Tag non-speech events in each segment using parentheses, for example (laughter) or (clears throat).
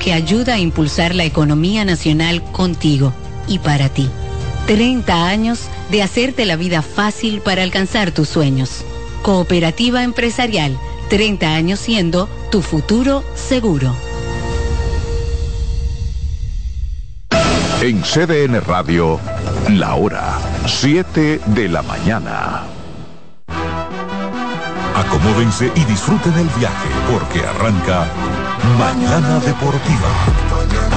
que ayuda a impulsar la economía nacional contigo y para ti. 30 años de hacerte la vida fácil para alcanzar tus sueños. Cooperativa empresarial, 30 años siendo tu futuro seguro. En CDN Radio, la hora 7 de la mañana. Acomódense y disfruten el viaje porque arranca Mañana Deportiva.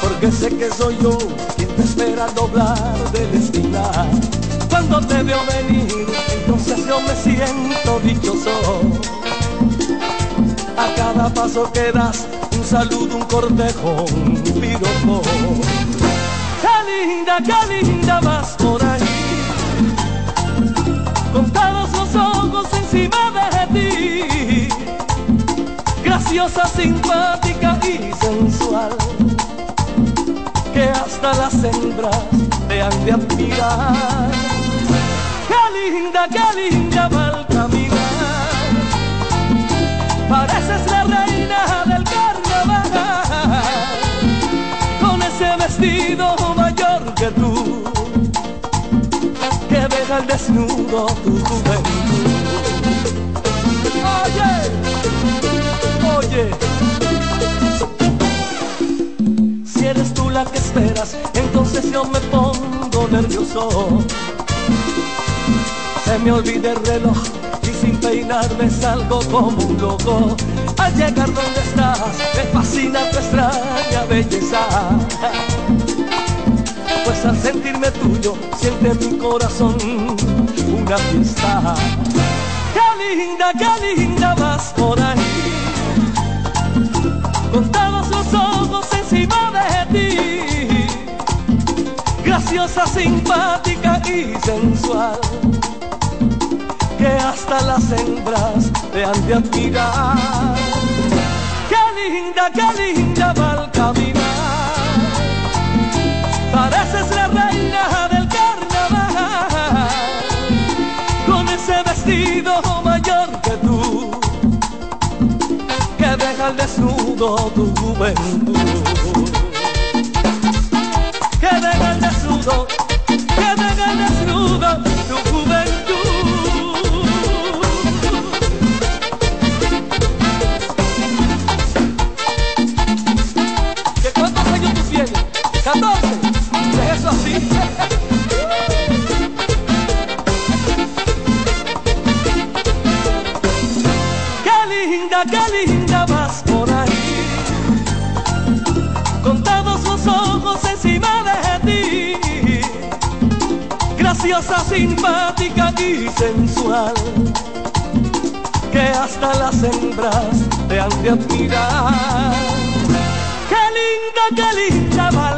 Porque sé que soy yo quien te espera doblar de la esquina. Cuando te veo venir, entonces yo me siento dichoso. A cada paso que das, un saludo, un cortejo, un piropo. Qué linda, qué linda vas por ahí. Con todos los ojos encima de Simpática y sensual. Que hasta las hembras te han de admirar. Qué linda, qué linda va al caminar. Pareces la reina del carnaval. Con ese vestido mayor que tú. Que deja al desnudo tu juventud. Si eres tú la que esperas, entonces yo me pongo nervioso. Se me olvida el reloj y sin peinarme salgo como un loco. Al llegar donde estás, me fascina tu extraña belleza. Pues al sentirme tuyo, siente mi corazón una fiesta. Qué linda, qué linda vas por ahí. Con todos los ojos encima de ti. Graciosa, simpática y sensual. Que hasta las hembras te han de admirar. Qué linda, qué linda va al caminar. Desnudo tu juventud. Graciosa, simpática y sensual. Que hasta las hembras te han de admirar. Qué linda, qué linda va.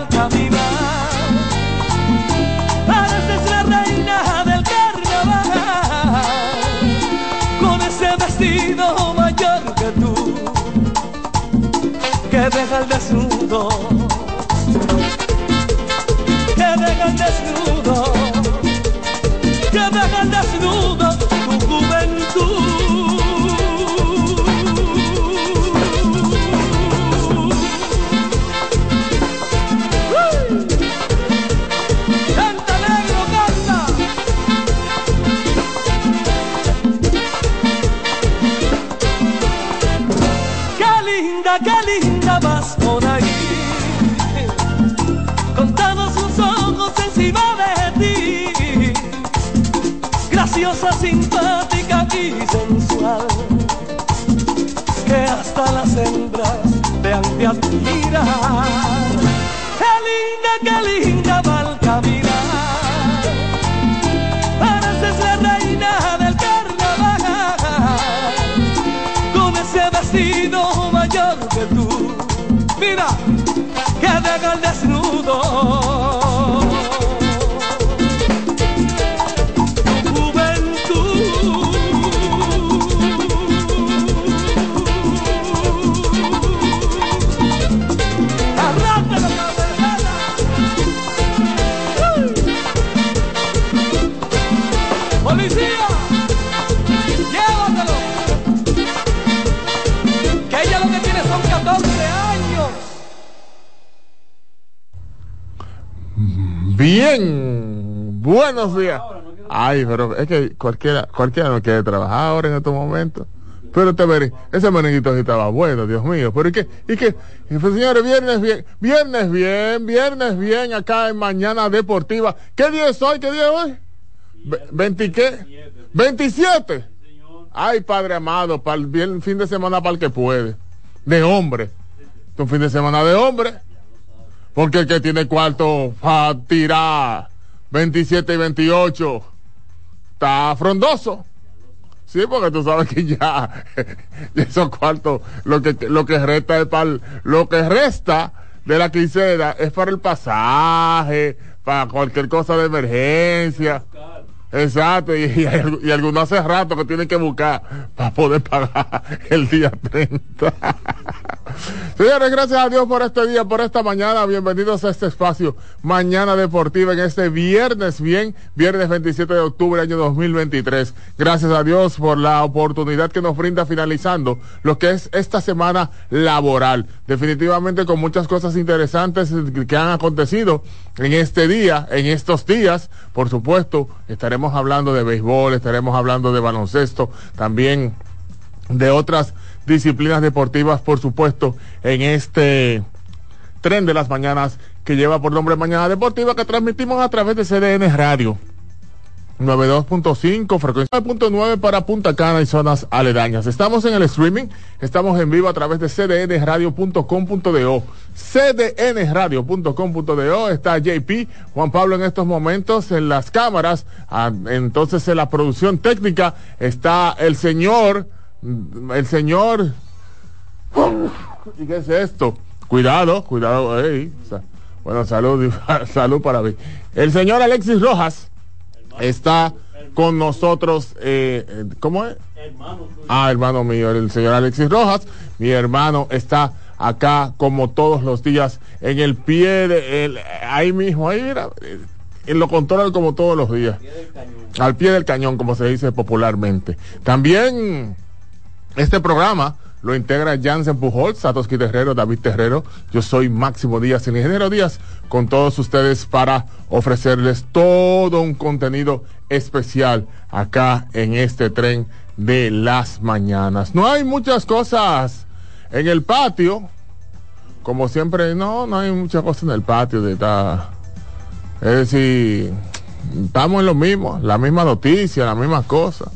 Han días. Ay, pero es que cualquiera, cualquiera no quiere trabajar ahora en estos momentos. Pero te veré, ese merenguito sí estaba bueno, Dios mío. Pero ¿y qué? ¿Y qué? Y pues, señores, viernes bien, viernes bien, viernes bien acá en Mañana Deportiva. ¿Qué día es hoy? ¿Qué día es hoy? Ve- ¿20 qué? ¿27? Ay, Padre amado, para el fin de semana para el que puede. De hombre. Un fin de semana de hombre. Porque el que tiene cuarto para tirar 27 y 28 está frondoso. Sí, porque tú sabes que (laughs) ya esos cuartos, lo que, lo que resta es para, lo que resta de la quincena es para el pasaje, para cualquier cosa de emergencia. Exacto, y, y, y algunos hace rato que tienen que buscar para poder pagar (laughs) el día 30. (laughs) Señores, gracias a Dios por este día, por esta mañana. Bienvenidos a este espacio Mañana Deportiva en este viernes, bien, viernes 27 de octubre año 2023. Gracias a Dios por la oportunidad que nos brinda finalizando lo que es esta semana laboral. Definitivamente con muchas cosas interesantes que han acontecido en este día, en estos días. Por supuesto, estaremos hablando de béisbol, estaremos hablando de baloncesto, también de otras disciplinas deportivas, por supuesto, en este tren de las mañanas que lleva por nombre Mañana Deportiva que transmitimos a través de CDN Radio. 92.5, frecuencia 9.9 para Punta Cana y zonas aledañas. Estamos en el streaming, estamos en vivo a través de cdnradio.com.do. cdnradio.com.do está JP, Juan Pablo en estos momentos en las cámaras, ah, entonces en la producción técnica está el señor, el señor, ¿y qué es esto? Cuidado, cuidado, bueno, salud, (laughs) salud para mí. El señor Alexis Rojas está con nosotros, eh, ¿cómo es? Ah, hermano mío, el señor Alexis Rojas, mi hermano está acá como todos los días en el pie de, el- ahí mismo, ahí mira, en lo controla como todos los días. Al pie del cañón, como se dice popularmente. También este programa lo integra Jansen Pujol, Satoshi Terrero, David Terrero. Yo soy Máximo Díaz, el ingeniero Díaz, con todos ustedes para ofrecerles todo un contenido especial acá en este tren de las mañanas. No hay muchas cosas en el patio, como siempre, no, no hay muchas cosas en el patio de. Es decir, estamos en lo mismo, la misma noticia, las mismas cosas.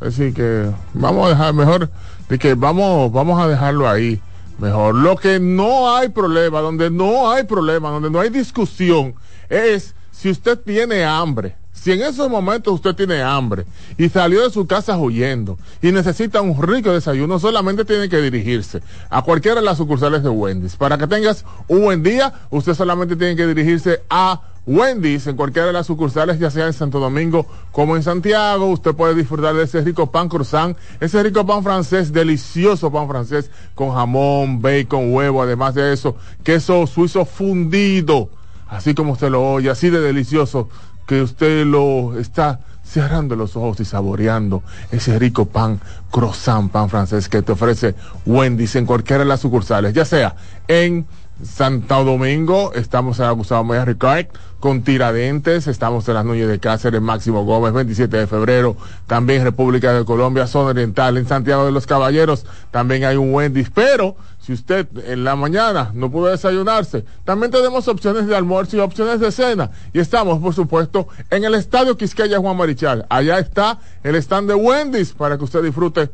Así que vamos a dejar mejor, de que vamos, vamos a dejarlo ahí. Mejor. Lo que no hay problema, donde no hay problema, donde no hay discusión, es si usted tiene hambre. Si en esos momentos usted tiene hambre y salió de su casa huyendo y necesita un rico desayuno, solamente tiene que dirigirse a cualquiera de las sucursales de Wendy's. Para que tengas un buen día, usted solamente tiene que dirigirse a Wendy's en cualquiera de las sucursales, ya sea en Santo Domingo como en Santiago. Usted puede disfrutar de ese rico pan croissant, ese rico pan francés, delicioso pan francés con jamón, bacon, huevo, además de eso, queso suizo fundido, así como usted lo oye, así de delicioso que usted lo está cerrando los ojos y saboreando ese rico pan croissant, pan francés que te ofrece Wendy's en cualquiera de las sucursales, ya sea en Santo Domingo, estamos en la Gustavo Maya Ricard con Tiradentes, estamos en las Núñez de Cáceres, Máximo Gómez, 27 de febrero, también República de Colombia, zona oriental, en Santiago de los Caballeros, también hay un Wendy's, pero si usted en la mañana no pudo desayunarse, también tenemos opciones de almuerzo y opciones de cena. Y estamos, por supuesto, en el Estadio Quisqueya Juan Marichal. Allá está el stand de Wendy's para que usted disfrute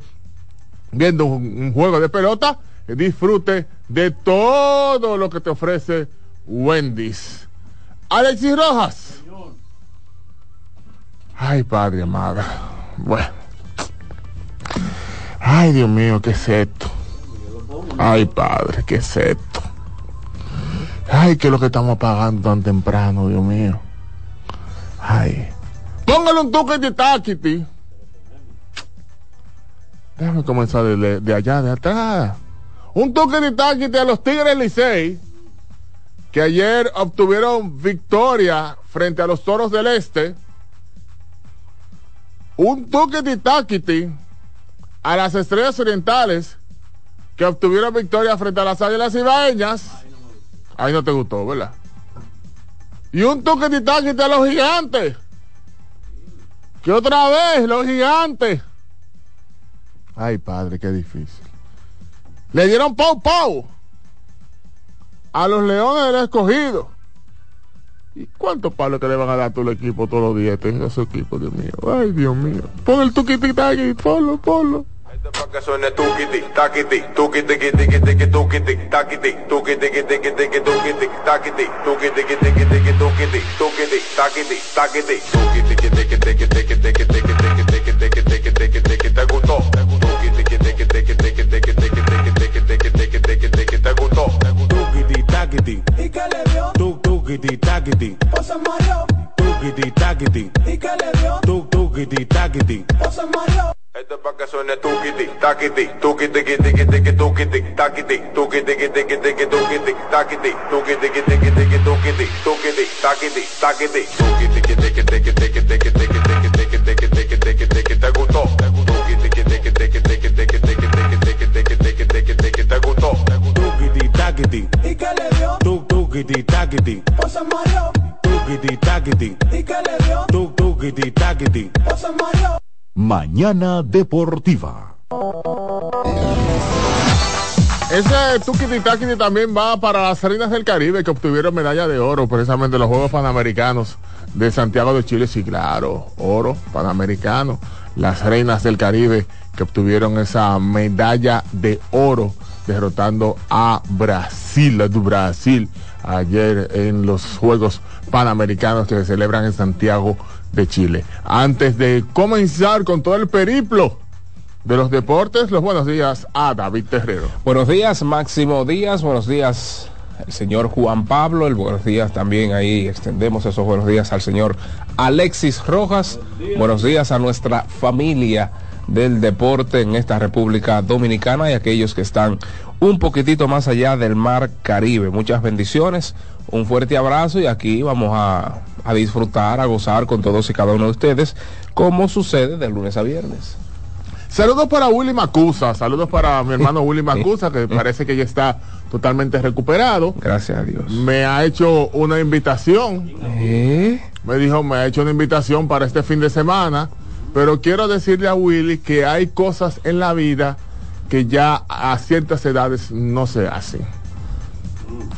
viendo un, un juego de pelota, disfrute de todo lo que te ofrece Wendy's. Alexis Rojas. Ay, padre amada. Bueno. Ay, Dios mío, ¿qué es esto? Ay, padre, ¿qué es esto? Ay, que es lo que estamos pagando tan temprano, Dios mío. Ay. Póngale un toque de taquiti. Déjame comenzar de, de allá, de atrás. Un toque de taquiti a los Tigres Licey, que ayer obtuvieron victoria frente a los Toros del Este. Un toque de taquiti a las Estrellas Orientales, que obtuvieron victoria frente a las Águilas Ibaeñas. Ahí no te gustó, ¿verdad? Y un toque de taquiti a los gigantes. Que otra vez los gigantes. Ay, padre, qué difícil. Le dieron pau pau a los leones del escogido. ¿Y cuántos palos que le van a dar todo el equipo todos los días? Tengo ese equipo, Dios mío. Ay, Dios mío. Pon el tuquititaqui, ponlo, ponlo. taquiti. ¿Y qué le dio? Tuk tukiti taquiti. O se mareó. Tukiti taquiti. ¿Y qué le dio? Tuk tukiti taquiti. O se mareó. Esto es pa' que suene tukiti, taquiti, tukiti, tikiti, tikiti, tukiti, taquiti, tukiti, tikiti, tikiti, tukiti, taquiti, tukiti, tikiti, tikiti, tukiti, tukiti, taquiti, taquiti, tukiti, tikiti, tikiti, tikiti, tikiti, tikiti, Taquiti. ¿O se mareó? Tuquiti, taquiti. ¿Y qué le dio? Taquiti. ¿O se mareó? Mañana Deportiva. Ese Tukiti también va para las reinas del Caribe que obtuvieron medalla de oro precisamente en los Juegos Panamericanos de Santiago de Chile. Sí, claro, oro panamericano. Las reinas del Caribe que obtuvieron esa medalla de oro derrotando a Brasil, a Brasil, ayer en los Juegos Panamericanos que se celebran en Santiago de Chile. Antes de comenzar con todo el periplo de los deportes, los buenos días a David Terrero. Buenos días, Máximo Díaz. Buenos días, el señor Juan Pablo. El buenos días también ahí extendemos esos buenos días al señor Alexis Rojas. Buenos días a nuestra familia del deporte en esta República Dominicana y aquellos que están un poquitito más allá del mar Caribe. Muchas bendiciones, un fuerte abrazo y aquí vamos a, a disfrutar, a gozar con todos y cada uno de ustedes, como sucede de lunes a viernes. Saludos para Willy Macusa, saludos para mi hermano Willy (laughs) Macusa, que parece que ya está totalmente recuperado. Gracias a Dios. Me ha hecho una invitación. ¿Eh? Me dijo, me ha hecho una invitación para este fin de semana, pero quiero decirle a Willy que hay cosas en la vida que ya a ciertas edades no se hacen.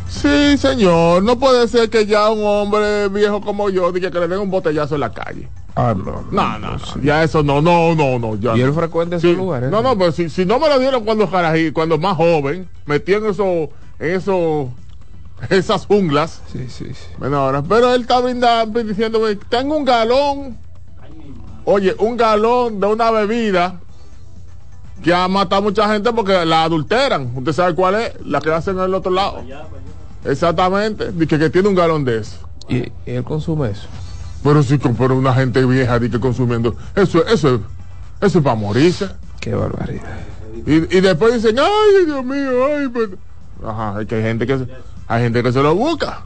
Sí, señor, no puede ser que ya un hombre viejo como yo diga que le den un botellazo en la calle. Ah, no. No, no, no, ya eso no, no, no, no. Ya ¿Y no. él frecuenta Sí, esos lugares? No, no, pero si, si no me lo dieron cuando carají, cuando más joven, metí en eso, en eso, esas junglas. Sí, sí, sí. Bueno, ahora, pero él está brindando, diciéndome, tengo un galón, oye, un galón de una bebida que ha matado a mucha gente porque la adulteran. Usted sabe cuál es, la que hacen en el otro lado. Exactamente, dice que tiene un galón de eso. ¿Y, y él consume eso? Pero si pero una gente vieja di que consumiendo, eso, eso, eso es para morirse. Qué barbaridad. Y, y después dicen, ay, Dios mío, ay, pero... Ajá, es que hay gente que, se- hay gente que se lo busca.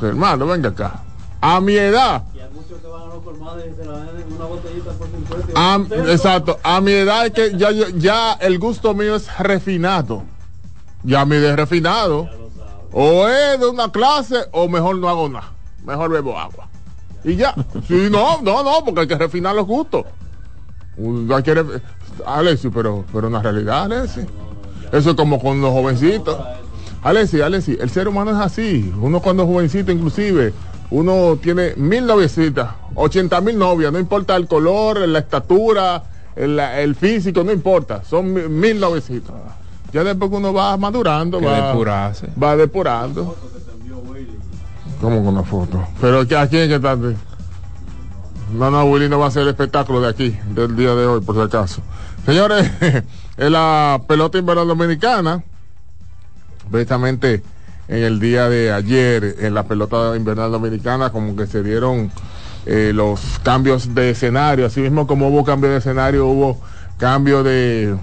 Sea, hermano, venga acá. A mi edad, a, exacto, a mi edad es que ya, ya el gusto mío es refinado. Ya mi de refinado. O es de una clase o mejor no hago nada. Mejor bebo agua. Y ya. Sí, no, no, no, porque hay que refinar los gustos. Uno Alexi, pero, pero una realidad, Alexi. Eso es como con los jovencitos. Alexi, Alexi, el ser humano es así. Uno cuando es jovencito, inclusive, uno tiene mil noviecitas, ochenta mil novias, no importa el color, la estatura, el, el físico, no importa. Son mi- mil noviecitos. Ya después que uno va madurando, Que va, va depurando. ¿Cómo con una foto? Pero que aquí es que está. No, no, Willy no va a ser el espectáculo de aquí, del día de hoy, por si acaso. Señores, (laughs) en la pelota invernal dominicana, precisamente en el día de ayer en la pelota invernal dominicana, como que se dieron eh, los cambios de escenario, así mismo como hubo cambio de escenario, hubo cambio de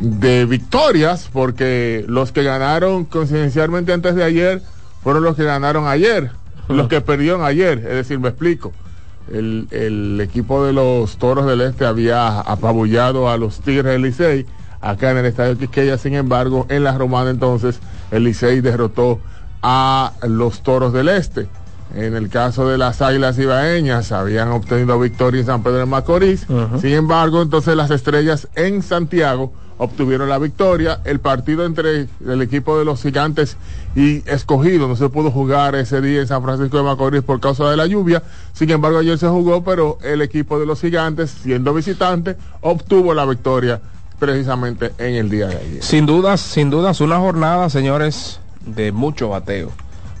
de victorias, porque los que ganaron coincidencialmente antes de ayer fueron los que ganaron ayer, los que perdieron ayer, es decir, me explico. El, el equipo de los Toros del Este había apabullado a los Tigres del Licey acá en el Estadio Quisqueya, sin embargo, en la Romana entonces el Licey derrotó a los Toros del Este. En el caso de las Águilas Ibaeñas habían obtenido victoria en San Pedro de Macorís, sin embargo, entonces las Estrellas en Santiago obtuvieron la victoria. El partido entre el equipo de los gigantes y escogido no se pudo jugar ese día en San Francisco de Macorís por causa de la lluvia. Sin embargo, ayer se jugó, pero el equipo de los gigantes, siendo visitante, obtuvo la victoria precisamente en el día de ayer. Sin dudas, sin dudas, una jornada, señores, de mucho bateo.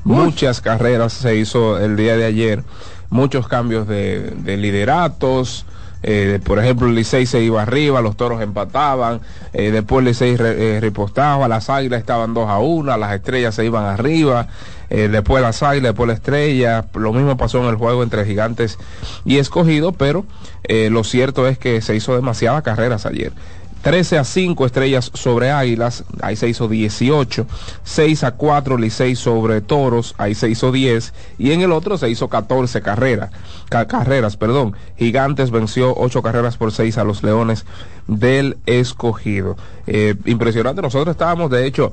Muchas carreras se hizo el día de ayer, muchos cambios de, de lideratos. Eh, por ejemplo, el Licey se iba arriba, los toros empataban, eh, después el Licey re- eh, repostaba, las águilas estaban 2 a 1, las estrellas se iban arriba, eh, después las águilas, después la estrella, lo mismo pasó en el juego entre gigantes y escogido, pero lo cierto es que se hizo demasiadas carreras ayer. 13 a 5 estrellas sobre Águilas, ahí se hizo 18, 6 a 4 Licey sobre Toros, ahí se hizo 10 y en el otro se hizo 14 carreras, ca- carreras, perdón. Gigantes venció 8 carreras por 6 a los Leones del Escogido. Eh, impresionante, nosotros estábamos de hecho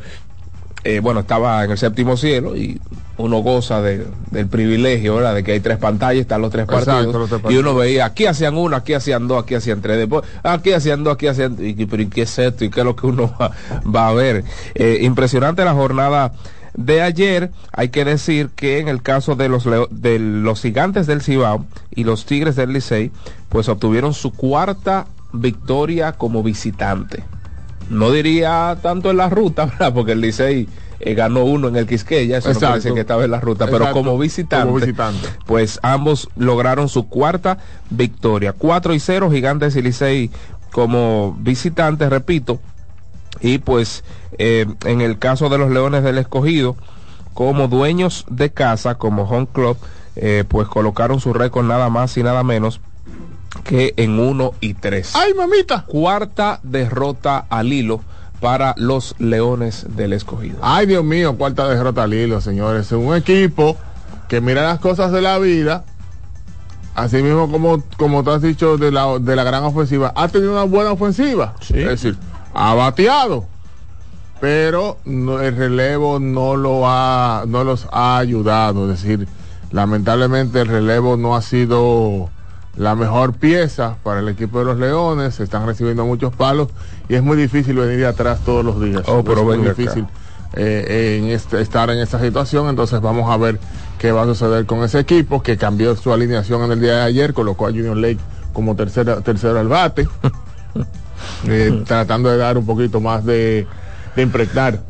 eh, bueno, estaba en el séptimo cielo y uno goza de- del privilegio, ¿verdad? De que hay tres pantallas, están los tres Exacto, partidos. los tres Y uno veía, aquí hacían uno, aquí hacían dos, aquí hacían tres, después, aquí hacían dos, aquí hacían, y, pero ¿y qué es esto? ¿Y qué es lo que uno (laughs) va, va a ver? Eh, impresionante la jornada de ayer. Hay que decir que en el caso de los, Leo- de los gigantes del Cibao y los Tigres del Licey, pues obtuvieron su cuarta victoria como visitante no diría tanto en la ruta, (laughs) ¿verdad? Porque el Licey eh, ganó uno en el Quisqueya, eso no Exacto. decir que estaba en la ruta, pero como visitante, como visitante. pues ambos lograron su cuarta victoria. 4 y 0, Gigantes y Licey como visitantes, repito, y pues eh, en el caso de los Leones del Escogido, como dueños de casa, como Home Club, eh, pues colocaron su récord nada más y nada menos que en 1 y 3 ¡Ay, mamita! cuarta derrota al hilo para los Leones del Escogido. Ay, Dios mío, cuarta derrota al hilo, señores. Es un equipo que mira las cosas de la vida, así mismo como, como tú has dicho de la, de la gran ofensiva, ha tenido una buena ofensiva. Sí. Es decir, ha bateado, pero no- el relevo no lo ha, no los ha ayudado. Es decir, lamentablemente el relevo no ha sido la mejor pieza para el equipo de los Leones. Se están recibiendo muchos palos y es muy difícil venir de atrás todos los días. Oh, pero es muy acá. difícil eh, en este, estar en esta situación. Entonces vamos a ver qué va a suceder con ese equipo que cambió su alineación en el día de ayer, colocó a Junior Lake como tercera, tercero al bate, (laughs) eh, tratando de dar un poquito más de, de impregnar,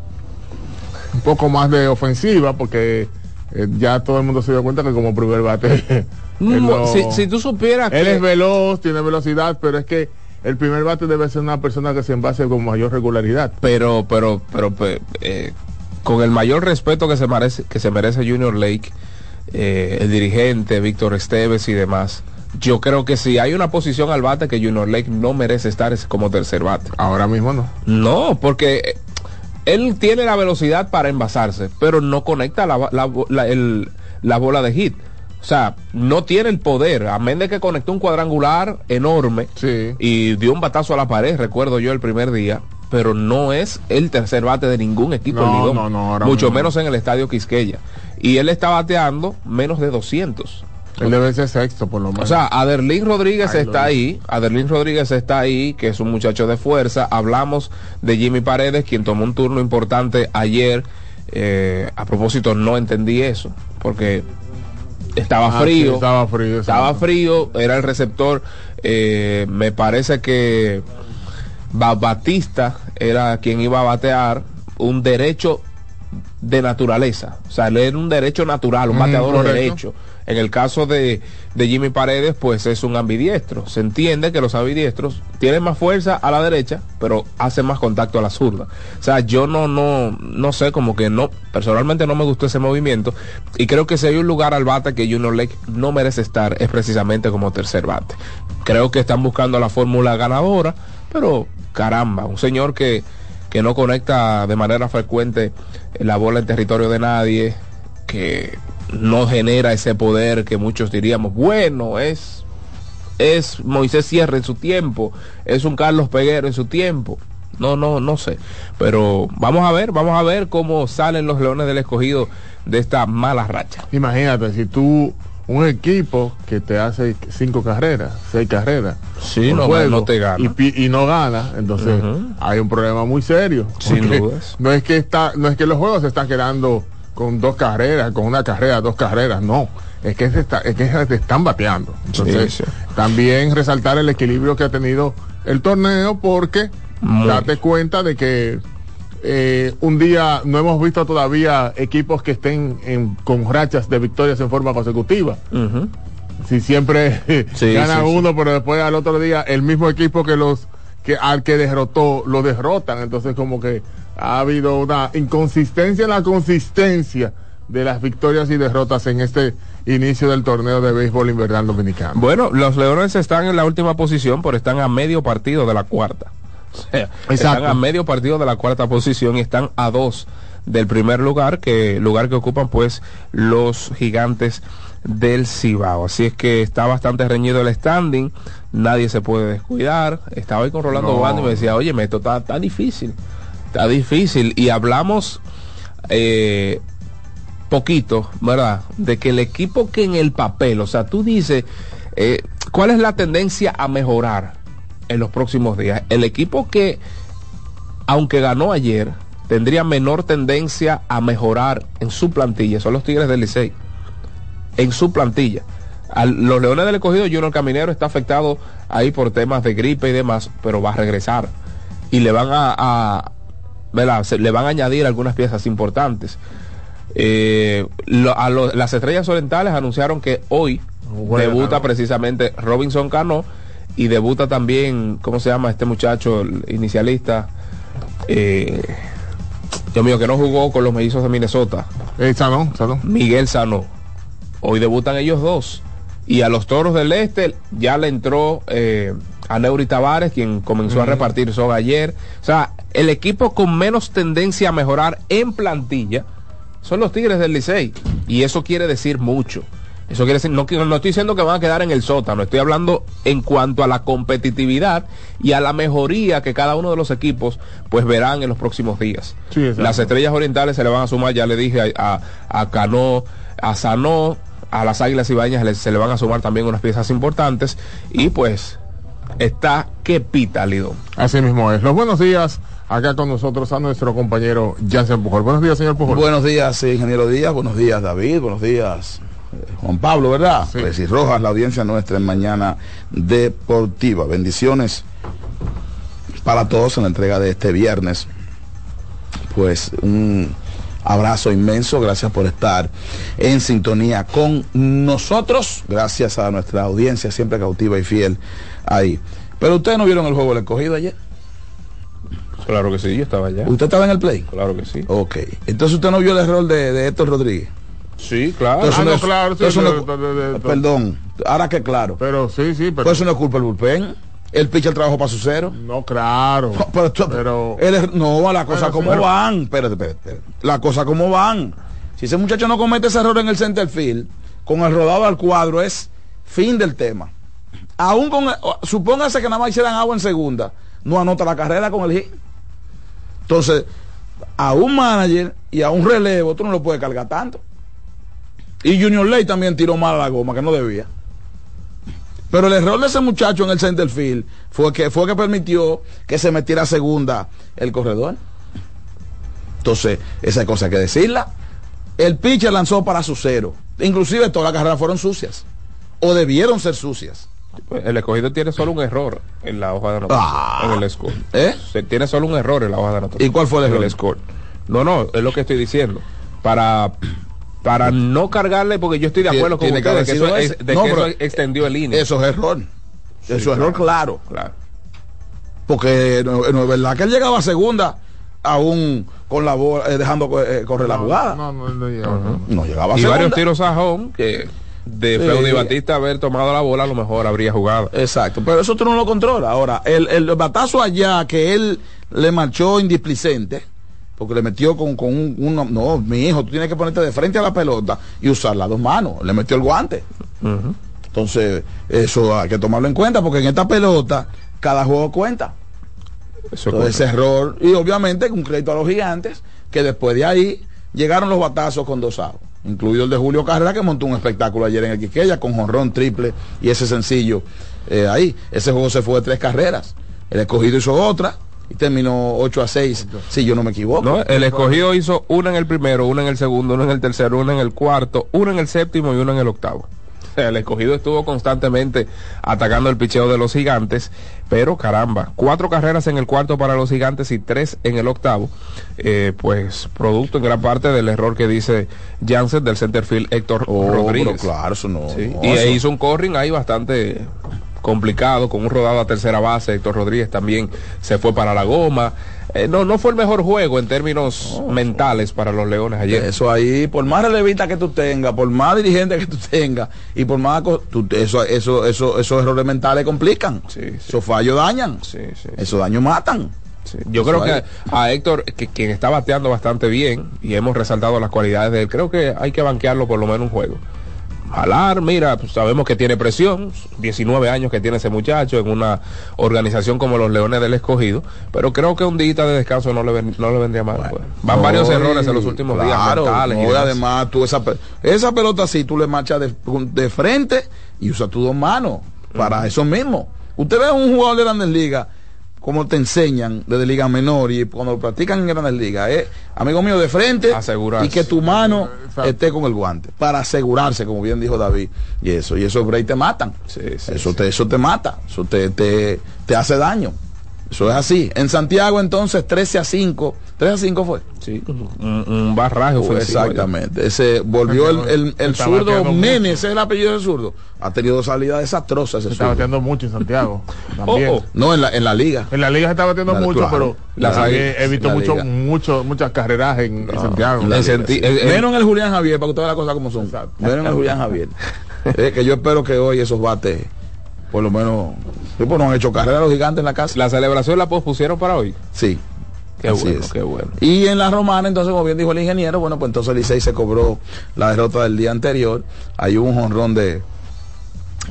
un poco más de ofensiva, porque eh, ya todo el mundo se dio cuenta que como primer bate, no- si, si tú supieras él que es veloz, tiene velocidad, pero es que el primer bate debe ser una persona que se envase con mayor regularidad. pero pero pero pe- eh, con el mayor respeto que se merece que se merece Junior Lake, eh, el dirigente Víctor Esteves y demás. Yo creo que si hay una posición al bate que Junior Lake no merece estar es como tercer bate. Ahora mismo no. No, porque eh, él tiene la velocidad para envasarse, pero no conecta la, la, la- el- la bola de hit. O sea, no tiene el poder, a menos de que conectó un cuadrangular enorme Sí. y dio un batazo a la pared, recuerdo yo el primer día, pero no es el tercer bate de ningún equipo No, en Lidón, no, no, mucho menos en el estadio Quisqueya. Y él está bateando menos de 200. Él debe ser sexto, por lo menos. O sea, Aderlín Rodríguez Ay, está ahí, Aderlín Rodríguez está ahí, que es un muchacho de fuerza. Hablamos de Jimmy Paredes, quien tomó un turno importante ayer. Eh, a propósito, no entendí eso, porque estaba Ah, frío. sí, estaba frío. Estaba frío, era el receptor. eh, me parece que Ba- Batista era quien iba a batear un derecho de naturaleza. O sea, él era un derecho natural, un Mm, bateador correcto. derecho. En el caso de, de Jimmy Paredes, pues es un ambidiestro. Se entiende que los ambidiestros tienen más fuerza a la derecha, pero hacen más contacto a la zurda. O sea, yo no, no, no sé, como que no, personalmente no me gustó ese movimiento. Y creo que si hay un lugar al bate que Junior Lake no merece estar, es precisamente como tercer bate. Creo que están buscando la fórmula ganadora, pero caramba, un señor que, que no conecta de manera frecuente la bola en territorio de nadie, que no genera ese poder que muchos diríamos, bueno, es, es Moisés Sierra en su tiempo, es un Carlos Peguero en su tiempo. No, no, no sé. Pero vamos a ver, vamos a ver cómo salen los Leones del Escogido de esta mala racha. Imagínate, si tú, un equipo que te hace cinco carreras, seis carreras, Sí, no, juego, no te gana. Y, no gana, entonces hay un problema muy serio. Sin dudas. No es que está, no es que los juegos se están quedando con dos carreras, con una carrera, dos carreras, no. Es que se, está, es que se están bateando. Entonces, Sí, sí. también resaltar el equilibrio que ha tenido el torneo porque Muy. date cuenta de que eh, un día no hemos visto todavía equipos que estén en- con rachas de victorias en forma consecutiva. Si siempre (laughs) Sí, gana uno, pero después al otro día el mismo equipo que los que al que derrotó lo derrotan, entonces como que ha habido una inconsistencia en la consistencia de las victorias y derrotas en este inicio del torneo de béisbol invernal dominicano. Bueno, los Leones están en la última posición, pero están a medio partido de la cuarta. O sea, están a medio partido de la cuarta posición y están a dos del primer lugar, que lugar que ocupan pues los gigantes del Cibao. Así es que está bastante reñido el standing, nadie se puede descuidar. Estaba ahí con Rolando No. Bando y me decía, oye, esto está, está difícil, está difícil. Y hablamos eh, poquito, ¿verdad? De que el equipo que en el papel, o sea, tú dices, eh, ¿cuál es la tendencia a mejorar en los próximos días? El equipo que, aunque ganó ayer, tendría menor tendencia a mejorar en su plantilla, son los Tigres del Licey. En su plantilla. Los Leones del Escogido, Junior Caminero está afectado ahí por temas de gripe y demás, pero va a regresar. Y le van a- ¿verdad? Se- le van a añadir algunas piezas importantes. Eh, lo- a lo- las estrellas orientales anunciaron que hoy debuta precisamente Robinson Cano y debuta también, ¿cómo se llama este muchacho, el inicialista? Eh, Dios mío, que no jugó con los mellizos de Minnesota. Eh, Sanó, Sanó. Miguel Sano. Hoy debutan ellos dos. Y a los toros del este ya le entró eh, a Neuri Tavares, quien comenzó a repartir son ayer. O sea, el equipo con menos tendencia a mejorar en plantilla son los Tigres del Licey. Y eso quiere decir mucho. Eso quiere decir, no, no estoy diciendo que van a quedar en el sótano, estoy hablando en cuanto a la competitividad y a la mejoría que cada uno de los equipos pues verán en los próximos días. Sí. Las estrellas orientales se le van a sumar, ya le dije a, a, a Cano, a Sanó, a las Águilas Ibañas se le van a sumar también unas piezas importantes y pues está que pita Lidón. Así mismo es. Los buenos días acá con nosotros a nuestro compañero Jansen Pujol. Buenos días, señor Pujol. Buenos días, ingeniero Díaz. Buenos días, David. Buenos días, eh, Juan Pablo, ¿verdad? Sí. Pues, y Rojas, la audiencia nuestra en Mañana Deportiva. Bendiciones para todos en la entrega de este viernes. Pues un abrazo inmenso. Gracias por estar en sintonía con nosotros. Gracias a nuestra audiencia siempre cautiva y fiel ahí. Pero ustedes no vieron el juego del escogido ayer. Claro que sí, yo estaba allá. ¿Usted estaba en el play? Claro que sí. Ok. Entonces usted no vio el error de, de Héctor Rodríguez. Sí, claro. Entonces Ah, no claro, sí, entonces no- de- de- perdón, ahora que claro. Pero sí, sí, pero. Pues eso no es culpa del bullpen. El pitcher trabajó para su cero. no, claro. Pero, esto- Pero- él es- no, la cosa Bueno, como pero- van. Espérate, espérate, espérate. La cosa como van. Si ese muchacho no comete ese error en el center field, con el rodado al cuadro, es fin del tema. Aún con, supóngase que nada más hicieran agua en segunda, no anota la carrera con el hit. Entonces, a un manager y a un relevo, tú no lo puedes cargar tanto. Y Junior Ley también tiró mal a la goma, que no debía. Pero el error de ese muchacho en el center field fue que fue que permitió que se metiera a segunda el corredor. Entonces, esa cosa hay que decirla. El pitcher lanzó para su cero. Inclusive todas las carreras fueron sucias. O debieron ser sucias. El escogido tiene solo un error en la hoja de anotación. Ah. En el score. ¿Eh? Se tiene solo un error en la hoja de anotación. ¿Y cuál fue el En error? score. No, no, es lo que estoy diciendo. Para para no cargarle, porque yo estoy de acuerdo con ustedes que eso, es- de No, que eso pero extendió el INE. Eso es error. eso es error claro. Claro. Porque no, no es verdad que él llegaba a segunda aún con la bola, eh, dejando eh, correr la jugada. No, No, no, no llegaba, no. llegaba a Y segunda. varios tiros a home que de Sí. Feudy Batista haber tomado la bola a lo mejor habría jugado. Exacto, pero eso tú no lo controlas. Ahora, el, el batazo allá que él le marchó indisplicente, porque le metió con, con un, no, mi hijo, tú tienes que ponerte de frente a la pelota y usar las dos manos. Le metió el guante. Entonces, eso hay que tomarlo en cuenta, porque en esta pelota, cada juego cuenta. Eso Entonces, ese es error, y obviamente un crédito a los gigantes, que después de ahí llegaron los batazos con dos outs, incluido el de Julio Carrera, que montó un espectáculo ayer en el Quiqueya con jonrón triple y ese sencillo eh, ahí. Ese juego se fue de tres carreras. El escogido hizo otra y terminó 8 a 6, si yo no me equivoco. No, el escogido hizo una en el primero, una en el segundo, una en el tercero, una en el cuarto, una en el séptimo y una en el octavo. O sea, el escogido estuvo constantemente atacando el picheo de los gigantes, pero caramba, cuatro carreras en el cuarto para los gigantes y tres en el octavo, eh, pues producto en gran parte del error que dice Jansen del centerfield Héctor Oh, Rodríguez. pero claro, eso no. Sí, no, y eso- hizo un corring ahí bastante complicado, con un rodado a tercera base. Héctor Rodríguez también se fue para la goma. Eh, no, no fue el mejor juego en términos mentales para los Leones ayer. Eso ahí, por más relevista que tú tengas, por más dirigente que tú tengas y por más tú- eso, eso, eso, esos errores mentales complican. Sí, sí. Esos fallos dañan. Sí, Esos daños matan. Yo creo que a Héctor, que, quien está bateando bastante bien, y hemos resaltado las cualidades de él, creo que hay que banquearlo por lo menos un juego. Jalar, mira, pues sabemos que tiene presión, 19 años que tiene ese muchacho en una organización como los Leones del Escogido, pero creo que un día de descanso no le, ven- no le vendría mal. pues. Van No, varios errores en los últimos días mentales. y no, y demás. además, tú esa, esa pelota así, tú le marchas de, de frente y usas tus dos manos para eso mismo. Usted ve a un jugador de Grandes Ligas, como te enseñan desde Liga Menor y cuando lo practican en Grandes Ligas, es, amigo mío, de frente Asegurarse. y que tu mano Exacto. esté con el guante, para asegurarse, como bien dijo David, y eso, y esos breaks te matan. Sí, sí, eso, sí. Te, eso te mata, eso te, te, te hace daño. Eso es así. En Santiago entonces 13 a 5, 13 a 5 fue. Sí, un, un barraje ofensivo. Exactamente. Ese volvió el, el, el zurdo mucho. ese es el apellido del zurdo. Ha tenido dos salidas desastrosas ese Se está bateando mucho en Santiago. También. (laughs) Oh, oh. No, en la, en la liga. En la liga se está bateando La- mucho, claro. pero La- también he visto mucho, mucho, muchas carreras en, en Santiago. En senti- eh, Menos en el Julián Javier, para que usted vea las cosas como son. Exacto. Menos en el Julián Javier. (laughs) Eh, que yo espero que hoy esos bates, por lo menos, pues no han hecho carrera los gigantes en la casa. La celebración la pospusieron para hoy. Sí. Qué Así bueno, es. qué bueno. Y en la romana, entonces, como bien dijo el ingeniero, bueno, pues entonces el Licey se cobró la derrota del día anterior. Hubo un jonrón de,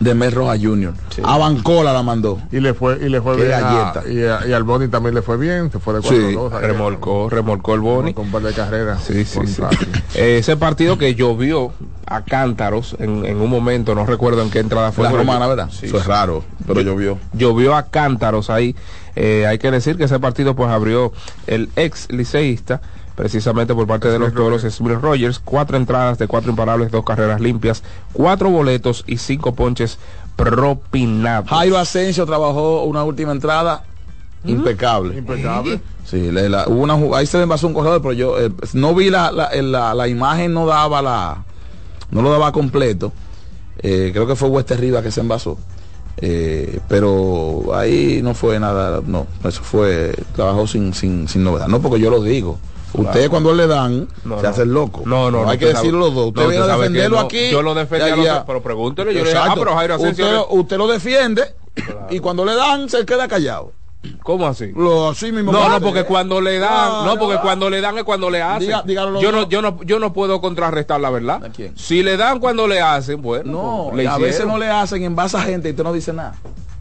de Mel Roja Jr. Sí. A Bancola la mandó. Y le fue, y le fue bien. a- y, a- y al Boni también le fue bien. Se fue de 4 Sí, 2 Remolcó, remolcó el Boni. Con un par de carreras. Sí, sí, sí. (laughs) Eh, Ese partido que llovió a cántaros en, en un momento, no recuerdo en qué entrada fue. la romana, ¿verdad? Sí, Eso es raro, pero llovió. Llovió a cántaros ahí. Eh, hay que decir que ese partido pues abrió el ex liceísta, precisamente por parte de los toros, Smith Rogers, cuatro entradas de cuatro imparables, dos carreras limpias, cuatro boletos y cinco ponches propinados. Jairo Asensio trabajó una última entrada impecable. Impecable. Sí, la- hubo una, ahí se le envasó un corredor, pero yo eh, no vi la, la, la- la imagen, no daba la, no lo daba completo. Eh, creo que fue Wester Rivas que se envasó. Eh, pero ahí no fue nada, no, eso fue, trabajó sin, sin, sin novedad. No porque yo lo digo. Usted cuando le dan, No, se no. hace el loco. No, no, no, hay que decirlo los dos. Usted no, viene a defenderlo no. aquí. Yo lo defendí y al otro, allá. pero pregúntele, yo le dije, ah, Exacto. pero Jairo Asensio usted, le- usted lo defiende y cuando le dan se queda callado. ¿Cómo así? Lo, así mismo. No, no, Claro. porque cuando le dan, no, porque Claro. cuando le dan es cuando le hacen. Diga- dígalo yo no, yo no, yo no puedo contrarrestar la verdad. ¿A quién? Si le dan cuando le hacen, bueno, No, pues, le a veces no le hacen en base a gente y usted no dice nada.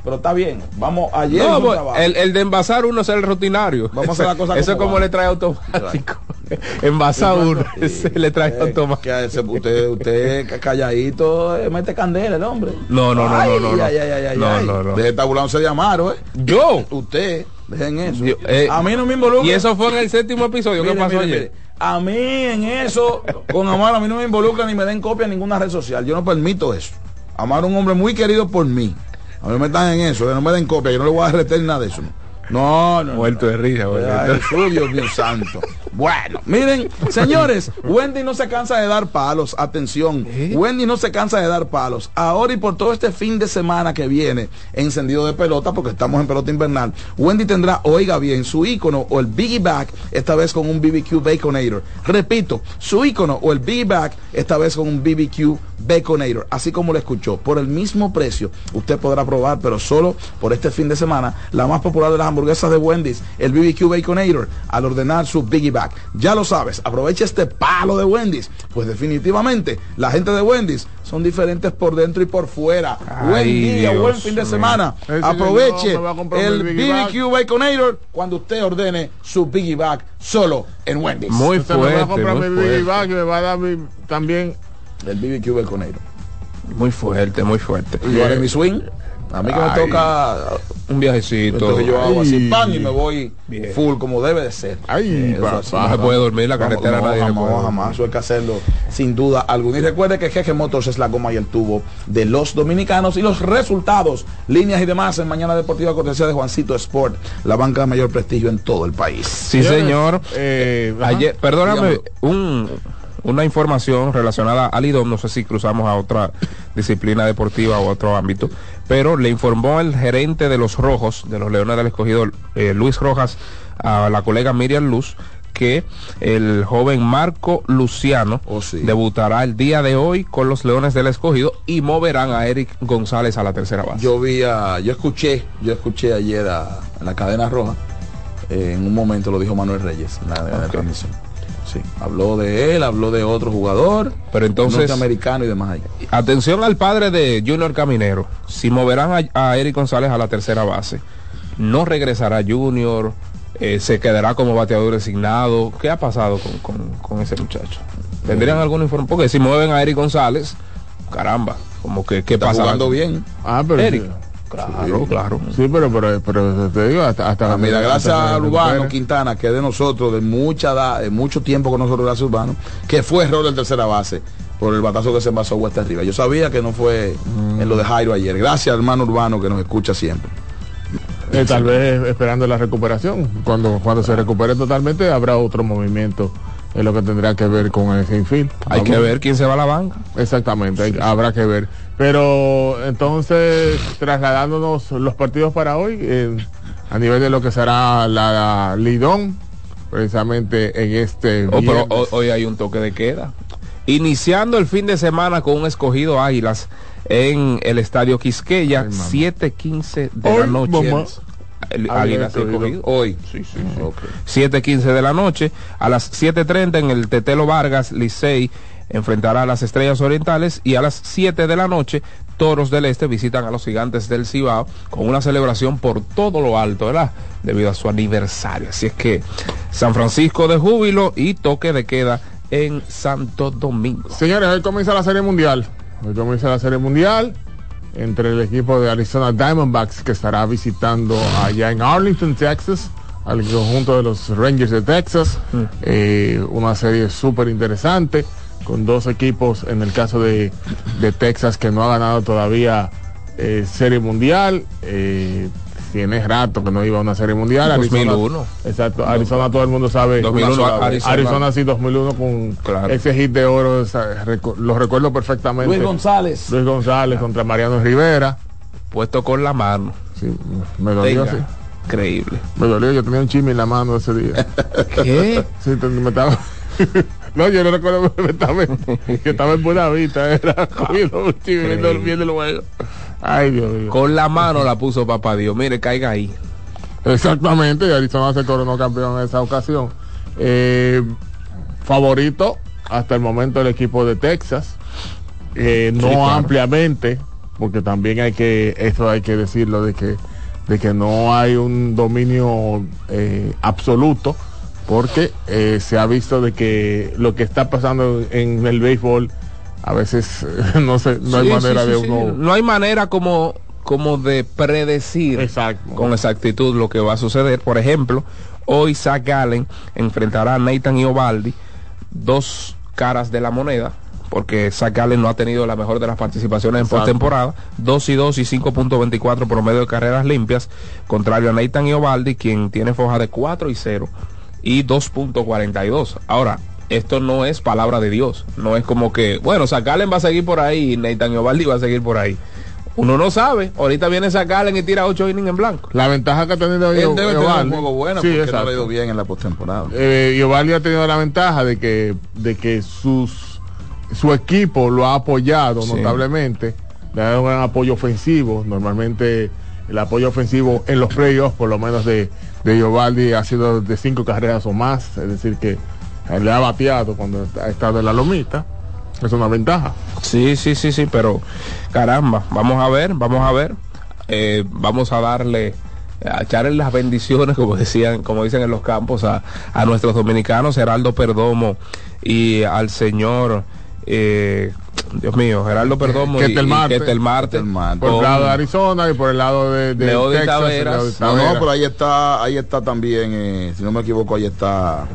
Pero está bien. Vamos, ayer No, pues, el, el de envasar uno es el rutinario. Vamos a hacer la cosa (laughs) Eso es como le trae automático. (laughs) Envasar uno, le trae Eh, automático. que ese- usted, usted calladito eh, mete candela el hombre. No, no, no, Ay, no, no. Ay, ay, No, no, no. Deje de Amaro, ¿eh? Yo. Usted, dejen eso. Yo, eh, a mí no me involucra. Y eso fue en el séptimo episodio. ¿Qué pasó mire, ayer? mire. A mí en eso, con Amaro, a mí no me involucra ni me den copia en ninguna red social. Yo no permito eso. Amaro es un hombre muy querido por mí. A mí no me están en eso, no me den copia, yo no le voy a derretir nada de eso. No, no. Muerto no. de risa, güey. Ay, Jesús, Dios mío santo. Bueno, miren, señores, Wendy no se cansa de dar palos. Atención, ¿Eh? Wendy no se cansa de dar palos. Ahora y por todo este fin de semana que viene, encendido de pelota, porque estamos en pelota invernal, Wendy tendrá, oiga bien, su icono o el Biggie Back, esta vez con un BBQ Baconator. Repito, su icono o el Biggie Back, esta vez con un BBQ Baconator. Así como lo escuchó, por el mismo precio, usted podrá probar, pero solo por este fin de semana, la más popular de las hamburguesas de Wendy's, el BBQ Baconator, al ordenar su Biggie Back. Ya lo sabes, aprovecha este palo de Wendy's, pues definitivamente la gente de Wendy's son diferentes por dentro y por fuera. Ay, buen día, Dios buen fin de semana. Ese Aproveche el Biggie. BBQ Baconator cuando usted ordene su Biggie Back solo en Wendy's. Muy Usted me va a fuerte, comprar mi Biggie fuerte. Bag y me va a dar mi- también el BBQ Baconator. Muy fuerte, muy fuerte. Yo haré mi swing. A mí que me toca Un viajecito. Entonces yo hago así pan y me voy Bien. full como debe de ser. Ay, Eso papá. así, No se puede dormir la carretera, no, nadie jamás, puede jamás, eso hay que hacerlo sin duda alguna. Y recuerde que Jeje Motors es la goma y el tubo de los dominicanos y los resultados, líneas y demás en Mañana Deportiva cortesía de Juancito Sport, la banca de mayor prestigio en todo el país. Sí, señor. Eh, ajá. Ayer, perdóname, un, una información relacionada al IDOM, no sé si cruzamos a otra disciplina deportiva o otro ámbito, pero le informó el gerente de los Rojos, de los Leones del Escogido, eh, Luis Rojas, a la colega Miriam Luz, que el joven Marco Luciano Oh, sí. debutará el día de hoy con los Leones del Escogido y moverán a Eric González a la tercera base. Yo vi a, yo escuché, yo escuché ayer a, la cadena roja, eh, en un momento lo dijo Manuel Reyes en la, en la transmisión. Sí, habló de él, habló de otro jugador, Pero entonces- norteamericano y demás ahí. Atención al padre de Junior Caminero. Si moverán a, a Eric González a la tercera base, no regresará Junior, eh, se quedará como bateador designado. ¿Qué ha pasado con, con- con ese muchacho? ¿Tendrían alguna información? Porque si mueven a Eric González, caramba, como que qué pasa. jugando bien. Ah, pero Eric. Sí. Claro, claro. Sí, pero, pero, pero te digo, hasta, hasta Ah, mira, gracias a Urbano. Quintana, que es de nosotros, de mucha edad, de mucho tiempo con nosotros, gracias Urbano, que fue error del tercera base por el batazo que se envasó Huesta arriba. Yo sabía que no fue en lo de Jairo ayer. Gracias, hermano Urbano, que nos escucha siempre. Eh, tal vez esperando la recuperación. Cuando, cuando se recupere totalmente habrá otro movimiento en lo que tendrá que ver con ese infield. Hay Vamos. que ver quién se va a la banca. Exactamente, hay- habrá que ver. Pero entonces, trasladándonos los partidos para hoy, eh, a nivel de lo que será la, Lidón, precisamente en este... Oh, pero hoy hay un toque de queda. Iniciando el fin de semana con un escogido Águilas en el estadio Quisqueya, Ay, mamá. 7:15 de Hoy, la noche. mamá. Águilas. Hoy. Sí, sí, sí. 7.15 de la noche. A las 7.30 en el Tetelo Vargas, Licey enfrentará a las Estrellas Orientales y a las 7 de la noche Toros del Este visitan a los Gigantes del Cibao con una celebración por todo lo alto, ¿verdad? Debido a su aniversario. Así es que San Francisco de júbilo y toque de queda en Santo Domingo. Señores, hoy comienza la Serie Mundial. Hoy comienza la Serie Mundial entre el equipo de Arizona Diamondbacks que estará visitando allá en Arlington, Texas, al conjunto de los Rangers de Texas. Eh, una serie súper interesante con dos equipos, en el caso de, de Texas, que no ha ganado todavía eh, Serie Mundial. Eh, tiene rato que no iba a una Serie Mundial. 2001. Exacto. Arizona todo el mundo sabe. 2001 Una sola vez. Arizona. Arizona sí 2001 con Claro. ese hit de oro, esa- recu- lo recuerdo perfectamente. Luis González. Luis González contra Mariano Rivera. Puesto con la mano. Sí, me dolió, Venga. sí. Increíble. Me dolió, yo tenía un chisme en la mano ese día. (laughs) ¿Qué? Sí, te- me estaba... (laughs) no, yo no recuerdo (laughs) que estaba, en- que estaba en buena vista, era comiendo un chisme, viendo el juego. Ay, Dios mío. Con la mano la puso papá Dios. Mire, caiga ahí. Exactamente, y Arizona se coronó campeón en esa ocasión. Eh, favorito hasta el momento el equipo de Texas. Eh, no claro. ampliamente, porque también hay que, esto hay que decirlo, de que, de que no hay un dominio eh, absoluto, porque se ha visto de que lo que está pasando en el béisbol a veces (laughs) no sé, no hay manera sí, de sí, uno. No hay manera como, como de predecir Exacto. con exactitud lo que va a suceder. Por ejemplo, hoy Zach Gallen enfrentará a Nathan Iovaldi, dos caras de la moneda. porque Zach Allen no ha tenido la mejor de las participaciones en postemporada. 2 y 2 y 5.24 promedio de carreras limpias, contrario a Nathan Iovaldi, quien tiene foja de 4 y 0 y 2.42. Ahora, esto no es palabra de Dios, no es como que, bueno, Zach Allen va a seguir por ahí y Nathan Iovaldi va a seguir por ahí. Uno no sabe, ahorita viene Zach Allen y tira 8 innings en blanco. La ventaja que ha tenido Él debe tener un juego bueno Sí, porque no exacto. le ha ido bien en la postemporada. eh, ha tenido la ventaja de que, de que sus, su equipo lo ha apoyado Sí. notablemente, le ha dado un gran apoyo ofensivo. Normalmente el apoyo ofensivo en los playoffs, por lo menos de, de Eovaldi, ha sido de cinco carreras o más, es decir, que le ha bateado cuando ha estado en la lomita. Es una ventaja. Sí, sí, sí, sí, pero caramba, vamos a ver, vamos a ver. Eh, vamos a darle, a echarle las bendiciones, (laughs) como decían, como dicen en los campos, a, a nuestros dominicanos, Geraldo Perdomo y al señor, eh, Dios mío, Geraldo Perdomo y, Ketel y. Ketel Marte. Ketel Marte. Por el lado de Arizona y por el lado de, de Texas. Taveras. No, no, pero ahí está, ahí está también, eh, si no me equivoco, ahí está.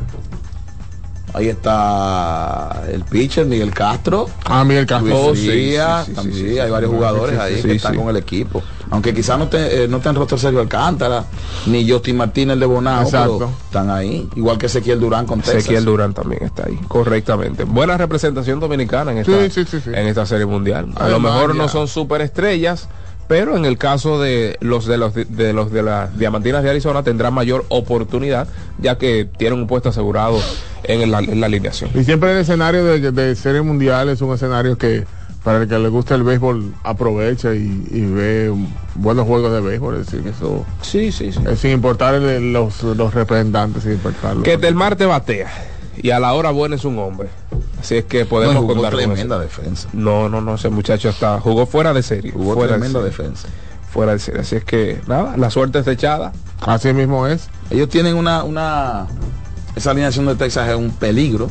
Ahí está el pitcher Miguel Castro. Ah, Miguel Castro. Oh, sí, Frías, sí, sí, también, sí, hay varios jugadores ahí que están con el equipo. Aunque quizás no te, eh, no estén roster Sergio Alcántara, ni Justin Martínez de Bonao, pero están ahí. Igual que Ezequiel Durán con Texas. Ezequiel Durán también está ahí, correctamente. Buena representación dominicana en esta. En esta serie mundial. A lo mejor no son superestrellas, pero en el caso de los de los de los de las diamantinas de Arizona tendrán mayor oportunidad, ya que tienen un puesto asegurado en la, en la alineación. Y siempre el escenario de, de serie mundial es un escenario que para el que le gusta el béisbol aprovecha y, y ve buenos juegos de béisbol. Es decir, eso Sí, sí, sí. es sin importar el- los, los representantes, sin importarlo. Que Del Marte batea y a la hora buena es un hombre. Así es que No, podemos jugó contar con tremenda defensa. No, no, no, ese muchacho está jugó fuera de serie, Jugó fuera de tremenda serie, defensa. fuera de serie. Así es que nada, la suerte está echada. Así mismo es. Ellos tienen una, una esa alineación de Texas es un peligro,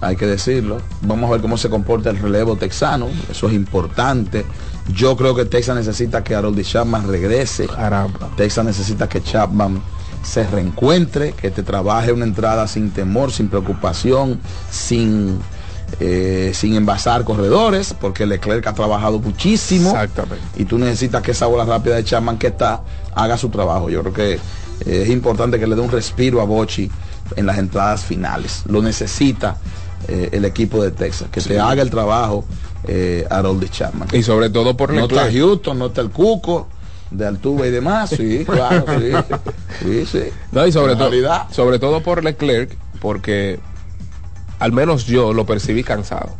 hay que decirlo. Vamos a ver cómo se comporta el relevo texano, eso es importante. Yo creo que Texas necesita que Harold Chapman regrese. Caramba. Texas necesita que Chapman se reencuentre, que te trabaje una entrada sin temor, sin preocupación, sin eh, sin envasar corredores, porque Leclerc ha trabajado muchísimo Exactamente. y tú necesitas que esa bola rápida de Chapman que está haga su trabajo. Yo creo que eh, es importante que le dé un respiro a Bochi en las entradas finales. Lo necesita eh, el equipo de Texas, que te haga el trabajo eh, Harold Chapman. Y sobre todo por No está. Houston, no está el Cuco de Altuve y demás, sí, (laughs) claro, sí, sí, sí. No, y sobre todo, sobre todo por Leclerc, porque al menos yo lo percibí cansado.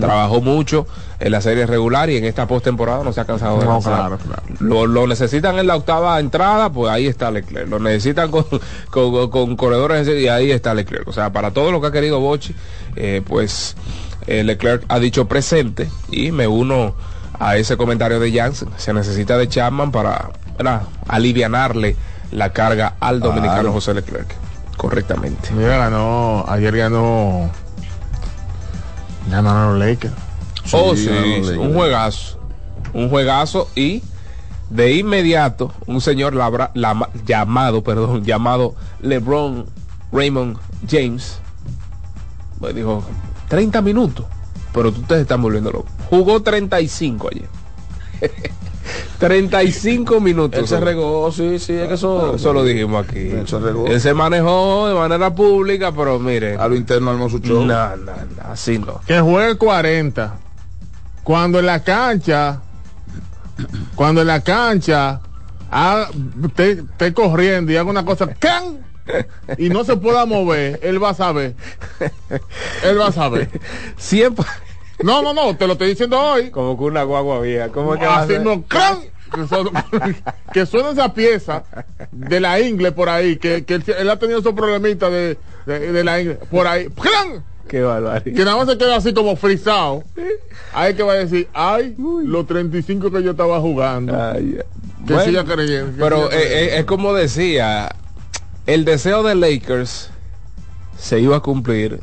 Trabajó mucho en la serie regular y en esta postemporada no se ha cansado de No, claro, claro. Lo, lo necesitan en la octava entrada, pues ahí está Leclerc. Lo necesitan con, (laughs) con, con corredores y ahí está Leclerc. O sea, para todo lo que ha querido Bochi, eh, pues eh, Leclerc ha dicho presente y me uno a ese comentario de Jansen. Se necesita de Chapman para ¿verdad? alivianarle la carga al dominicano Claro. José Leclerc. Correctamente. Mira, ganó, ayer ganó, ganaron los Lakers. oh, Sí, sí, ganó sí, Lakers. un juegazo. Un juegazo y de inmediato un señor labra- lama- llamado, perdón, (laughs) llamado LeBron Raymond James pues dijo 30 minutos, pero tú te están volviendo loco. Jugó 35 ayer. (laughs) 35 minutos. él se regó, sí, sí, es que eso, Eso lo dijimos aquí. Él se regó. Él se manejó de manera pública, pero mire, A lo interno armó su show. no, no, no, así no. Que juegue 40. Cuando en la cancha, cuando en la cancha, ah, te, te corriendo y haga una cosa, ¡can! y no se pueda mover, él va a saber. Él va a saber. (laughs) Siempre. No, no, no, te lo estoy diciendo hoy. Como que una guagua vieja. ¿Cómo que a Así no, ¡cran! (laughs) Que suena- esa pieza de la ingle por ahí, que, que él, él ha tenido esos problemitas de, de, de la ingle por ahí. ¡cran! Qué barbaridad. que nada más se queda así como frisado. (laughs) Ahí que va a decir, ay, los 35 que yo estaba jugando. Ay, que bueno, siga creyendo. que Pero siga eh, creyendo. eh, es como decía, el deseo de Lakers se iba a cumplir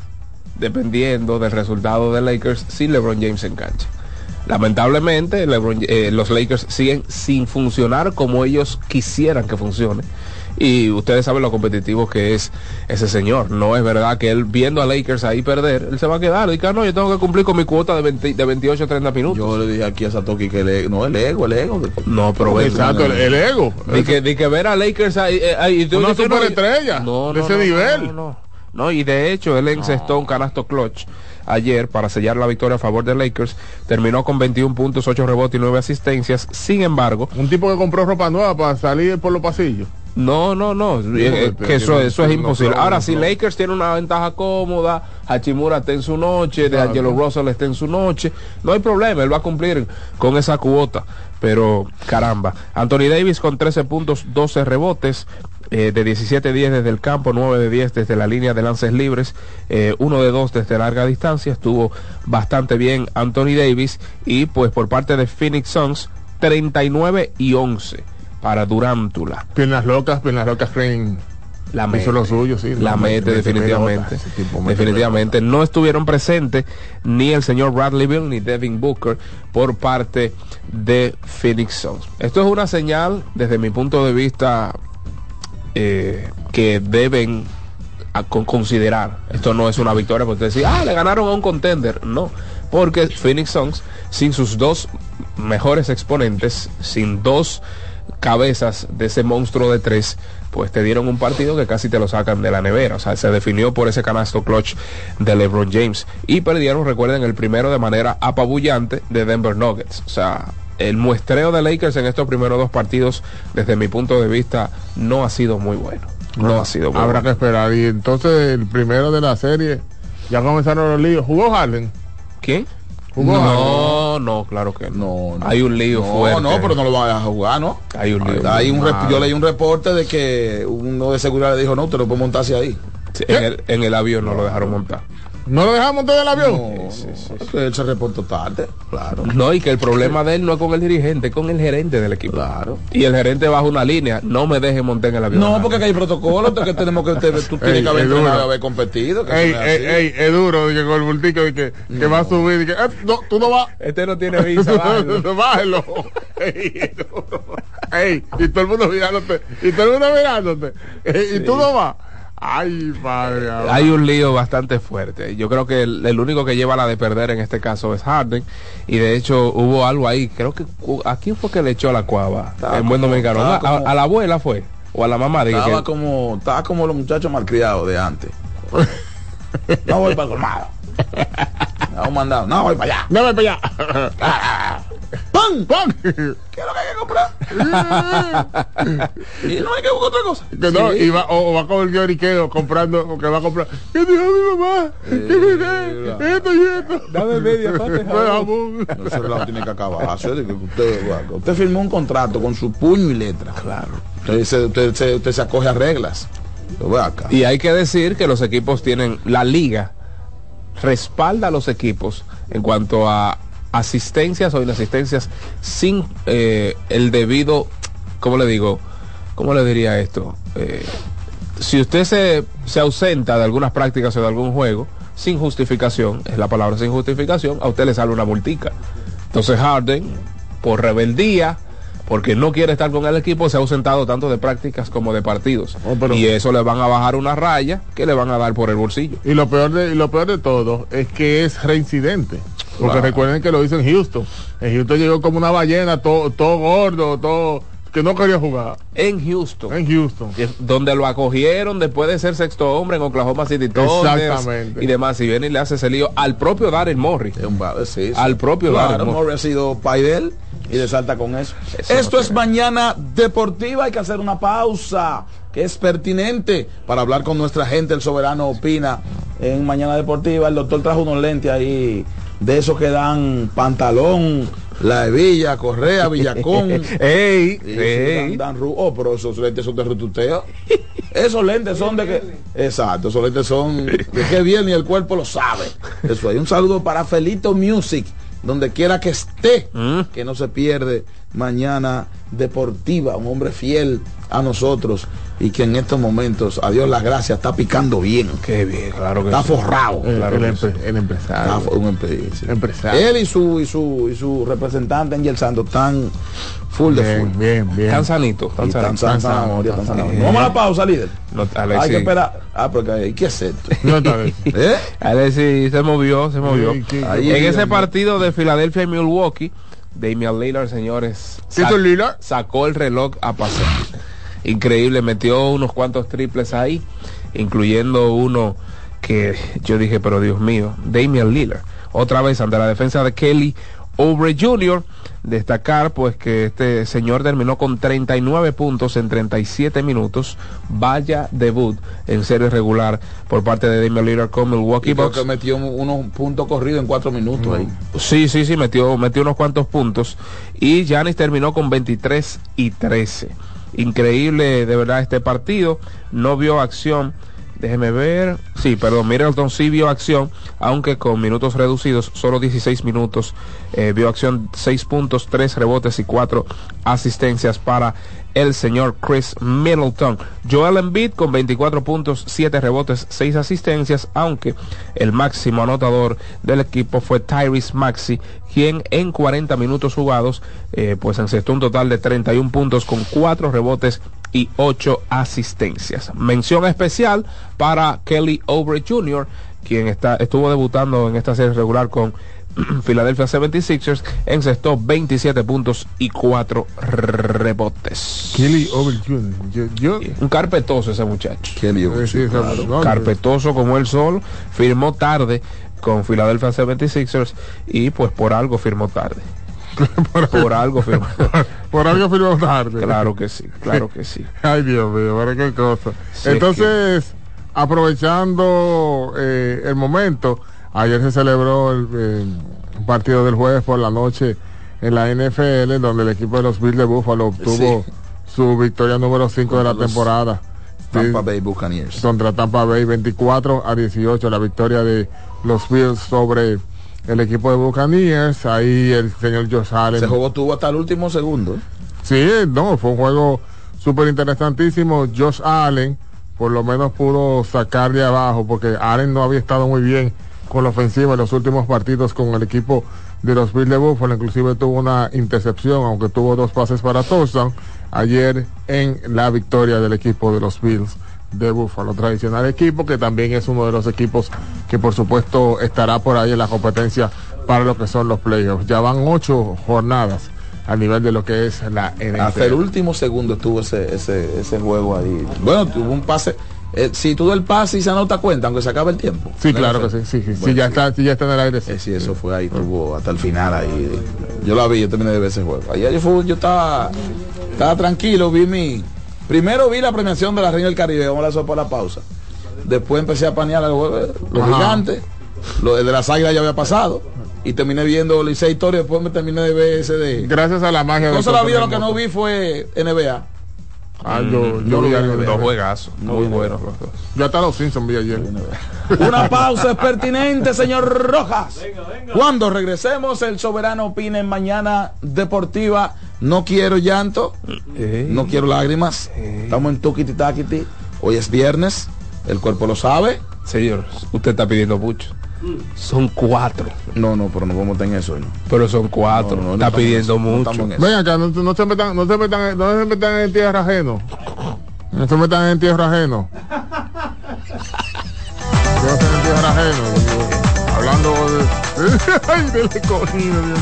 dependiendo del resultado de Lakers sin LeBron James en cancha. Lamentablemente, LeBron- eh, los Lakers siguen sin funcionar como ellos quisieran que funcione. Y ustedes saben lo competitivo que es ese señor. No es verdad que él viendo a Lakers ahí perder, él se va a quedar. Dice, "Ah, no, yo tengo que cumplir con mi cuota de, 20 de 28 a 30 minutos. Yo le dije aquí a Satoki que el no el ego, el ego. no, pero Exacto, el, el ego. Di que, di que ver a Lakers ahí, eh, ahí y tú Una superestrella no, de no, ese no, nivel. No, no, y de hecho él encestó un canasto clutch ayer para sellar la victoria a favor de Lakers. Terminó con 21 puntos, 8 rebotes y 9 asistencias. Sin embargo, Un tipo que compró ropa nueva para salir por los pasillos. no, no, no, eh, que eso, eso es imposible. Ahora, si. Lakers tiene una ventaja cómoda, Hachimura está en su noche, de. Angelo Russell está en su noche, no hay problema, él va a cumplir con esa cuota. Pero, caramba, Anthony Davis con 13 puntos, 12 rebotes, eh, de 17-10 desde el campo, 9 de 10 desde la línea de lances libres, eh, 1 de 2 desde larga distancia, estuvo bastante bien Anthony Davis y pues por parte de Phoenix Suns, 39 y 11 para Durántula. Piernas locas, piernas locas creen. La Hizo mete. lo suyo, sí. La mete, mete definitivamente. mete definitivamente. No estuvieron presentes ni el señor Bradley Bill ni Devin Booker por parte de Phoenix Suns. Esto es una señal, desde mi punto de vista, eh, que deben considerar. Esto no es una victoria porque decir, ah, le ganaron a un contender. No, porque Phoenix Suns, sin sus dos mejores exponentes, sin dos cabezas de ese monstruo de tres, pues te dieron un partido que casi te lo sacan de la nevera. O sea, se definió por ese canasto clutch de LeBron James. Y perdieron, recuerden, el primero de manera apabullante de Denver Nuggets. O sea, el muestreo de Lakers en estos primeros dos partidos, desde mi punto de vista, no ha sido muy bueno. No ha sido muy Habrá que esperar. Y entonces el primero de la serie, ya comenzaron los líos. ¿Jugó Harden? ¿Quién? ¿Jugó Harden? No, no, claro que no. No, no. Hay un lío no, fuerte. No, pero no lo van a jugar, ¿no? Hay un lío. Hay un yo leí un reporte de que uno de seguridad le dijo, no, usted no puede montarse ahí. Sí, En el, en el avión no lo dejaron montar. ¿No lo dejamos montar del avión? No, no, que él se reportó tarde, claro. No, y que el problema de él no es con el dirigente, es con el gerente del equipo. Claro. Y el gerente baja una línea, no me deje montar en el avión. No, porque aquí hay protocolos que tenemos que te- tú (laughs) tienes Ey, que haber entrenado, competido. que Ey, ey, ey, es duro, con el bultico de que, que va a subir, que, eh, no, tú no vas. Este no tiene visa, (laughs) bájalo. Bájalo. (laughs) Ey, es duro. Ey, y todo el mundo mirándote. Y todo el mundo mirándote. Ey, Y tú no vas. Ay, padre. Hay un lío bastante fuerte. Yo creo que el, el único que lleva la de perder en este caso es Harden. Y de hecho hubo algo ahí. Creo que uh, a quién fue que le echó la cuava Estaba en buen dominicano. A, como- a la abuela fue. O a la mamá. Dije Estaba que- como, estaba como los muchachos malcriados de antes. (laughs) No voy para el colmado. No, un mandado. No voy para allá. Dame para (laughs) allá. ¡Pam! ¡Pam! ¿Qué es lo que hay que comprar? (laughs) y no hay que buscar otra cosa. Que no, y va, o, o va con el lloriqueo comprando, o que va a comprar. ¿Qué dijo mi mamá? ¿Qué miré? Esto y esto. Dame media (laughs) parte jabón. No, ese relajo tiene que que Usted, usted firmó un contrato con su puño y letra. Claro. Usted, se, usted, se, usted se acoge a reglas. Acá. Y hay que decir que los equipos tienen, la liga respalda a los equipos en cuanto a asistencias o inasistencias sin eh, el debido, ¿cómo le digo? ¿Cómo le diría esto? Eh, si usted se, se ausenta de algunas prácticas o de algún juego, sin justificación, es la palabra sin justificación, a usted le sale una multica. Entonces Harden, por rebeldía, porque no quiere estar con el equipo, se ha ausentado tanto de prácticas como de partidos. Oh, pero- y eso le van a bajar una raya que le van a dar por el bolsillo. Y lo peor de, y lo peor de todo es que es reincidente. Porque Claro. recuerden que lo hizo en Houston. En Houston llegó como una ballena, todo, todo gordo, todo, que no quería jugar. En Houston. En Houston. donde lo acogieron después de ser sexto hombre en Oklahoma City Exactamente. y demás y viene y le hace ese lío al propio Darren Morris sí, sí. Al propio Claro, Darren. Moore ha sido pay de él y le salta con eso. Eso Esto no es mañana deportiva. Hay que hacer una pausa que es pertinente para hablar con nuestra gente. El soberano opina en mañana deportiva. El doctor trajo unos lentes ahí de esos que dan pantalón, la hebilla, correa, villacón. (laughs) ey, ey. dan- dan ru- oh, pero esos lentes son de rututeo. Esos lentes son de que. Exacto, esos lentes son de que viene y el cuerpo lo sabe. Eso hay un saludo para Felito Music, donde quiera que esté, Mm. que no se pierde mañana deportiva, un hombre fiel a nosotros y que en estos momentos, a Dios las gracias, está picando bien. Qué bien, claro que Está sí. forrado. El, Claro el el empresario. Está un empe- sí. Empresario. Él y su, y su, y su representante Angel Sando están full de full. Bien, bien, bien. Tan sanito, tan Y tan sanito. san- zanahoria, tan zanahoria. Eh. Vamos a la pausa, líder. No, Hay que esperar. Ah, porque hay que hacer esto. (laughs) No, está bien. ¿Eh? Alexis se movió, se movió. Sí, sí. Ahí, en ese partido de Filadelfia y Milwaukee, Damian Lillard, señores, ¿Sí, sac- tú, Lillard? sacó el reloj a pasar. Increíble, metió unos cuantos triples ahí, incluyendo uno que yo dije, pero Dios mío, Damian Lillard. Otra vez ante la defensa de Kelly Oubre Jr. Destacar pues que este señor terminó con 39 puntos en 37 minutos. Vaya debut en serie regular por parte de Damian Lillard con Milwaukee Y creo Bucks. que metió unos puntos corridos en cuatro minutos ahí. Sí, sí, sí, metió, metió unos cuantos puntos. Y Giannis terminó con 23 y 13. Increíble de verdad este partido. No vio acción. Déjeme ver. Sí, perdón, Middleton sí vio acción, aunque con minutos reducidos, solo 16 minutos. eh, vio acción 6 puntos, 3 rebotes y 4 asistencias para el señor Chris Middleton. Joel Embiid con 24 puntos, 7 rebotes, 6 asistencias, aunque el máximo anotador del equipo fue Tyrese Maxi, quien en 40 minutos jugados, eh, pues encestó un total de 31 puntos con 4 rebotes y 8 asistencias. Mención especial para Kelly Oubre Jr., quien está, estuvo debutando en esta serie regular con (clears throat) Philadelphia 76ers, encestó 27 puntos y 4 rebotes. Kelly Over Jr. Yo, yo Un carpetoso ese muchacho. Kelly Oubre, sí, claro. no, Carpetoso como él solo. Firmó tarde con Philadelphia 76ers y pues por algo firmó tarde. (laughs) por algo firmó. (laughs) Por algo firmó tarde. claro que sí, claro que sí. (laughs) Ay, Dios mío, pero qué cosa. Sí, Entonces, aprovechando eh, el momento, ayer se celebró el eh, partido del jueves por la noche en la NFL, donde el equipo de los Bills de Buffalo obtuvo Sí. su victoria número 5 de la temporada. Tampa Bay Buccaneers. contra Tampa Bay 24 a 18 la victoria de los Bills sobre el equipo de Buccaneers ahí el señor Josh Allen Ese juego tuvo hasta el último segundo. Sí, no, fue un juego súper interesantísimo. Josh Allen por lo menos pudo sacar de abajo porque Allen no había estado muy bien con la ofensiva en los últimos partidos con el equipo de los Bills de Buffalo. Inclusive tuvo una intercepción, aunque tuvo dos pases para touchdown ayer en la victoria del equipo de los Bills de Buffalo. Tradicional equipo que también es uno de los equipos que por supuesto estará por ahí en la competencia para lo que son los playoffs. Ya van ocho jornadas a nivel de lo que es la NFL. Hasta el último segundo estuvo ese, ese, ese juego ahí. Bueno, tuvo un pase. eh, si tú das el pase y se anota cuenta, aunque se acabe el tiempo. Sí, ¿No claro que sí, sí, sí, ya sí. está, sí, ya está en el aire. sí. Eh, sí, eso fue ahí, tuvo hasta el final ahí. Yo la vi, yo terminé de ver ese juego. Ayer yo, fue- yo estaba, estaba tranquilo, vi mi. Primero vi la premiación de la Reina del Caribe, vamos a hacer por la pausa. Después empecé a panear los los Ajá. gigantes. Lo de las águilas ya había pasado. Y terminé viendo Licey Historia, después me terminé de ver ese de. Gracias a la magia de Cosa la vida, lo que no vi fue NBA. Ah, yo, yo lo vi vi, algo no de Dos eso. juegazos, No, muy no. buenos los dos. Yo hasta los Simpsons vi ayer. (laughs) Una pausa es pertinente, señor Rojas. Cuando regresemos, el soberano opina en mañana deportiva. No quiero llanto, no quiero lágrimas. Estamos en Tukiti Takiti. Hoy es viernes, el cuerpo lo sabe. Señor, usted está pidiendo mucho. Son cuatro, No, no, pero no vamos a en eso. ¿no? pero son cuatro. No, está pidiendo mucho. Ven acá, no, no se metan, no se metan, no se metan en tierra ajeno. No se metan en tierra ajeno. No se metan en tierra ajeno. Hablando de, (laughs) ay, del escogido, Dios.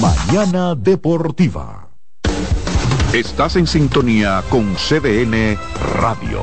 Mañana Deportiva. Estás en sintonía con CDN Radio.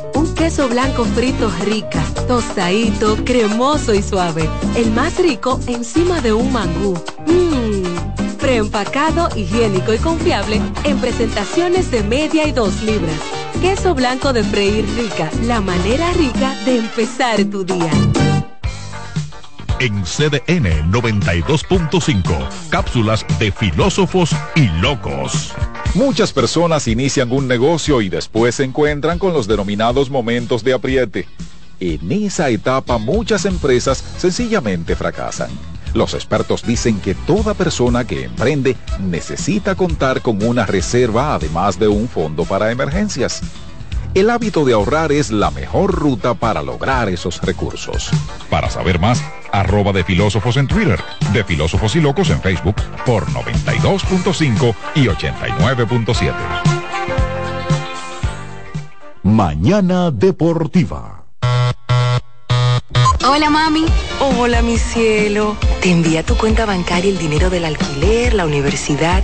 Un queso blanco frito rica, tostadito, cremoso y suave. El más rico encima de un mangú. Mmm, preempacado, higiénico y confiable en presentaciones de media y dos libras. Queso blanco de freír rica, la manera rica de empezar tu día. En CDN 92.5, cápsulas de filósofos y locos. Muchas personas inician un negocio y después se encuentran con los denominados momentos de apriete. En esa etapa muchas empresas sencillamente fracasan. Los expertos dicen que toda persona que emprende necesita contar con una reserva además de un fondo para emergencias. El hábito de ahorrar es la mejor ruta para lograr esos recursos. Para saber más, arroba de filósofos en Twitter, de filósofos y locos en Facebook por 92.5 y 89.7. Mañana Deportiva. Hola mami. Hola mi cielo. Te envía tu cuenta bancaria el dinero del alquiler, la universidad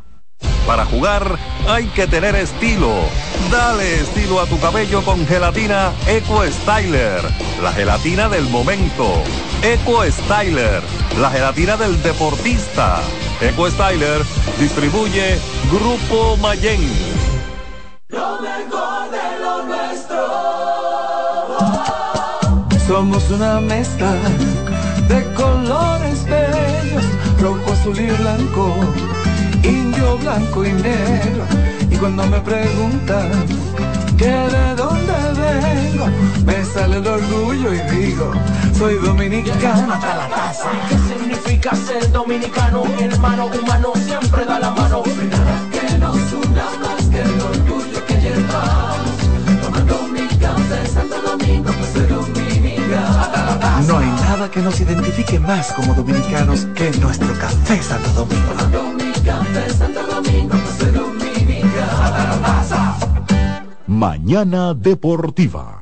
Para jugar hay que tener estilo. Dale estilo a tu cabello con gelatina Eco Styler, la gelatina del momento. Eco Styler, la gelatina del deportista. Eco Styler distribuye Grupo Mayen. Lo mejor de lo nuestro. Somos una mezcla de colores bellos, rojo, azul y blanco, indio, blanco y negro. Y cuando me preguntan que de dónde vengo, me sale el orgullo y digo, soy dominicano hasta la taza. ¿Qué significa ser dominicano? Hermano humano siempre da la mano. Que nos una más que el orgullo que llevamos. Tomando mi café Santo Domingo, pues soy dominicano. No hay nada que nos identifique más como dominicanos que nuestro café Santo Domingo. Mañana Deportiva.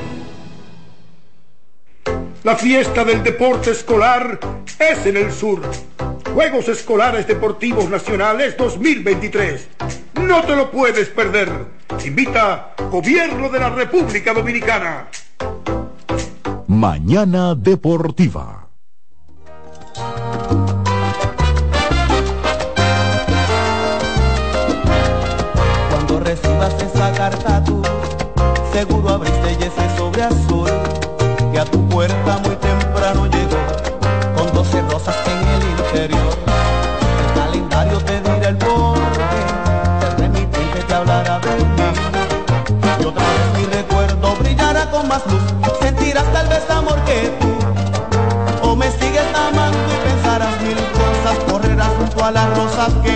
La fiesta del deporte escolar es en el sur. Juegos Escolares Deportivos Nacionales 2023. No te lo puedes perder. Invita Gobierno de la República Dominicana. Mañana Deportiva. Cuando recibas esa carta tú, seguro abriste y ese sobre azul puerta muy temprano llegó con 12 rosas en el interior. El calendario te dirá el porqué, el remitente te hablará de mí. Y otra vez mi recuerdo brillará con más luz, sentirás tal vez amor que tú. O me sigues amando y pensarás mil cosas, correrás junto a las rosas que.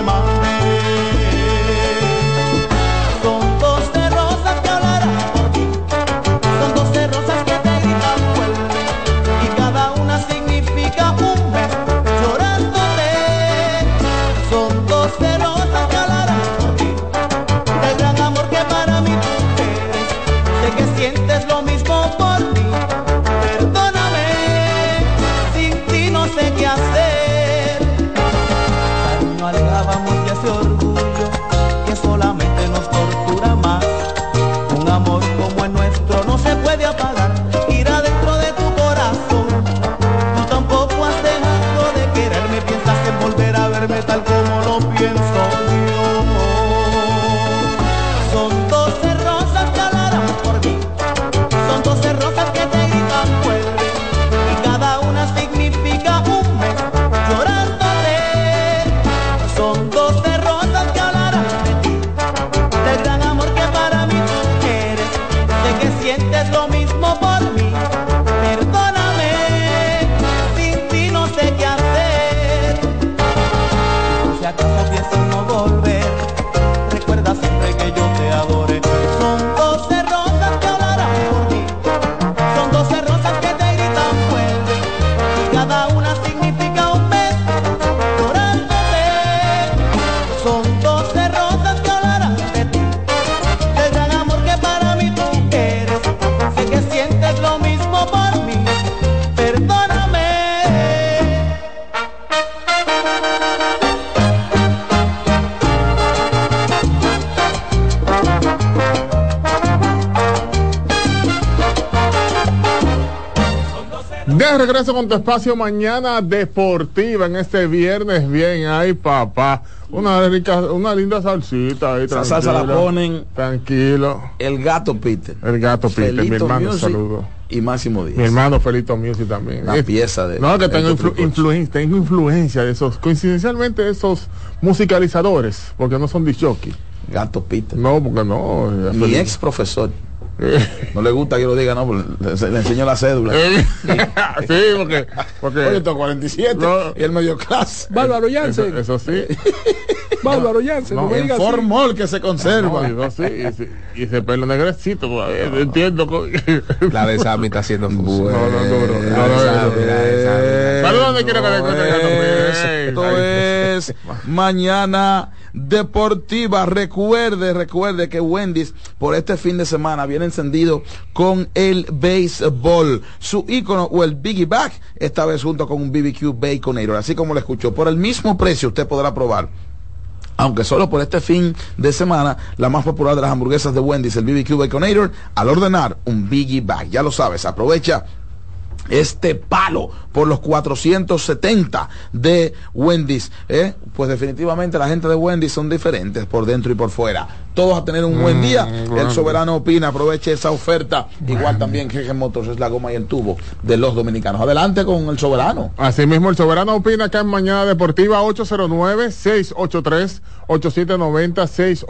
Regreso con tu espacio mañana deportiva en este viernes. Bien, ay papá. Una rica, una linda salsita ahí. Esa salsa la ponen Tranquilo. el gato Peter. El gato Peter, mi hermano, Music saludo. Y Máximo Díaz. Mi hermano Felito Music también. Una Eh, pieza de. No, que tengo, influ- influencia, tengo influencia de esos, coincidencialmente de esos musicalizadores, porque no son disjockey. Gato Peter. No, porque no. eh, Mi ex profesor. No le gusta que yo lo diga, no, le, le enseño la cédula. (laughs) (laughs) Sí, porque. porque Oye, tengo 47 No. y el medio clase. Bárbaro eso, Jansen. eso sí. (laughs) Bárbaro Jansen. No, no En así. formol que se conserva. No, y no, sí, y, se- y ese pelo negrecito todavía. Entiendo. co- (laughs) La de Sammy está haciendo fusión. No, no, no, no, La no, de no, Sammy, no, la de Sammy. ¿Para dónde quiero que cuente? Esto es mañana deportiva. Recuerde, recuerde que Wendy's por este fin de semana viene encendido con el béisbol. Su icono o el Biggie Bag, esta vez junto con un BBQ Baconator. Así como lo escuchó, por el mismo precio usted podrá probar. Aunque solo por este fin de semana, la más popular de las hamburguesas de Wendy's, el BBQ Baconator, al ordenar un Biggie Bag. Ya lo sabes, aprovecha este palo por los 470 de Wendy's. ¿eh? Pues definitivamente la gente de Wendy's son diferentes por dentro y por fuera. Todos a tener un buen día. El soberano opina, aproveche esa oferta. Igual también que Motors es la goma y el tubo de los dominicanos. Adelante con el soberano. Así mismo, el soberano opina acá en Mañana Deportiva 809-683-8790,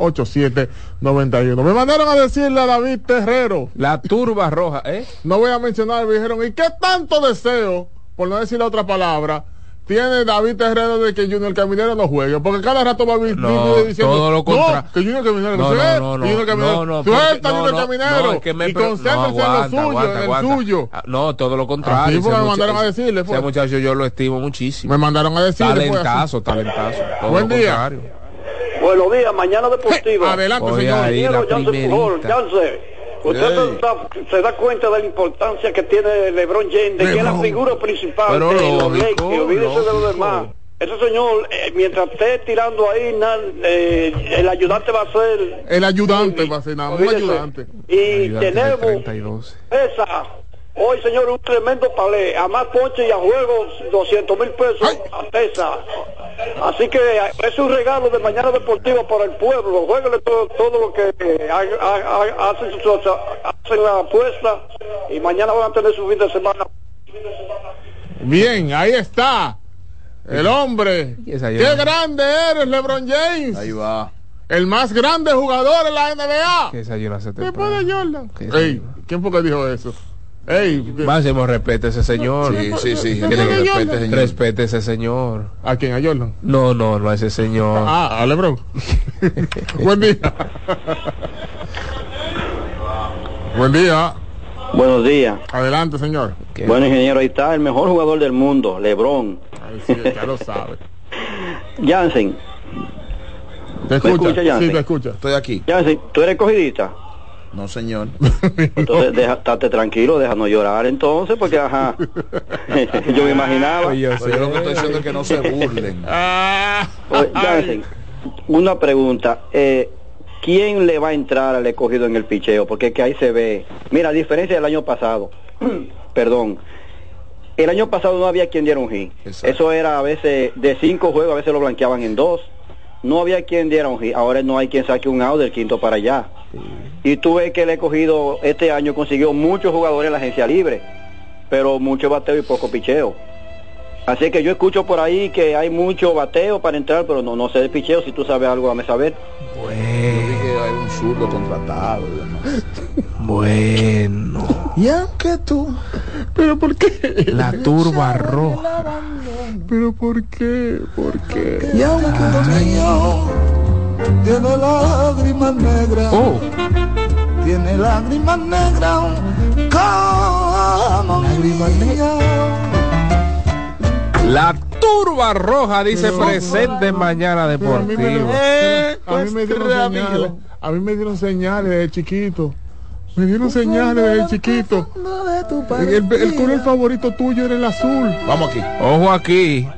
683-8791. Me mandaron a decirle a David Terrero. La turba roja, ¿eh? No voy a mencionar, me dijeron, ¿y qué tanto deseo, por no decir la otra palabra, tiene David Terrero de que Junior Caminero no juegue, porque cada rato va a vivir No, diciendo todo lo contra- no, que Junior Caminero no, No, juegue, no, no, que Junior Caminero, no, no, suelta porque- no, Junior no, Caminero no, es que me y concéntrese en lo suyo, aguanta, en el aguanta. suyo. Ah, No, todo lo contrario. Así fue, Ese me mucha- mandaron a decirle, fue. Ese muchacho yo lo estimo muchísimo. Me mandaron a decirle. Talentazo, talentazo. Todo Buen lo día. contrario. Buenos días, mañana deportiva. Adelante, Oye, señor. Jansen Pujol. Jansen, usted se da, se da cuenta de la importancia que tiene LeBron James, de que es la figura principal Pero de los Lakers, olvídese de los demás. Ese señor, eh, mientras esté tirando ahí, na- eh, el ayudante va a ser... El ayudante va a ser nada, un ayudante. Y tenemos 30 y 12. esa... Hoy, señor, un tremendo palé. A más ponche y a juegos, 200 mil pesos a Tesa. Así que eh, es un regalo de Mañana Deportiva para el pueblo. Jueguenle todo, todo lo que eh, ha- ha- ha- hacen, sus, hacen la apuesta y mañana van a tener su fin de semana. Bien, ahí está. El hombre. Y esa Qué grande eres, LeBron James. Ahí va. El más grande jugador en la NBA. La sé Después de Jordan. Ey. ¿quién fue que dijo eso? Ey, Máximo respete a ese señor. Sí, sí, sí. Que respetar, Jordan. señor. Respete a ese señor. ¿A quién? ¿A Jordan? No, no, no a ese señor. Ah, a LeBron. (laughs) Buen día. Buen día. Buenos días. Adelante, señor. Que- Bueno, ingeniero, ahí está el mejor jugador del mundo, LeBron. Ay, sí, ya lo sabe. (laughs) Jansen, ¿Te escucha? escucha, Jansen? sí, te escucha. Estoy aquí. Jansen, ¿tú eres cogidista? No, señor. (laughs) Entonces, deja, estate tranquilo, déjanos llorar entonces, porque ajá. (laughs) yo me imaginaba. Oye, yo lo que estoy diciendo es que no se burlen. (laughs) Ah, Oye, Jansen, una pregunta. Eh, ¿Quién le va a entrar al escogido en el picheo? Porque es que ahí se ve. Mira, a diferencia del año pasado, (clears throat) perdón, el año pasado no había quien diera un hit. Exacto. Eso era a veces de cinco juegos, a veces lo blanqueaban en dos. No había quien diera un hit. Ahora no hay quien saque un out del quinto para allá. Y tú ves que el escogido este año consiguió muchos jugadores en la agencia libre, pero mucho bateo y poco picheo. Así que yo escucho por ahí que hay mucho bateo para entrar, pero no, no sé de picheo. Si tú sabes algo, dame saber. Yo vi que hay un zurdo contratado y demás. (laughs) Bueno. Y aunque tú ¿Pero por qué? La turba roja. ¿Pero por qué? ¿Por qué? Y aunque niño tiene lágrimas negras, Oh, tiene lágrimas negras, como lágrimas negras. la turba roja dice presente en mañana Pero a mí me dieron, deportivo. Eh, a mí me dieron pues, señales. amigo. A mí me dieron señales de chiquito. Me dieron señales de chiquito. El, el color favorito tuyo era el azul. Vamos aquí. Ojo aquí.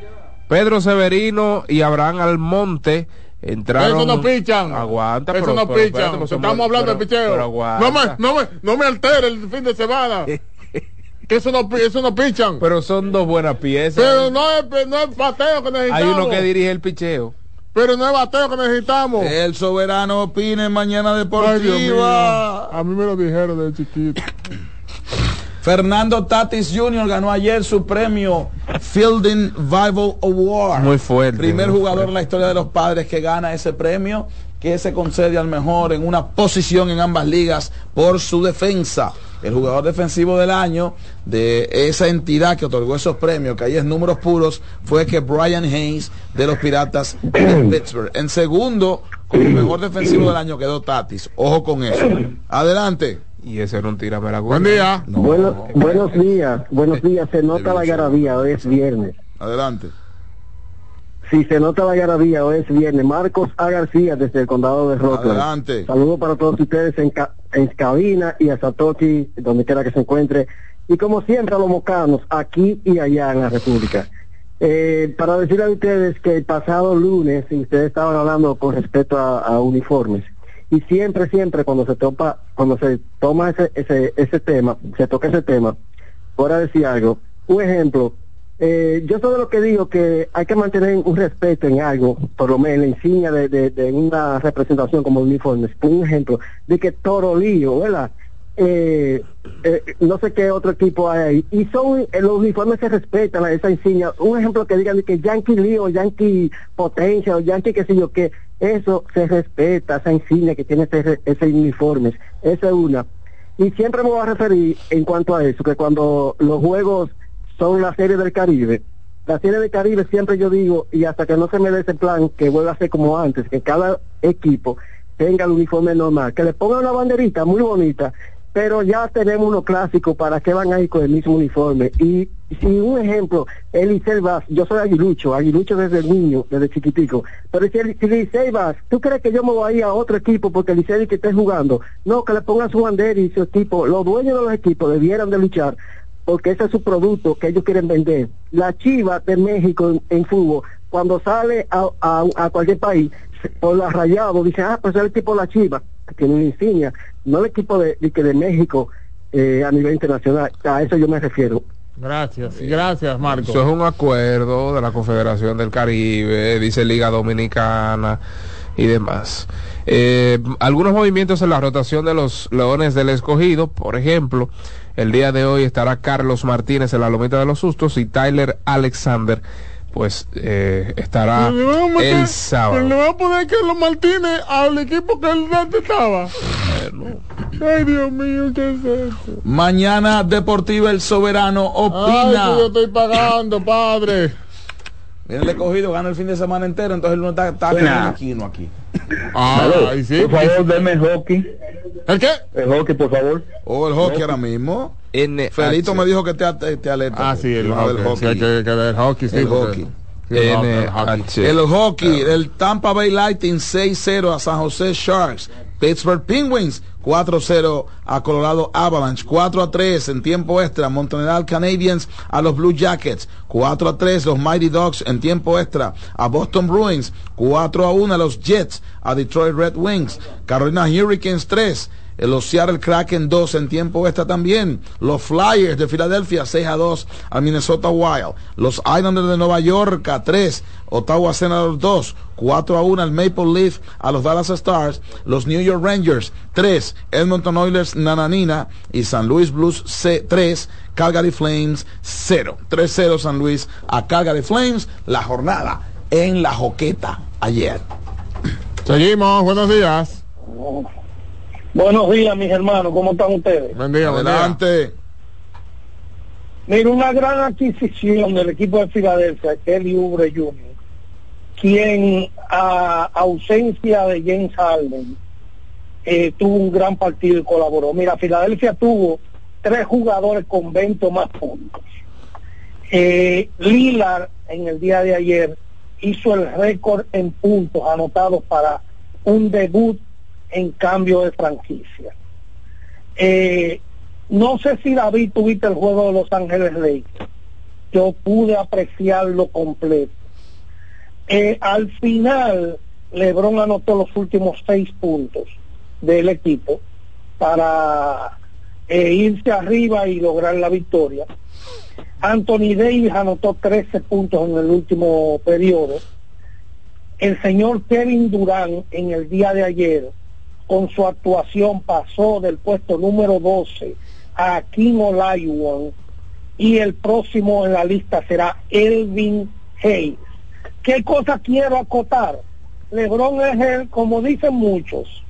Pedro Severino y Abraham Almonte entraron. Eso no pichan. Aguanta, Eso pero- no pero espérate, pichan. pues somos- Estamos hablando pero- de picheo. pero. No me, no, me, no me altere el fin de semana. (laughs) que eso no, eso no pichan. Pero, Pero son dos buenas piezas. no, es, no es bateo que necesitamos. Hay uno que dirige el picheo. Pero no es bateo que necesitamos. El soberano opine en mañana Ay, deportiva. A mí me lo dijeron de chiquito. (coughs) Fernando Tatis Jr. ganó ayer su premio Fielding Bible Award. Muy fuerte, Primer muy jugador fuerte. en la historia de los padres que gana ese premio, que se concede al mejor en una posición en ambas ligas por su defensa. El jugador defensivo del año de esa entidad que otorgó esos premios, que ahí es números puros, fue que Brian Hayes de los Piratas de (clears throat) Pittsburgh. En segundo, como mejor defensivo del año quedó Tatis. Ojo con eso. Adelante. Y ese era un tírame la Buen día. No, Bueno, no. buenos días, buenos días. Se nota la garabía, hoy es viernes. Adelante. Sí, se nota la garabía, hoy es viernes. Marcos A. García desde el condado de Rockland. Adelante. Saludos para todos ustedes en, ca- en cabina y a Satoshi, donde quiera que se encuentre. Y como siempre a los mocanos, aquí y allá en la República. Eh, para decirle a ustedes que el pasado lunes, ustedes estaban hablando con respecto a, a uniformes, y siempre, siempre cuando se topa, cuando se toma ese, ese, ese tema, se toca ese tema, por decir algo, un ejemplo, eh, yo de lo que digo que hay que mantener un respeto en algo, por lo menos en la insignia de, de, una representación como uniformes. Un ejemplo, de que Toro Lío, ¿verdad? Eh, eh, no sé qué otro equipo hay ahí. Y son, eh, los uniformes se respetan, esa insignia. Un ejemplo que digan de que Yankee Lío, Yankee Potencia, o Yankee qué sé yo, que eso se respeta, esa insignia que tiene ese, ese uniforme. Esa es una. Y siempre me voy a referir en cuanto a eso, que cuando los juegos son la serie del Caribe, la serie del Caribe siempre yo digo, y hasta que no se me dé ese plan, que vuelva a ser como antes, que cada equipo tenga el uniforme normal, que le pongan una banderita muy bonita, pero ya tenemos unos clásicos para que van a ir con el mismo uniforme. Y si un ejemplo, Eliseo Vaz, yo soy aguilucho, aguilucho desde niño, desde chiquitico, pero si Eliseo Vaz, ¿tú crees que yo me voy a ir a otro equipo porque Eliseo que esté jugando? No, que le pongan su bandera y su equipo, los dueños de los equipos debieran de luchar porque ese es su producto que ellos quieren vender. La Chiva de México en, en fútbol, cuando sale a, a, a cualquier país, por la rayado, dice, ah, pues es el equipo de la Chiva, que tiene una insignia, no el equipo de, de, que de México eh, a nivel internacional, a eso yo me refiero. Gracias, gracias Marco. Eso es un acuerdo de la Confederación del Caribe, dice Liga Dominicana y demás. Eh, algunos movimientos en la rotación de los Leones del Escogido, por ejemplo, el día de hoy estará Carlos Martínez en la Lomita de los Sustos y Tyler Alexander pues eh, estará el sábado. Le va a poner Carlos Martínez al equipo que él antes estaba. Ay, Dios mío, ¿qué es eso? Mañana Deportiva El Soberano opina. Ay, yo estoy pagando, padre. Viene el escogido, gana el fin de semana entero, entonces él no está, está aquí. Ah, ahí sí. Por favor, deme el hockey. ¿El qué? El hockey, por favor. O oh, el hockey, ahora mismo. N Felito me dijo que te, te, te alerta. Ah, sí, el, hockey. El hockey. Sí, que, que el hockey, sí, el hockey. El hockey. El hockey, el Tampa Bay Lightning 6-0 a San José Sharks. Pittsburgh Penguins 4-0 a Colorado Avalanche, 4-3 en tiempo extra Montreal Canadiens a los Blue Jackets, 4-3 los Mighty Dogs en tiempo extra a Boston Bruins, 4-1 a los Jets a Detroit Red Wings, Carolina Hurricanes 3 los Seattle Kraken 2 en tiempo extra también. Los Flyers de Filadelfia 6 a 2 al Minnesota Wild. Los Islanders de Nueva York a 3. Ottawa Senators 2. 4 a 1 al Maple Leaf a los Dallas Stars. Los New York Rangers 3. Edmonton Oilers Nananina y San Luis Blues C 3. Calgary Flames 0. 3-0 San Luis a Calgary Flames. La jornada en la joqueta ayer. Seguimos, buenos días. Buenos días, mis hermanos, ¿cómo están ustedes? Buen día, adelante. Mira, una gran adquisición del equipo de Filadelfia, Kelly Ubre Jr., quien a ausencia de James Harden eh, tuvo un gran partido y colaboró. Mira, Filadelfia tuvo tres jugadores con 20 más puntos. Eh, Lillard en el día de ayer hizo el récord en puntos anotados para un debut en cambio de franquicia. Eh, no sé si David tuviste el juego de Los Ángeles Lakers. Yo pude apreciarlo completo. Eh, al final, LeBron anotó los últimos seis puntos del equipo para eh, irse arriba y lograr la victoria. Anthony Davis anotó 13 puntos en el último periodo. El señor Kevin Durán en el día de ayer con su actuación pasó del puesto número 12 a Kim Olajuwon y el próximo en la lista será Elvin Hayes. ¿Qué cosa quiero acotar? Lebron es el, como dicen muchos,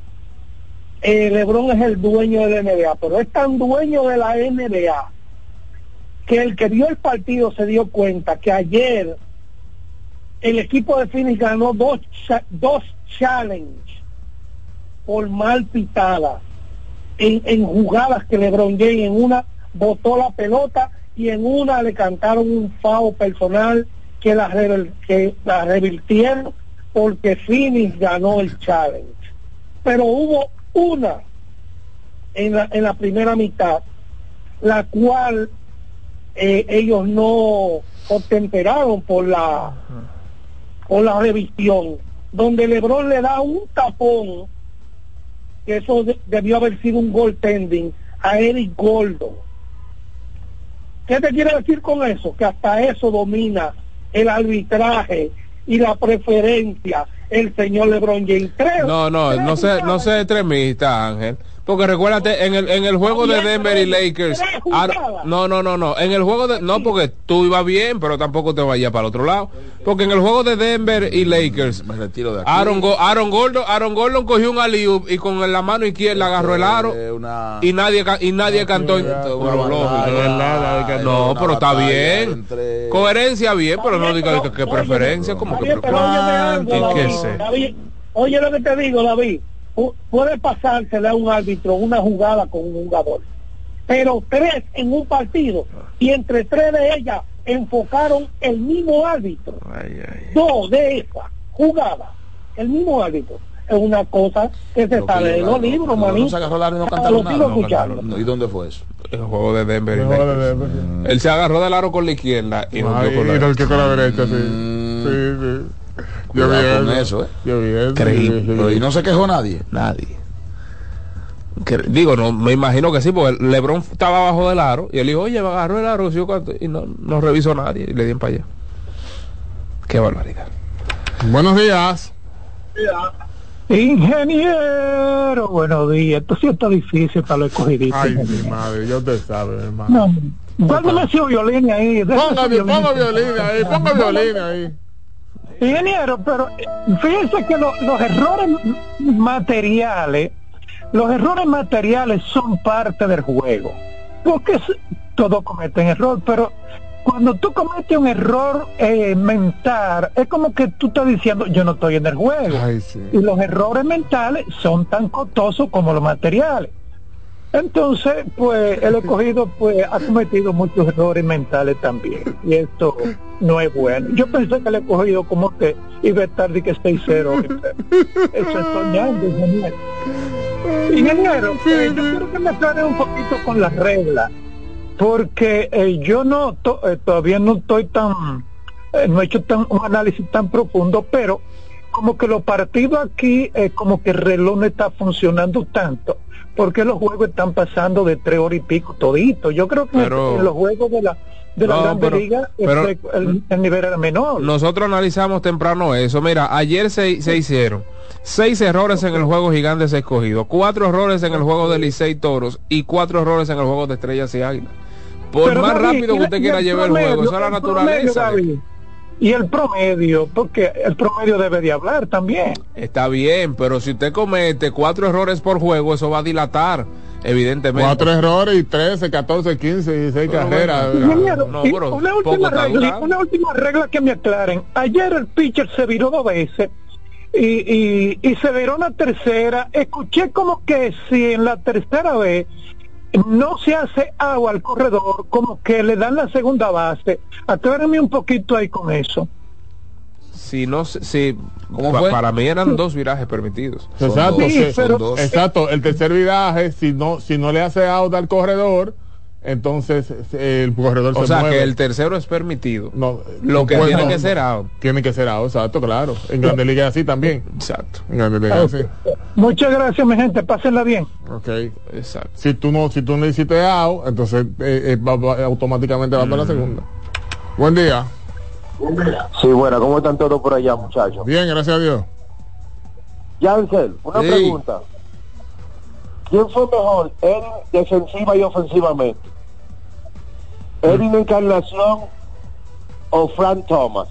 eh, Lebron es el dueño de la NBA, pero es tan dueño de la NBA que el que vio el partido se dio cuenta que ayer el equipo de Phoenix ganó dos, dos challenges por mal pitada en, en jugadas que LeBron James en una botó la pelota y en una le cantaron un fao personal que la, que la revirtieron porque Phoenix ganó el challenge. Pero hubo una en la, en la primera mitad, la cual eh, ellos no contemperaron por la, por la revisión, donde Lebron le da un tapón que eso debió haber sido un gol tending a Eric Goldo. ¿Qué te quiero decir con eso? Que hasta eso domina el arbitraje y la preferencia el señor LeBron James. Tres- No, no, no sé, no sé extremista, Ángel. Porque recuérdate, en el, en el juego de Denver y Lakers. Ar- no, no, no, no. En el juego de. No, porque tú ibas bien, pero tampoco te vayas para el otro lado. Porque en el juego de Denver y Lakers. Me retiro de aquí. Aaron, Go- Aaron Gordon, Aaron Gordon cogió un alley y con la mano izquierda agarró el aro una- y nadie y nadie cantó Pero lógico, una- no pero está bien entre- coherencia bien pero no diga que, que preferencia como que oye lo que te digo, David. Pu- Puede pasársele a un árbitro una jugada con un jugador, pero tres en un partido y entre tres de ellas enfocaron el mismo árbitro. Dos de esas jugadas, el mismo árbitro. Es una cosa que se sale de los libros, No, no manito. se agarró el aro y no. No, ¿Y dónde fue eso? el juego de Denver y El juego de. Denver. él se agarró del aro con la izquierda y no Ay, dio con la y no, que con la derecha, sí. Sí, sí. Yo Cuidado con eso. eso, ¿eh? Yo Pero, sí. ¿Y no se quejó nadie? nadie Que- digo no me imagino que sí porque LeBron estaba abajo del aro y él dijo oye me agarró el aro ¿sí o cuánto?", y no, no revisó nadie y le dieron para allá qué barbaridad Buenos días. Ingeniero, buenos días. Esto sí está difícil para los escogidistas. Ay, mi madre, yo te sabe, hermano. No, guárdame ese violín ahí. Ponga, ponga violín ahí, ponga violín ahí. Ingeniero, pero eh, fíjense que lo- los errores materiales, los errores materiales son parte del juego. Porque todos cometen error, pero cuando tú cometes un error eh, mental, es como que tú estás diciendo, yo no estoy en el juego. Ay, sí. Y los errores mentales son tan costosos como los materiales. Entonces, pues el escogido pues ha cometido muchos errores mentales también. Y esto no es bueno. Yo pensé que el escogido como que iba a estar de que 6-0. Eso es soñando, ingeniero. Ingeniero, eh, yo quiero que me aclare un poquito con las reglas. Porque eh, yo no to- eh, todavía no estoy tan eh, no he hecho tan, un análisis tan profundo, pero como que los partidos aquí, eh, como que el reloj no está funcionando tanto, porque los juegos están pasando de tres horas y pico todito. Yo creo que Pero- en los juegos de la de la No, Grande pero- Liga pero- este, el, el nivel era menor. nosotros analizamos temprano eso mira ayer se, se hicieron seis errores en el juego gigantes escogido cuatro errores en el juego de Licey Toros y cuatro errores en el juego de Estrellas y Águilas por más David, rápido que la- usted quiera llevar el juego esa es la promedio, naturaleza. Y el promedio, porque el promedio debe de hablar también. Está bien, pero si usted comete cuatro errores por juego, eso va a dilatar, evidentemente. Cuatro errores y 13, 14, 15, 16 Pero carreras. no, y una última regla, una última regla que me aclaren. Ayer el pitcher se viró dos veces y, y, y se viró una tercera. Escuché como que si en la tercera vez no se hace agua al corredor, como que le dan la segunda base. Aclárenme un poquito ahí con eso. Si no, se- si, ¿Cómo pa- fue? para mí eran dos virajes permitidos. Exacto, Sí, que- pero- exacto. El tercer viraje, si no, si no le hace out al corredor, entonces eh, el corredor O se sea mueve. que el tercero es permitido. No, Lo que pues tiene no, que ser out. Tiene que ser out, exacto, claro. En Grandes Ligas así también. Exacto. En Grandes Ligas así. Muchas gracias, mi gente. Pásenla bien. Ok. Exacto. Si tú no, si tú no hiciste out, entonces eh, eh, va- va- automáticamente va para la segunda. Buen día. Sí, bueno, ¿cómo están todos por allá, muchachos? Bien, gracias a Dios. Yancel, una Sí. pregunta. ¿Quién fue mejor, Erin defensiva y ofensivamente? ¿Erin Encarnación o Frank Thomas?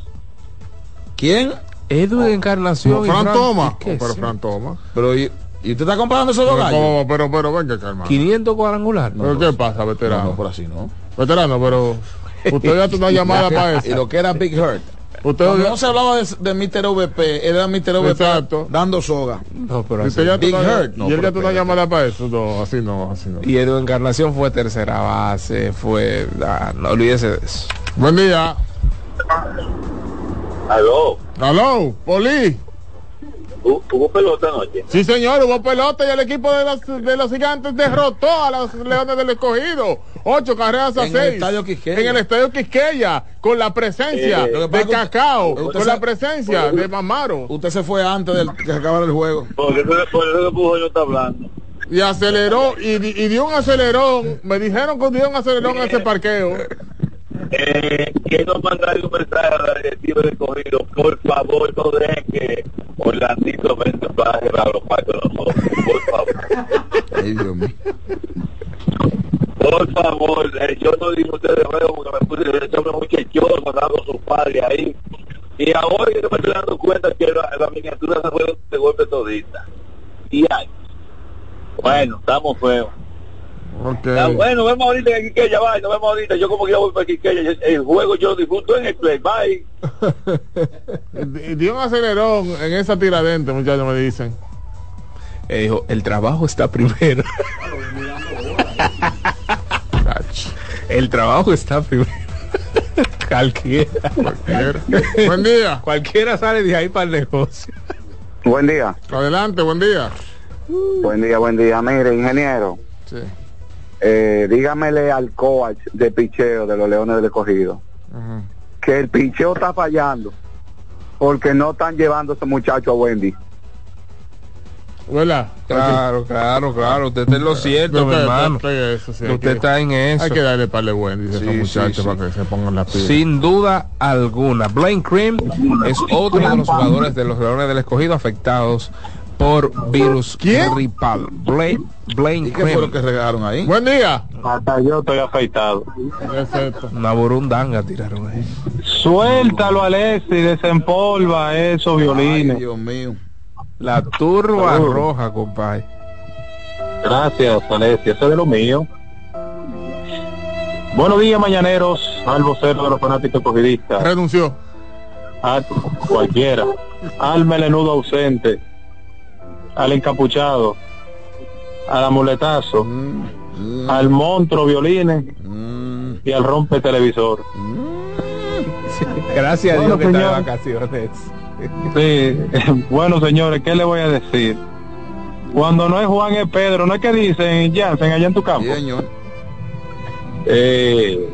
¿Quién? Edwin Encarnación. y Fran Thomas. ¿qué Oh, pero es? Fran Thomas. Pero, ¿y, y usted está comparando esos dos gallos? ¿cómo? pero, pero, venga, calma. 500 cuadrangular. ¿Pero qué pasa, veterano? No, no, por así no. Veterano, pero (laughs) usted ya tuvo una llamada para Y eso. lo que era Big Hurt. Usted no se hablaba de, de Mr. VP, era Mr. VP Exacto. dando soga. No, pero así. ya Big Hurt. No, y él pero ya tuvo una espérate. llamada para eso. No, así no, así no. Y Edwin Encarnación fue tercera base, fue... ah, no olvídese de eso. Buen día. Aló, Aló, Poli. ¿Hubo pelota anoche? Sí, señor, hubo pelota y el equipo de los, de los gigantes derrotó a los Leones del Escogido. Ocho carreras a En el seis. Estadio Quisqueya. En el estadio Quisqueya, con la presencia Eh, de Cacao, usted- usted con la se- presencia de Mamaro. Usted se fue antes de que acabara el juego. Porque por eso que no está hablando. Y aceleró, y, y dio un acelerón. Me dijeron que dio un acelerón en ese parqueo. Eh, quiero mandar un mensaje a la directiva de corrido. Por favor, no dejen que Orlandito vende para a los cuatro de nosotros. Por favor. Ay, Dios mío. Por favor, eh, yo no digo ustedes juego porque me puse ese hombre muchachoso dando su padre ahí. Y ahora que me estoy dando cuenta que la, la miniatura se fue de golpe todita. Y ay. Bueno, estamos feos. Ah, bueno, vemos ahorita en Quiqueya, bye, nos vemos ahorita. Yo como que ya voy para Quiqueya, el, el juego yo lo disfruto en el play, bye. (laughs) Dio un acelerón en esa tiradente, muchachos, me dicen. Eh, dijo, el trabajo está primero. (laughs) el trabajo está primero. (laughs) Cualquiera. Buen día. Cualquiera sale de ahí para el negocio. Buen día. Adelante, buen día. Buen día, buen día. Mire, ingeniero, Sí. Eh, dígamele al coach de picheo de los Leones del Escogido Ajá. que el picheo está fallando porque no están llevando a ese muchacho a Wendy. ¿Verdad? Claro, claro, claro. Usted está en lo cierto, mi hermano. usted- eso sí, hay Usted que- está en eso. Hay que darle par de buen, dice Sí, esos sí, muchachos, sí. para que se pongan pilas. Sin duda alguna. Blaine Cream es otro de los jugadores de los Leones del Escogido afectados por virus gripal. Blaine, Blaine ¿Y qué fue lo que regaron ahí? Buen día. Hasta yo estoy afeitado. Una burundanga tiraron ahí. Suéltalo, Alexi, desempolva esos violines. Dios mío. La turba Salud. roja, compadre. Gracias, Alexi, eso es de lo mío. Buenos días, mañaneros, al vocero de los fanáticos cogidistas. Renunció. A cualquiera. Al melenudo ausente. Al encapuchado. Al amuletazo. Al monstruo violines. Y al rompe televisor. (laughs) Gracias a Bueno, Dios que está de vacaciones. Sí, (laughs) bueno señores, ¿qué le voy a decir? Cuando no es Juan es Pedro, ¿no es que dicen Jansen allá en tu campo? Eh,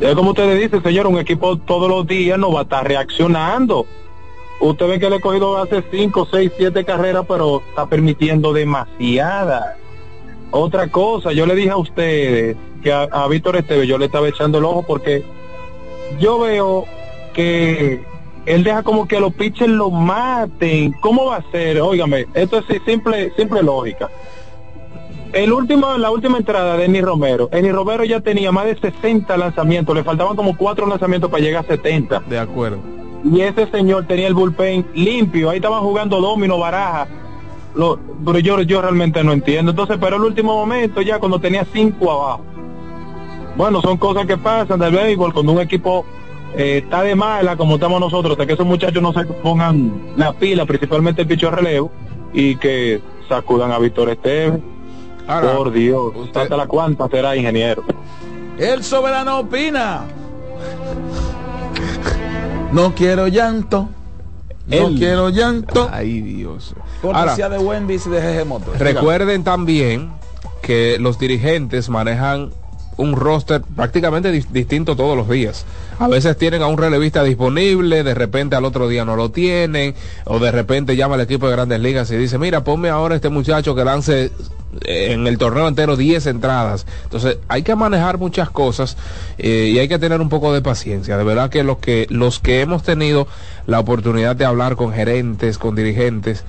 es como ustedes dicen, señor, un equipo todos los días no va a estar reaccionando. Usted ve que le he cogido hace 5, 6, 7 carreras, pero está permitiendo demasiada. Otra cosa, yo le dije a ustedes que a, Víctor Esteve yo le estaba echando el ojo porque yo veo que él deja como que los pitchers lo maten. ¿Cómo va a ser? Óigame, esto es simple, simple lógica. El último, la última entrada de Eni Romero, Eni Romero ya tenía más de 60 lanzamientos, le faltaban como cuatro lanzamientos para llegar a 70. De acuerdo. Y ese señor tenía el bullpen limpio, ahí estaban jugando domino, baraja. Lo, pero yo, yo realmente no entiendo. Entonces, pero el último momento, ya cuando tenía cinco abajo. Bueno, son cosas que pasan del béisbol cuando un equipo eh, está de mala, como estamos nosotros, hasta que esos muchachos no se pongan la pila, principalmente el picho de relevo, y que sacudan a Víctor Esteves. Ahora, Por Dios, hasta la cuanta será ingeniero. El soberano opina. No quiero llanto. No quiero llanto. Ay, Dios. Cortesía de Wendy's y de GG Motors. Recuerden también que los dirigentes manejan un roster prácticamente dis- distinto todos los días. A veces tienen a un relevista disponible, de repente al otro día no lo tienen, o de repente llama al equipo de grandes ligas y dice, mira, ponme ahora este muchacho que lance en el torneo entero 10 entradas. Entonces hay que manejar muchas cosas eh, y hay que tener un poco de paciencia. De verdad que los que los que hemos tenido la oportunidad de hablar con gerentes, con dirigentes,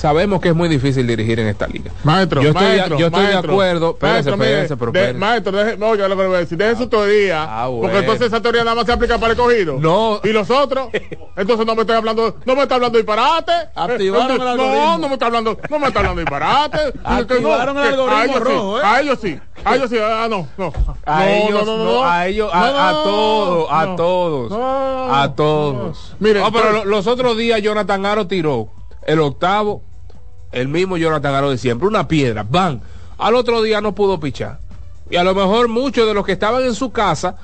sabemos que es muy difícil dirigir en esta liga. Maestro, yo estoy, de- maestro, yo estoy de maestro, acuerdo. Espérese, maestro, pero de- maestro, deje, oiga lo que le voy a decir, deje su teoría, Ah, bueno. porque entonces esa teoría nada más se aplica para el cogido. No. Y los otros, entonces no me estoy hablando, no me está hablando disparate. Activaron el no, algoritmo. no me está hablando, no me está hablando disparate. (laughs) Activaron el algoritmo sí, ¿eh? A ellos sí, a ellos sí, ah, no, no. A No, ellos, no, no, no, no. a ellos, a, No, a no, todos, a no. todos, No, a todos. Mire, No, pero pero- lo- los otros días Jonathan Aro tiró el octavo, el mismo Jonathan Aro de siempre, una piedra, van. Al otro día no pudo pichar. Y a lo mejor muchos de los que estaban en su casa,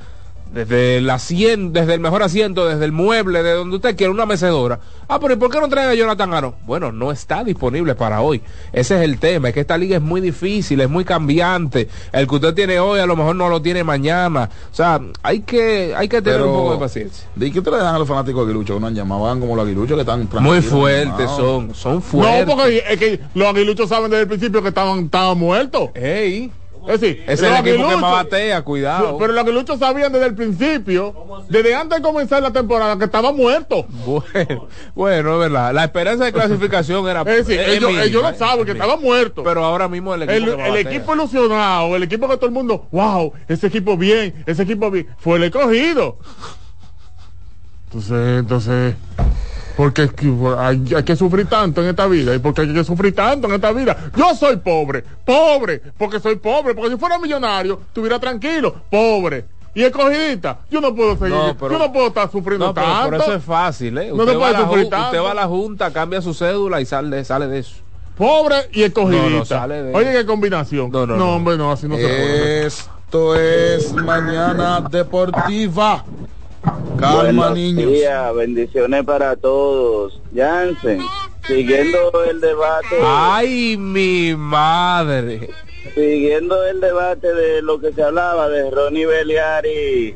desde el asiento, desde el mejor asiento, desde el mueble, de donde usted quiera, una mecedora. Ah, pero ¿y por qué no traen a Jonathan Aro? Bueno, no está disponible para hoy. Ese es el tema, es que esta liga es muy difícil, es muy cambiante. El que usted tiene hoy a lo mejor no lo tiene mañana. O sea, hay que, hay que tener Pero, un poco de paciencia. ¿De qué te le dan a los fanáticos de Aguilucho? No han llamado, van como los aguiluchos que están Muy fuertes son, son No, fuertes. porque es que los aguiluchos saben desde el principio que estaban, estaban muertos. Ey. Es decir, Es el equipo que más batea, cuidado. Pero los aguiluchos sabían desde el principio, desde antes de comenzar la temporada, que estaba muerto. Bueno, bueno, es verdad. La esperanza de clasificación era. (laughs) Es decir, ellos, mínima, ellos lo saben, que estaba muerto. Pero ahora mismo el equipo. el, equipo ilusionado, el equipo que todo el mundo, wow, ese equipo bien, ese equipo bien, fue el escogido. Entonces, entonces, porque hay, hay que sufrir tanto en esta vida y porque hay que sufrir tanto en esta vida. Yo soy pobre, pobre, porque soy pobre, porque si fuera millonario, estuviera tranquilo, pobre. Y escogidita, yo no puedo seguir, No, pero- yo no puedo estar sufriendo No, pero tanto. por eso es fácil, ¿eh? No Usted, se va puede a la sufrir ju- tanto. usted va a la junta, cambia su cédula y sale, sale de eso. Pobre y escogidita. No, no sale de- Oye, qué combinación. No, no, no. hombre, no, así no se puede. Esto es Mañana Deportiva. Calma, Buenos niños. días, bendiciones para todos. Jansen, siguiendo el debate. Ay, mi madre. Siguiendo el debate de lo que se hablaba de Ronnie Beliar y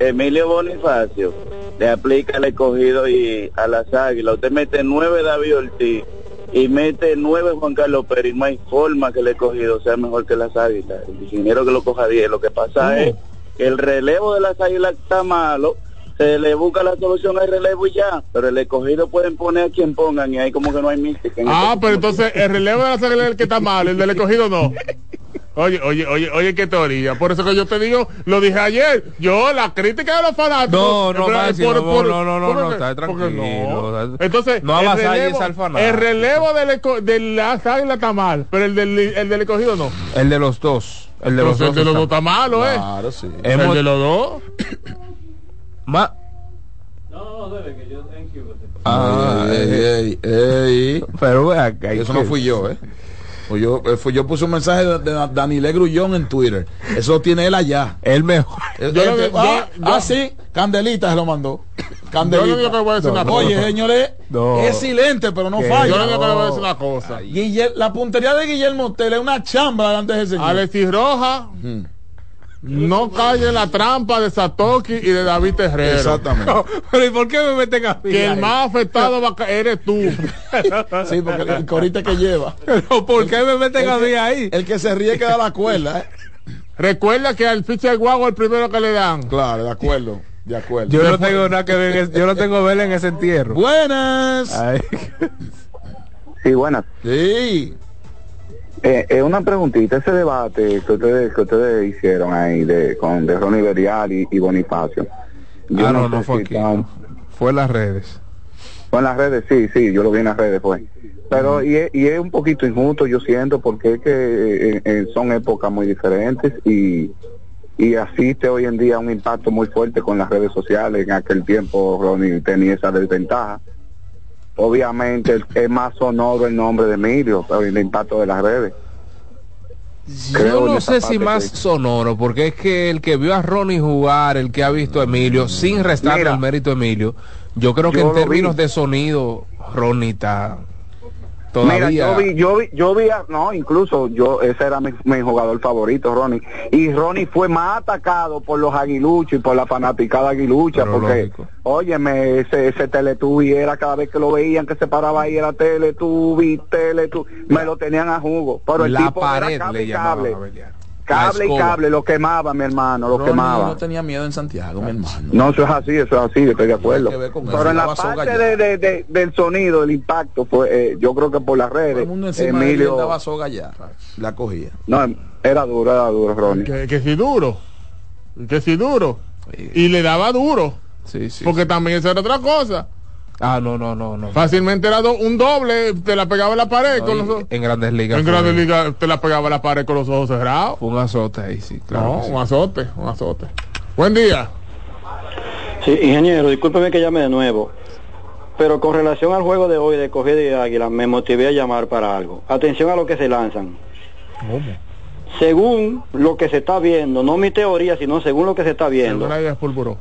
Emilio Bonifacio, le aplica el escogido y a las águilas. Usted mete nueve David Ortiz y mete nueve Juan Carlos Pérez. No hay forma que el escogido sea mejor que las águilas. El ingeniero que lo coja 10. Lo que pasa es que el relevo de las águilas está malo. Se le busca la solución al relevo y ya. Pero el escogido pueden poner a quien pongan y ahí como que no hay mística. en Ah, pero entonces el relevo de la es el que está mal, el del escogido no. Oye, oye, oye, oye, qué teoría. Por eso que yo te digo, lo dije ayer. Yo, la crítica de los fanáticos. No, no, Maxi, por- no, por- no, no, no, ¿por no, está tranquilo. no. Entonces, No el relevo-. El relevo del, eco- de las águilas está mal, pero el del, el del escogido no. El de los dos. El de los dos. el de los dos está malo, ¿eh? Claro, sí. El de los dos. Ma- Ah, ey, ey, ey. Pero ve acá, Eso no fui yo, ¿eh? Fui yo, eh, fui yo puse un mensaje de, de Danile Grullón en Twitter. Eso tiene él allá. El mejor. Eh, Yo eh, lo que- eh, ah, yo- ah, yo- sí, Candelita se lo mandó. (coughs) Candelita. Yo lo que voy a decir una cosa. Oye, señores, No. es silente, pero no falla. Yo lo que le voy a decir una cosa. Guille- la puntería de Guillermo Tell es una chamba delante de ese señor. Alexis Roja Ujú. No cae en la trampa de Satoki y de David Terrero. Exactamente. Pero ¿y por qué me meten a mí Que el más afectado va a eres tú. (laughs) Sí, porque el corite que lleva. Pero ¿por qué me meten a mí que- ahí? El que se ríe queda la cuerda, ¿eh? Recuerda que al pitcher guago el primero que le dan. Claro, de acuerdo. De acuerdo. Yo no tengo nada que ver, en ese- yo no tengo vela en ese entierro. Buenas. Ay. Sí, buenas. Sí. Eh, eh, una preguntita, ese debate que ustedes que ustedes hicieron ahí de con de Ronnie Berial y, y Bonifacio. Yo Ah, no, no fue aquí. no. Fue en las redes. Fue en las redes, sí, sí, yo lo vi en las redes, pues. Pero y, es, y es un poquito injusto, yo siento, porque es que eh, eh, son épocas muy diferentes y y asiste hoy en día un impacto muy fuerte con las redes sociales. En aquel tiempo Ronnie tenía esa desventaja. Obviamente es más sonoro el nombre de Emilio, pero el impacto de las redes. Creo Yo no sé si más que- sonoro, porque es que el que vio a Ronnie jugar, el que ha visto a Emilio, sin restarle Mira, el mérito a Emilio, yo creo que en vi. términos de sonido, Ronnie está todavía. Mira, yo vi, yo vi, yo vi, a- no, incluso yo, ese era mi, mi jugador favorito, Ronnie. Y Ronnie fue más atacado por los aguiluchos y por la fanaticada aguilucha, Pero porque, lógico. óyeme, ese, ese Teletubby era cada vez que lo veían que se paraba ahí, era Teletubby, Teletubby, me lo tenían a jugo. Pero el la tipo era pared cable le cable. a. Cable y cable, lo quemaba, mi hermano, lo Ronnie quemaba. no tenía miedo en Santiago, mi hermano. No, eso es así, eso es así, yo estoy de acuerdo. eso, Pero en la parte de, de- de- del sonido, el impacto, fue, eh, yo creo que por las Todo redes, el mundo encima de él Emilio, le daba soga ya. La cogía. no, era duro, era duro, Ronnie. Que, que si duro. Que si duro. Y le daba duro. Sí, sí. Porque también esa era otra cosa. Ah, no, no, no, no. Fácilmente era do- un doble, te la pegaba en la pared No, con los ojos. en Grandes Ligas. En Grandes Ligas te la pegaba en la pared con los ojos cerrados. Fue un azote ahí, sí, claro. no, sí. un azote, un azote. Buen día. Sí, ingeniero, discúlpeme que llame de nuevo. Pero con relación al juego de hoy de Cogida y Águila, me motivé a llamar para algo. Atención a lo que se lanzan. Según lo que se está viendo, no mi teoría, sino según lo que se está viendo,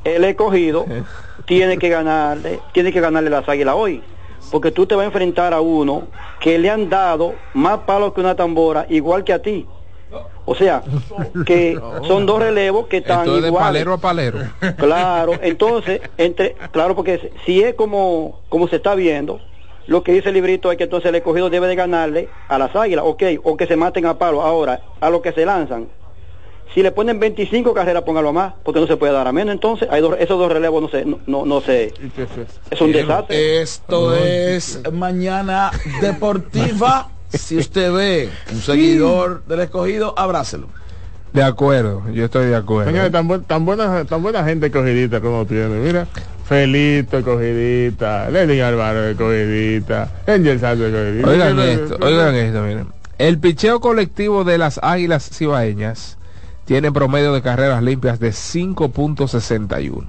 el escogido (laughs) tiene que ganarle, tiene que ganarle las águilas hoy. Porque tú te vas a enfrentar a uno que le han dado más palos que una tambora, igual que a ti. O sea, (laughs) que son dos relevos que están Esto es de iguales. palero a palero. Claro, entonces, entre, claro, porque si es como, como se está viendo, lo que dice el librito es que entonces el escogido debe de ganarle a las águilas, ok, o que se maten a palo. Ahora, a lo que se lanzan, Si le ponen 25 carreras, póngalo a más, porque no se puede dar a menos. Entonces, hay dos, esos dos relevos no se, no, no, no se, es un desastre. Esto es Mañana Deportiva. (laughs) Si usted ve un seguidor del escogido, abrácelo. De acuerdo, yo estoy de acuerdo. Señores, tan, buen- tan buena, tan buena gente cogidita como tiene. Mira, Felito cogidita, Lenny Álvaro cogidita, Angel Santos cogidita. Oigan esto, oigan esto, miren. El picheo colectivo de las Águilas Cibaeñas tiene promedio de carreras limpias de 5.61.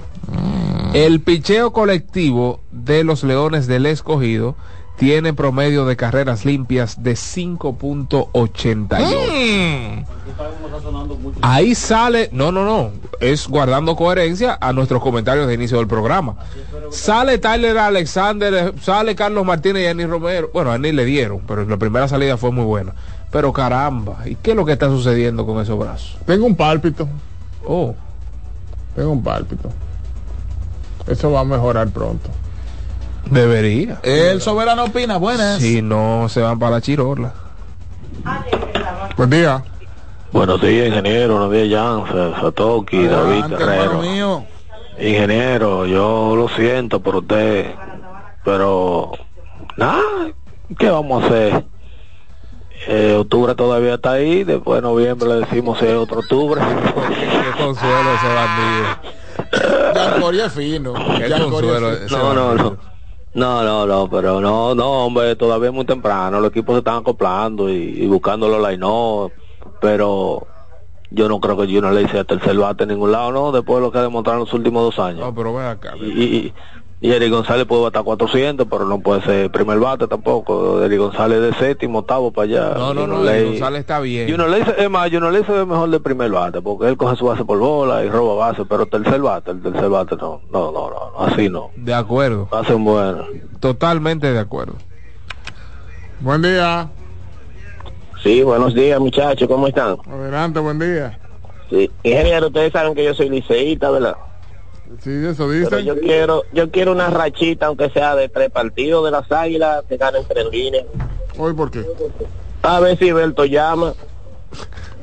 El picheo colectivo de los Leones del Escogido tiene promedio de carreras limpias de 5.88. Ahí sale, no, no, no, es guardando coherencia a nuestros comentarios de inicio del programa. Sale Tyler Alexander, sale Carlos Martínez y Annie Romero. Bueno, a Annie le dieron, pero la primera salida fue muy buena. Pero caramba, ¿y qué es lo que está sucediendo con esos brazos? Tengo un pálpito. Oh. Tengo un pálpito. Eso va a mejorar pronto. Debería. El soberano opina, buenas. Si no, se van para la chirola. Buen día. Buenos días, ingeniero. Buenos días, Jan, Satoki, David Guerrero. mío. Ingeniero, yo lo siento por usted, pero nada, ¿qué vamos a hacer? Eh, octubre todavía está ahí, después de noviembre le decimos si es otro octubre. (laughs) Qué consuelo ese bandido. (laughs) Es fino. Qué es consuelo fino. ese No, no, no. No, no, no, pero no, no, hombre, todavía es muy temprano, los equipos se están acoplando y, y buscando los line pero yo no creo que Junior le hice a tercer bate en ningún lado, ¿no? Después de lo que ha demostrado en los últimos dos años. No, pero ven acá. y, y, y Eric González puede batar 400, pero no puede ser primer bate tampoco. Eric González de séptimo, octavo para allá. No, no, no, Ley- González está bien. Junior Ley se- es más, Ley se ve mejor de primer bate, porque él coge su base por bola y roba base, pero tercer bate, el tercer bate no, no, no, no, así no. De acuerdo. Hacen bueno. Totalmente de acuerdo. Buen día. Sí, buenos días muchachos, ¿cómo están? Adelante, buen día. Sí, ingeniero, ustedes saben que yo soy liceísta, ¿verdad? Sí, eso Pero dicen. yo quiero, yo quiero una rachita, aunque sea de tres partidos de las águilas, que ganen tres líneas. Hoy, ¿por qué? A ver si Berto llama.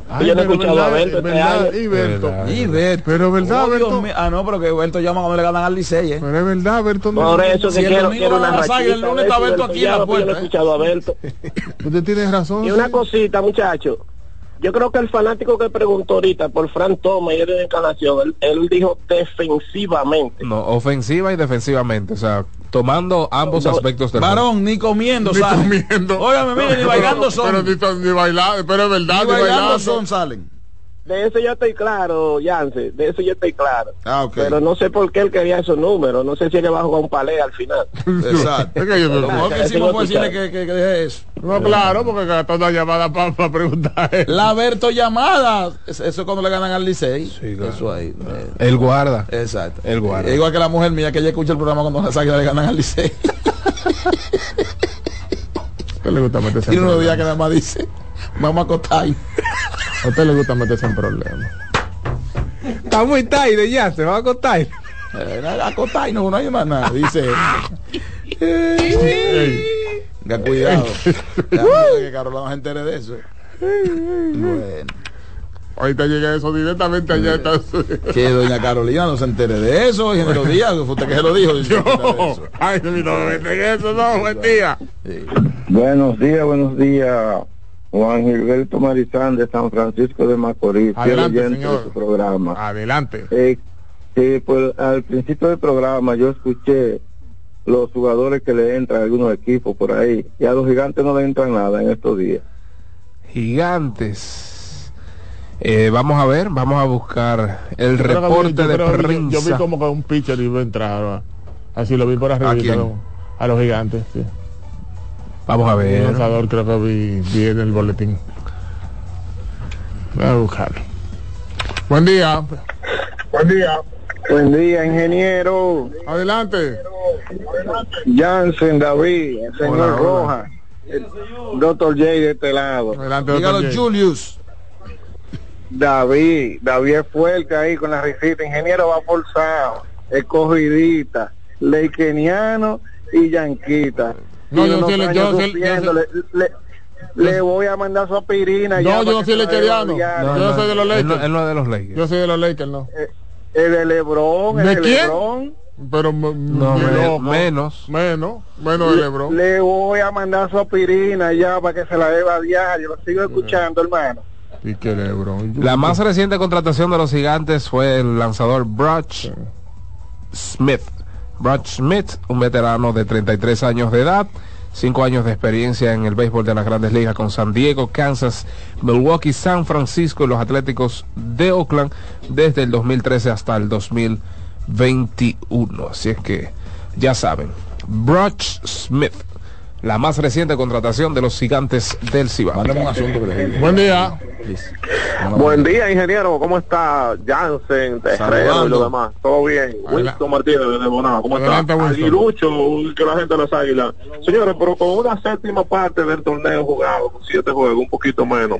Ay, yo no he pero escuchado a verdad, Berto este año. y Berto. Y Berto. Pero verdad, Oh, Berto. mío. Ah, no, pero que Berto llama cuando le ganan al Licey, ¿eh? Pero es verdad, Berto. no- Por eso Si que quiero, quiero una las rachita. el a lunes está Berto aquí en la porque Yo no he puerta, ¿eh? escuchado a Berto. (laughs) Usted tiene razón. Y una sí. cosita, muchacho. Yo creo que el fanático que preguntó ahorita por Fran Thomas y él de Encarnación, él, él dijo defensivamente. No, ofensiva y defensivamente. O sea, tomando ambos No, aspectos del. Varón, ni comiendo Ni salen. comiendo. Óigame, mire, ni bailando (laughs) son. Pero ni, ni bailar, pero es verdad, Ni ni bailando bailando. son salen. De eso yo estoy claro, Yance, de eso yo estoy claro. Ah, ok. Pero no sé por qué él quería esos números, no sé si es que va a jugar un palé al final. (laughs) Exacto. Es que yo Lo no- mejor que hicimos fue decirle que, que, que deje eso. No, claro, porque gastó una llamada para preguntar. eso. La Berto llamada, es- eso es cuando le ganan al Licey. Eso ahí. eh, El guarda. Exacto. El guarda. Igual que la mujer mía que ella escucha el programa cuando las águilas le ganan al Licey. (laughs) ¿A usted le gusta meterse Y en unos días que nada más dice, vamos a acostar. ¿A usted le gusta meterse en problemas? Está muy tarde ya, se va a acostar. Eh, acostar y no, no hay más nada. Dice. Tenga cuidado. Ya, que Carolina no se entere de eso. Bueno. Ahorita llega eso directamente allá. Entonces. Que doña Carolina no se entere de eso, ingeniero Díaz, fue usted que se lo dijo. eso. Ay, no me eso, no, buen día. Sí. Buenos días, buenos días. Juan Gilberto Marizán de San Francisco de Macorís, Adelante, señor. de su programa. Adelante. Eh, pues, al principio del programa yo escuché los jugadores que le entran a algunos equipos por ahí y a los gigantes no le entran nada en estos días. Gigantes. Eh, vamos a ver, vamos a buscar el Yo reporte yo de prensa. Yo vi como que un pitcher iba a entrar. ¿va? Así lo vi por arriba. ¿A quién? A los gigantes, sí. Vamos a Un ver. lanzador creo que vi, vi en el boletín. Voy a buscarlo. Buen día. Buen día. Buen día, ingeniero. Adelante. Jansen, David, el señor Hola, hola. Rojas, el doctor J de este lado. Adelante, Dígalo, J. Julius. David, David es fuerte ahí con la risita, ingeniero va forzado, escogidita, leikeniano y yanquita. No, yo yo sé. sufriendo, le, le- le voy a mandar su aspirina. ya No, yo no soy deba Yo no soy de los él no- Lakers. él no es de los Lakers. Yo soy de los Lakers, no. El de Lebron, el ¿De quién? Lebron. Pero No, menos. Menos. Menos de Lebron. Le voy a mandar su aspirina ya para que se la deba a diario. Lo sigo escuchando, hermano. Y que Lebron. La más reciente contratación de los gigantes fue el lanzador Brock Smith. Brock Smith, un veterano de 33 años de edad, 5 años de experiencia en el béisbol de las grandes ligas con San Diego, Kansas, Milwaukee, San Francisco y los Atléticos de Oakland desde el 2013 hasta el 2021. Así es que ya saben, Brock Smith, la más reciente contratación de los gigantes del Cibao. Buen día. Buen día, ingeniero. ¿Cómo está Jansen, Terrero y Saludando. lo demás? ¿Todo bien? Winston Martínez de Bonao. ¿Cómo está? Adelante, Winston. Aguilucho, que la gente de las águilas. Señores, pero con una séptima parte del torneo jugado, con siete juegos, un poquito menos.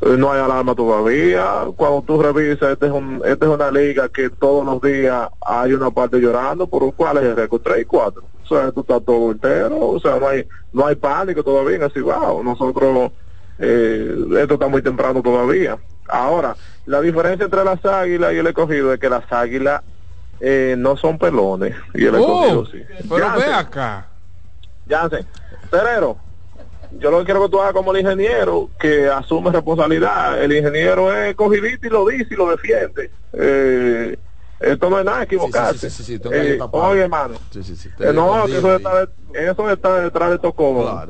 Eh, No hay alarma todavía. Cuando tú revisas, este es un, esta es una liga que todos los días hay una parte llorando, por cuál es el récord 3 y 4. O sea, esto está todo entero. O sea, no hay, no hay pánico todavía en Cibao. Nosotros eh, esto está muy temprano todavía. Ahora, la diferencia entre las águilas y el escogido es que las águilas eh, no son pelones y el escogido Oh, sí. pero ve acá. Jansen, Terrero, yo lo que quiero que tú hagas como el ingeniero, que asume responsabilidad. El ingeniero es escogidito y lo dice y lo defiende. Eh, esto no es nada equivocarse. Sí, sí, sí, Eh, oye, hermano, eh, no, que eso está, de- eso está detrás de estos da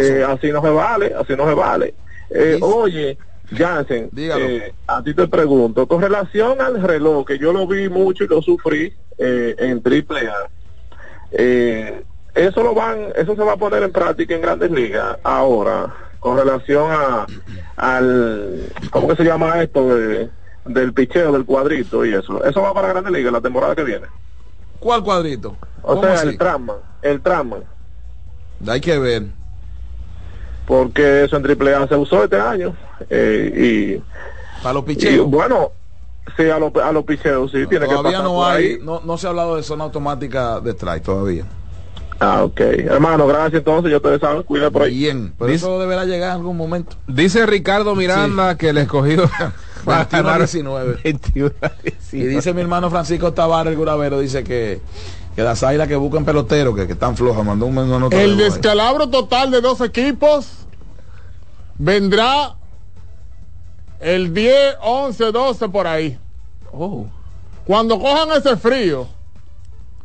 Eh, así no se vale, así no se vale. Eh, oye, Jansen, a ti te pregunto, con relación al reloj, que yo lo vi mucho y lo sufrí eh, en triple A, eh, eso lo van, eso se va a poner en práctica en grandes ligas ahora, con relación a al, ¿cómo que se llama esto? De, del picheo, del cuadrito y eso. Eso va para grandes ligas la temporada que viene. ¿Cuál cuadrito? O ¿Cómo sea, así? el trama, el trama. Hay que ver. porque eso en triple A se usó este año eh, Para los y, picheos. y bueno sí a los a los picheos sí tiene que Todavía pasar no hay, ahí. no, no se ha hablado de zona automática de strike todavía. Ah ok hermano gracias entonces yo te saben cuida por ahí bien pero Dice- eso deberá llegar en algún momento. Dice Ricardo Miranda que el escogido (laughs) va a 21 a ganar 19. 21 a Y 19. dice mi hermano Francisco Tavares, el Guravero, dice que, que las águilas que buscan peloteros, que, que están flojas, mandó un nota El descalabro total de dos equipos vendrá el 10, 11, 12 por ahí. Oh. Cuando cojan ese frío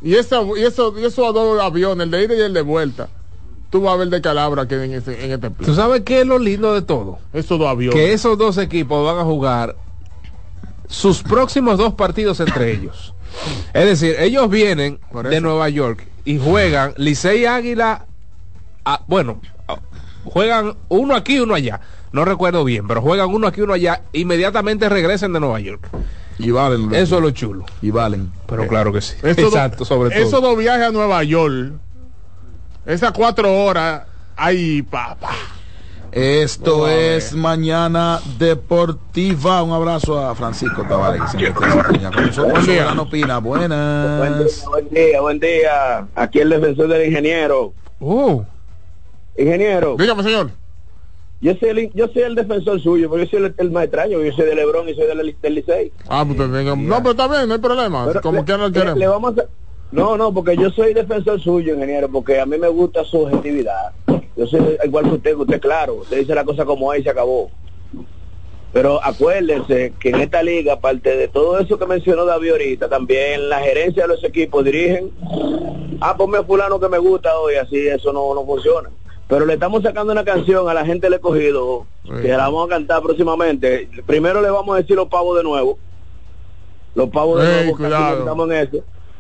y, esa, y, eso, y esos dos aviones, el de ida y el de vuelta, tú vas a ver descalabro aquí en, ese, en este ¿Tú plan. sabes qué es lo lindo de todo? Esos dos aviones. Que esos dos equipos van a jugar sus próximos dos partidos entre (coughs) ellos. Es decir, ellos vienen de Nueva York y juegan Licey Águila, ah, bueno, ah, juegan uno aquí y uno allá. No recuerdo bien, pero juegan uno aquí y uno allá. Inmediatamente regresan de Nueva York. Y valen. Eso es lo chulo. Y valen. Pero claro que sí. Exacto, sobre todo. Esos dos viajes a Nueva York, esas cuatro horas, ahí, papá. Esto es Mañana Deportiva. Un abrazo a Francisco Tavares. Buen día. Opina. Buenas. Buen día, buen día, buen día. Aquí el defensor del ingeniero. Uh, Ingeniero, Dígame, señor. Yo soy el, yo soy el defensor suyo, porque yo soy el, el más extraño, yo soy de Lebron y soy del, del Licey. Ah, pues venga. No, pero está bien, no hay problema. Pero Como le- quiera lo le- queremos. le vamos a- No, no, porque yo soy defensor suyo, ingeniero, porque a mí me gusta su objetividad. Yo soy igual que usted, que usted claro, usted dice la cosa como es y se acabó. Pero acuérdense que en esta liga, aparte de todo eso que mencionó David ahorita, también la gerencia de los equipos dirigen, ah, ponme a fulano que me gusta hoy, así eso no, no funciona. Pero le estamos sacando una canción a la gente del escogido, que la vamos a cantar próximamente. Primero le vamos a decir los pavos de nuevo. Los pavos de nuevo, casi cuidado. estamos en eso.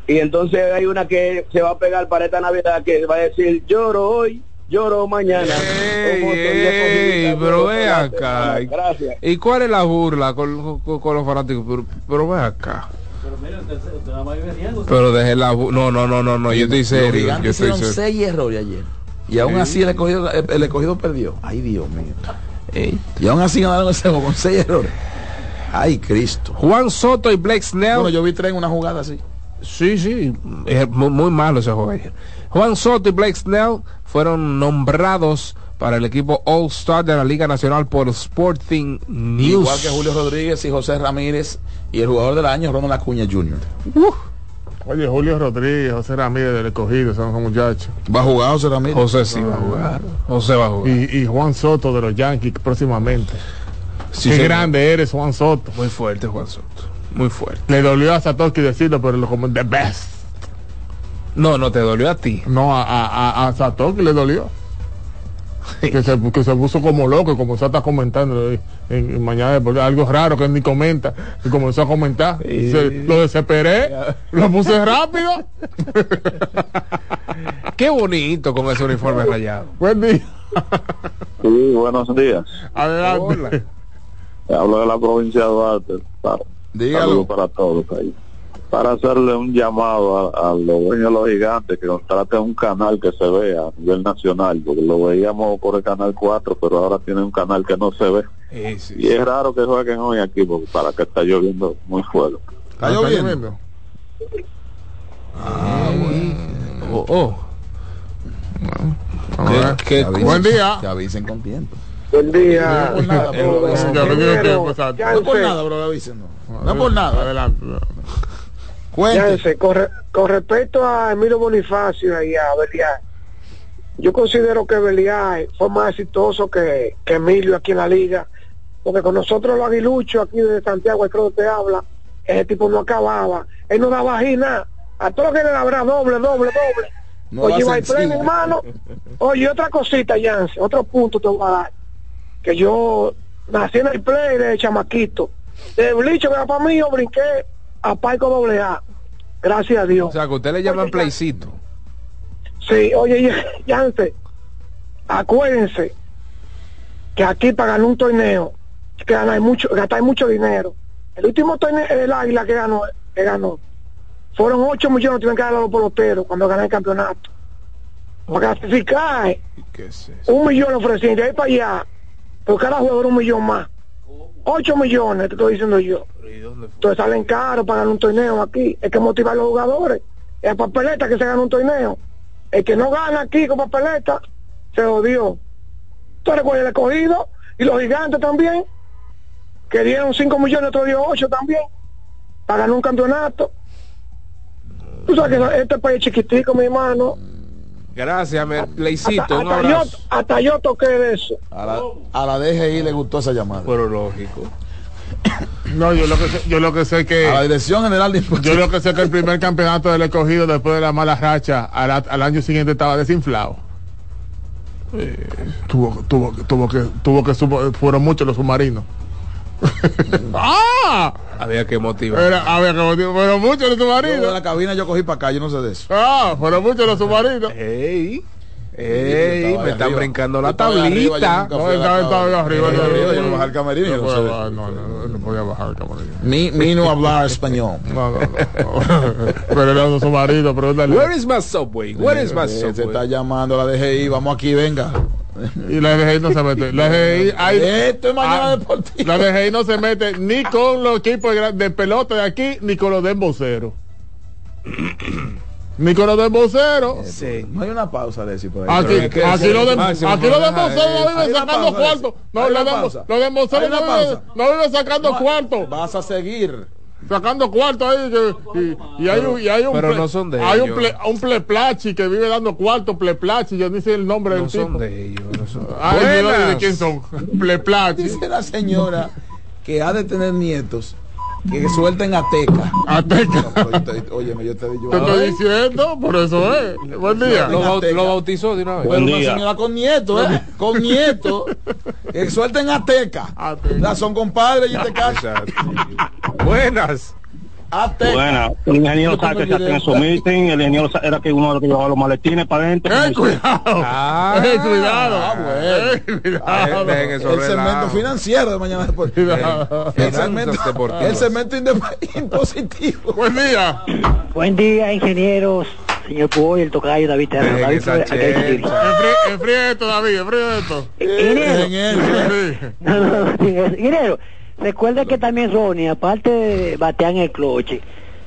Y entonces hay una que se va a pegar para esta Navidad que va a decir, lloro hoy, lloro mañana. Ey, pero ve acá. Gracias. ¿Y cuál es la burla con, con- con los fanáticos? Pero, pero ve acá. Pero deje la No, no, no, no, no. Yo estoy serio. Yo estoy hicieron serio. seis errores ayer. Y aún Sí. así el escogido, el, el escogido perdió. Ay, Dios mío. Y aún así ganaron ese juego con seis errores. Ay, Cristo. Juan Soto y Blake Snell. Bueno, yo vi tres en una jugada así. Sí, sí, es muy, muy malo ese juego. Juan Soto y Blake Snell fueron nombrados para el equipo All Star de la Liga Nacional por Sporting News. Igual que Julio Rodríguez y José Ramírez y el jugador del año Ronald Acuña Jr. Oye, Julio Rodríguez, José Ramírez del escogido, son muchachos. Va a jugar José Ramírez. José sí va a jugar. José va a jugar. Y, y Juan Soto de los Yankees próximamente. Sí, Qué señor. grande eres, Juan Soto. Muy fuerte, Juan Soto. Muy fuerte. Le dolió a Satoshi decirlo, pero lo como the best. No, no te dolió a ti. No, a, a, a, a Satoshi le dolió. Que, se, que se puso como loco y comenzó a estar comentando en, en mañana algo raro que él ni comenta y comenzó a comentar Se- lo desesperé lo puse rápido (laughs) Qué bonito con ese uniforme rayado. buen día Sí, buenos días. adelante Hablo de la provincia de Duarte. Para, Dígalo. saludos para todos ahí. Para hacerle un llamado a, a los dueños de los gigantes que contraten un canal que se vea a nivel nacional, porque lo veíamos por el canal 4, pero ahora tiene un canal que no se ve. Sí, sí, Y es raro que jueguen hoy aquí, porque para que está lloviendo muy fuerte. ¿Está lloviendo? Oh, oh. A ver. Qué- qué- avisen- buen día. Que avisen con tiempo. Buen día. No por nada, Eh, bro. eh, ah, No por nada, bro, avisen. No, no por nada. adelante Cuente. Fíjense, con, re- con respecto a Emilio Bonifacio y a Belial, yo considero que Belial fue más exitoso que, que Emilio aquí en la liga, porque con nosotros los aguiluchos aquí de Santiago, el que te habla, ese tipo no acababa, él no daba nada, a todo lo que le habrá doble, doble, doble. No Oye, va sencillo. hermano. Oye, otra cosita, Yance, otro punto te voy a dar, que yo nací en el play de chamaquito, de blicho que era para mí, yo brinqué a Paico doble A. Gracias a Dios. O sea, que usted le llaman playcito. Sí, oye, Yance, acuérdense que aquí para ganar un torneo, que ganar mucho, gastar mucho dinero. El último torneo, el Águila que ganó, que ganó, fueron 8 millones que tienen que dar a los peloteros cuando ganan el campeonato. Para clasificar, ¿Qué es un millón ofrecían de ahí para allá, por cada jugador un millón más. 8 millones, te estoy diciendo yo. Entonces salen caros para ganar un torneo aquí. Hay que motivar a los jugadores. Es papeleta que se gana un torneo. El que no gana aquí con papeleta, se odió. ¿Tú recuerdas el escogido? Y los gigantes también, que dieron 5 millones, otro dio 8 también, para ganar un campeonato. Tú sabes que este país es chiquitico, mi hermano. Gracias, me- playcito. Hasta, hasta yo, hasta yo toqué de eso. A la, a la DGI le gustó esa llamada. Pero lógico. no yo lo que sé, yo lo que sé que A la Dirección General de yo lo que sé que el primer campeonato del escogido después de la mala racha al, al año siguiente estaba desinflado Eh, tuvo tuvo tuvo que tuvo que subo- fueron muchos los submarinos (laughs) ah Había que motivar. Era, a ver, como digo, fueron muchos los Yo de submarinos. la cabina yo cogí para acá, yo no sé de eso. Ah, fueron muchos los submarinos. Ey, yo ey, estaba me están arriba. brincando Yo la yo tablita. No, estaba, arriba. Yo no, arriba, no, yo no bajé al camerino, no yo no no, podía bajar al camerino. Mi, mi no hablar español. (laughs) No, no, no. Pero era un submarino, pregúntale. Where is my subway? Where is my Eh, Se está subway? llamando la DGI, vamos aquí, venga. Y la DGI no se mete. La DGI, hay, (laughs) Esto es mañana Ah, deportiva. la DGI no se mete ni con los equipos de, pelota de aquí, ni con los de emboceros. (clears throat) ni con los de emboceros. Sí. No hay una pausa de decir por ahí. Aquí, Pero- aquí los de, Máximo, aquí los de emboceros no viven sacando cuartos. No, una de, emboceros no viven sacando cuartos. Vas a seguir. Sacando cuarto ahí que- y, y hay un, y hay un pero ple- no son de hay un, ellos. ple- un pleplachi que vive dando cuarto pleplachi yo ni sé el nombre No del son tipo de ellos. No son Ah, yo no sé de quién son pleplachi Dice la señora que ha de tener nietos que suelten a teca. Ateca. Pero yo te- Óyeme, yo te digo. te estoy diciendo por eso es buen día Lo, lo bautizó de una vez. pero una señora con nietos, ¿eh? Con nietos. Que suelten a teca. Ateca. La son compadres y te. Buenas. Bueno, el ingeniero sabe que se hacen su meeting, el ingeniero era que uno de los que llevaba los maletines para adentro. ¡Eh, cuidado! Ah. ¡Eh, cuidado! Ah, bueno. ¡Eh, cuidado! El relajo. segmento financiero de Mañana Deportiva. Cuidado. El segmento, el segmento (laughs) impositivo. Buen día. Buen día, ingenieros. Señor Puy, el tocayo David Terra. David. Enfríe esto, David, enfríe esto. Ingeniero, ingeniero, (laughs) recuerda que también Ronnie, aparte de batear en el cloche,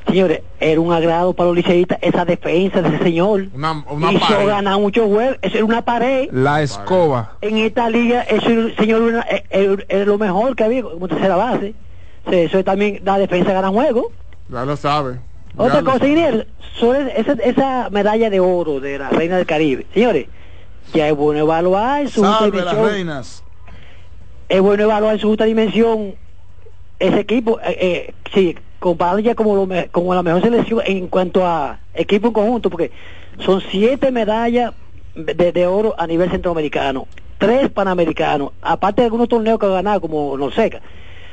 Señores, era un agrado para los liceístas esa defensa de ese señor. Una, una Hizo pared. ganar muchos juegos. Eso era una pared. La escoba. En esta liga, eso, señor, era, era- era lo mejor que había como tercera base. Eso es también la defensa gana juego. Ya lo sabe. Otra Ya cosa, Inés, sobre esa, esa medalla de oro de la Reina del Caribe. Señores, ya es bueno evaluar su Salve las reinas. Es bueno evaluar en su justa dimensión ese equipo. Eh, eh, sí, comparado ya como, lo como la mejor selección en cuanto a equipo conjunto, porque son siete medallas de, de oro a nivel centroamericano, tres panamericanos, aparte de algunos torneos que ha ganado como Norseca.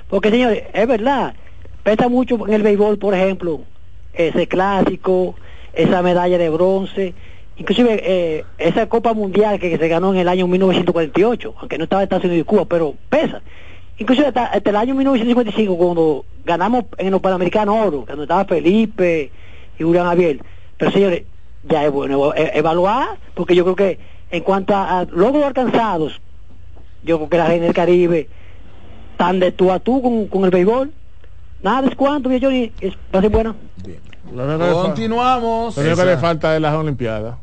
Porque señores, es verdad, pesa mucho en el béisbol, por ejemplo, ese clásico, esa medalla de bronce, inclusive eh, esa Copa Mundial que, se ganó en el año 1948, aunque no estaba Estados Unidos y Cuba, pero pesa. Inclusive hasta, hasta el año 1955, cuando ganamos en los Panamericanos Oro, cuando estaba Felipe y Julián Javier. Pero señores, ya es bueno e- evaluar, porque yo creo que en cuanto a, a logros alcanzados, yo creo que la gente del Caribe están de tú a tú con, con el béisbol. Nada es cuanto, mi Johnny, es, va a ser buena. Lo único fa- Continuamos. Lo único que le falta es las Olimpiadas.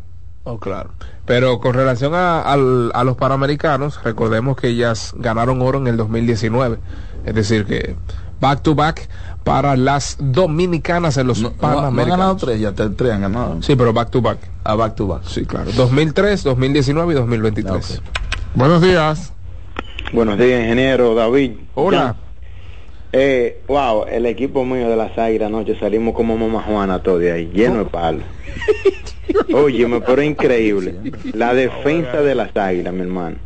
Oh, claro. Pero con relación a, al- a los panamericanos, recordemos que ellas ganaron oro en el 2019. Es decir, que back to back para las dominicanas en los No, no, no han panamericanos. ganado tres, ya te- tres han ganado. Sí, pero back to back. A back to back. Sí, claro. 2003, 2019 y 2023. Buenos días. Buenos días, ingeniero David. Hola. Eh, wow, el equipo mío de las Águilas anoche salimos como mamá Juana todo de ahí, lleno de palos. (laughs) Óyeme, pero increíble. La defensa de las Águilas, mi hermano.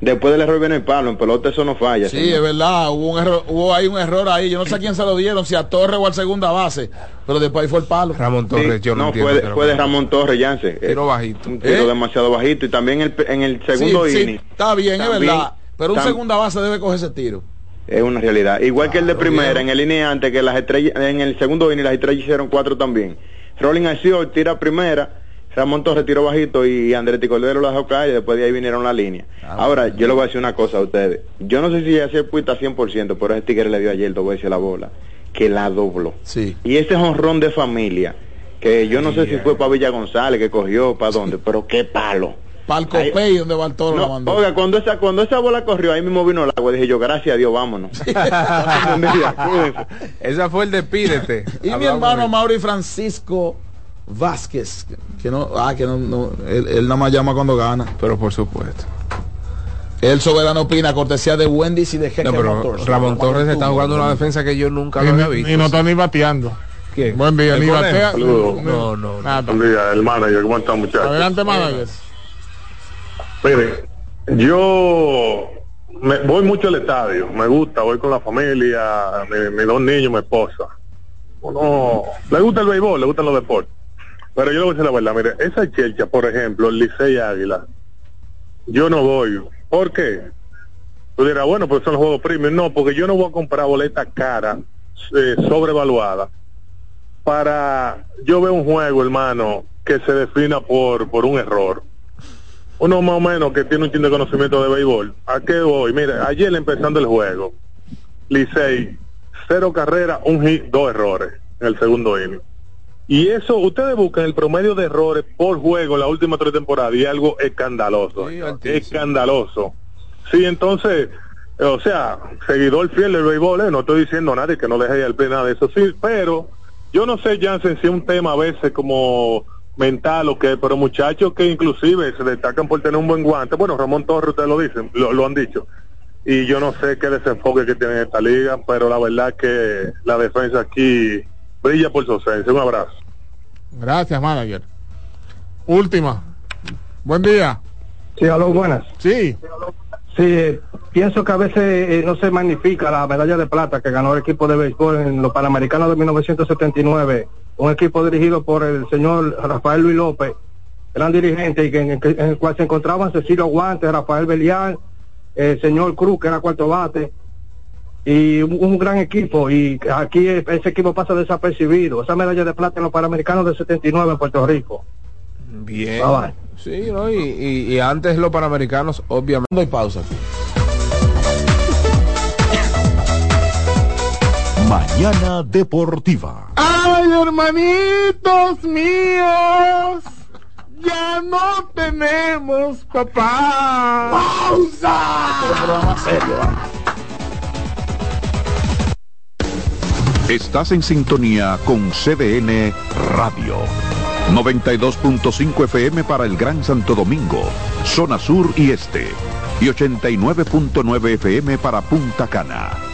Después del error viene el palo, en pelota eso no falla. Sí, señor. es verdad, hubo, un error, hubo ahí un error ahí. Yo no sé a quién se lo dieron, si a Torre o al segunda base. Pero después ahí fue el palo. Ramón Sí, no, fue, de, fue de Ramón Torres, Yance. Tiro bajito. Un tiro ¿Eh? demasiado bajito. Y también el, en el segundo Sí, sí, inning. está bien, es verdad. Pero un segunda base debe coger ese tiro. Es una realidad. Igual que el de primera, en el antes, que las estrellas, en el segundo inning las estrellas hicieron cuatro también. Rolling Arciol tira primera, Ramón Torres tiró bajito y Andretti Cordero lo dejó caer y después de ahí vinieron la línea. Ahora, yo le voy a decir una cosa a ustedes. Yo no sé si ya se puesta 100%, pero ese tigre le dio ayer dos veces la bola, que la dobló. Sí. Y ese honrón de familia, que yo no sé si fue para Villa González que cogió, para dónde, (laughs) pero qué palo. Para el Copey, donde va el toro, la No, mandó. oiga, cuando esa, cuando esa bola corrió, ahí mismo vino el agua. Dije yo, gracias a Dios, vámonos. (laughs) Esa fue el despídete. Y mi hermano Mauri Francisco Vázquez, que no, ah, que no, no, él, él nada más llama cuando gana. Pero por supuesto. El soberano opina, cortesía de Wendy's y de Jeque No, pero Motors. Ramón Torres está jugando una defensa que yo nunca Y, lo había visto. y no está ni bateando. ¿Quién? Buen día, ¿El ni batea. Saludos. No, no, Nada. Buen día, el manager, ¿cómo están muchachos? Adelante, manager. Mire, yo me, voy mucho al estadio, me gusta, voy con la familia, mi- mis dos niños, mi esposa. Uno, le gusta el béisbol, le gustan los deportes. Pero yo le voy a decir la verdad, mire, esa chelcha, por ejemplo, el Licey Águila, yo no voy. ¿Por qué? Tú dirás, bueno, pues son los juegos premium. No, porque yo no voy a comprar boletas caras, eh, sobrevaluadas, para yo veo un juego, hermano, que se defina por, por un error. Uno más o menos que tiene un chin de conocimiento de béisbol. ¿A qué voy? Mire, ayer empezando el juego, Licey, cero carreras, un hit, dos errores en el segundo inning. Y eso, ustedes buscan el promedio de errores por juego en las últimas tres temporadas y algo escandaloso. escandaloso. Sí, entonces, eh, o sea, seguidor fiel del béisbol, eh, no estoy diciendo a nadie que no deje al play nada de eso, sí, pero yo no sé, Jansen, si es un tema a veces como mental o qué, pero muchachos que inclusive se destacan por tener un buen guante, bueno, Ramón Torres, ustedes lo dicen, lo, lo han dicho, y yo no sé qué desenfoque que tiene esta liga, pero la verdad que la defensa aquí brilla por su ausencia. Un abrazo. Gracias, manager. Última. Buen día. Sí, aló, buenas. Sí. Sí, eh, pienso que a veces eh, no se magnifica la medalla de plata que ganó el equipo de béisbol en los Panamericanos de 1979, un equipo dirigido por el señor Rafael Luis López, gran dirigente, y que en, el, que- en el cual se encontraban Cecilio Guantes, Rafael Belial, el señor Cruz, que era cuarto bate, y un, un gran equipo, y aquí eh, ese equipo pasa desapercibido, esa medalla de plata en los Panamericanos del 79 en Puerto Rico. Bien. Bye, bye. Sí, ¿no? Y, y- y antes los panamericanos, obviamente. Doy pausa. Mañana Deportiva. ¡Ay, hermanitos míos! Ya no tenemos papá. ¡Pausa! Estás en sintonía con CDN Radio. 92.5 FM para el Gran Santo Domingo, zona sur y este. Y 89.9 FM para Punta Cana.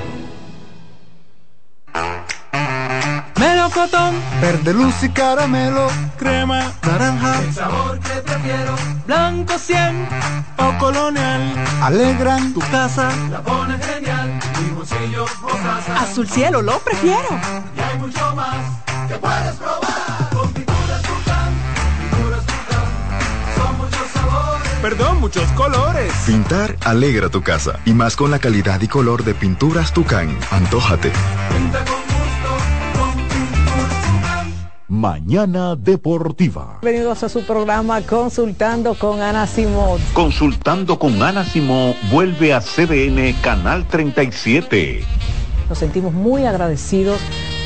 Melocotón, Verde luz y caramelo, crema, naranja, el sabor que prefiero. Blanco 100 o colonial, alegran tu casa. la pone genial. Mi bolsillo mostaza. Azul cielo, lo prefiero. Y hay mucho más que puedes probar. Con Perdón, muchos colores. Pintar alegra tu casa y más con la calidad y color de pinturas Tucán. Antójate. Pinta con gusto, con pinturas Tucán. Mañana Deportiva. Bienvenidos a su programa Consultando con Ana Simón. Consultando con Ana Simó vuelve a CDN Canal 37. Nos sentimos muy agradecidos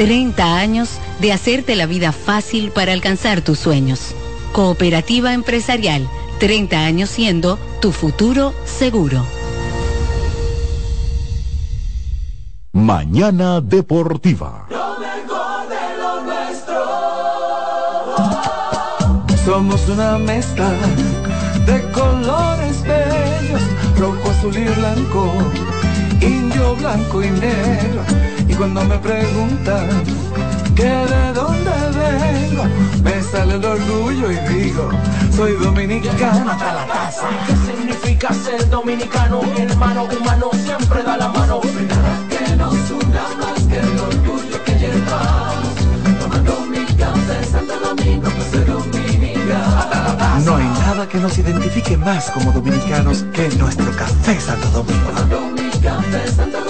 30 años de hacerte la vida fácil para alcanzar tus sueños. Cooperativa Empresarial, 30 años siendo tu futuro seguro. Mañana Deportiva. Lo mejor de lo nuestro. Somos una mezcla de colores bellos, rojo, azul y blanco, indio, blanco y negro. Cuando me preguntan que de dónde vengo, me sale el orgullo y digo, soy dominicano hasta la casa. ¿Qué significa ser dominicano? Hermano humano siempre da la mano. Que nos una más que el orgullo que llevamos. Tomando mi café en Santo Domingo, pues soy dominicano. No hay nada que nos identifique más como dominicanos que nuestro café Santo Domingo. Tomando mi café Santo Domingo,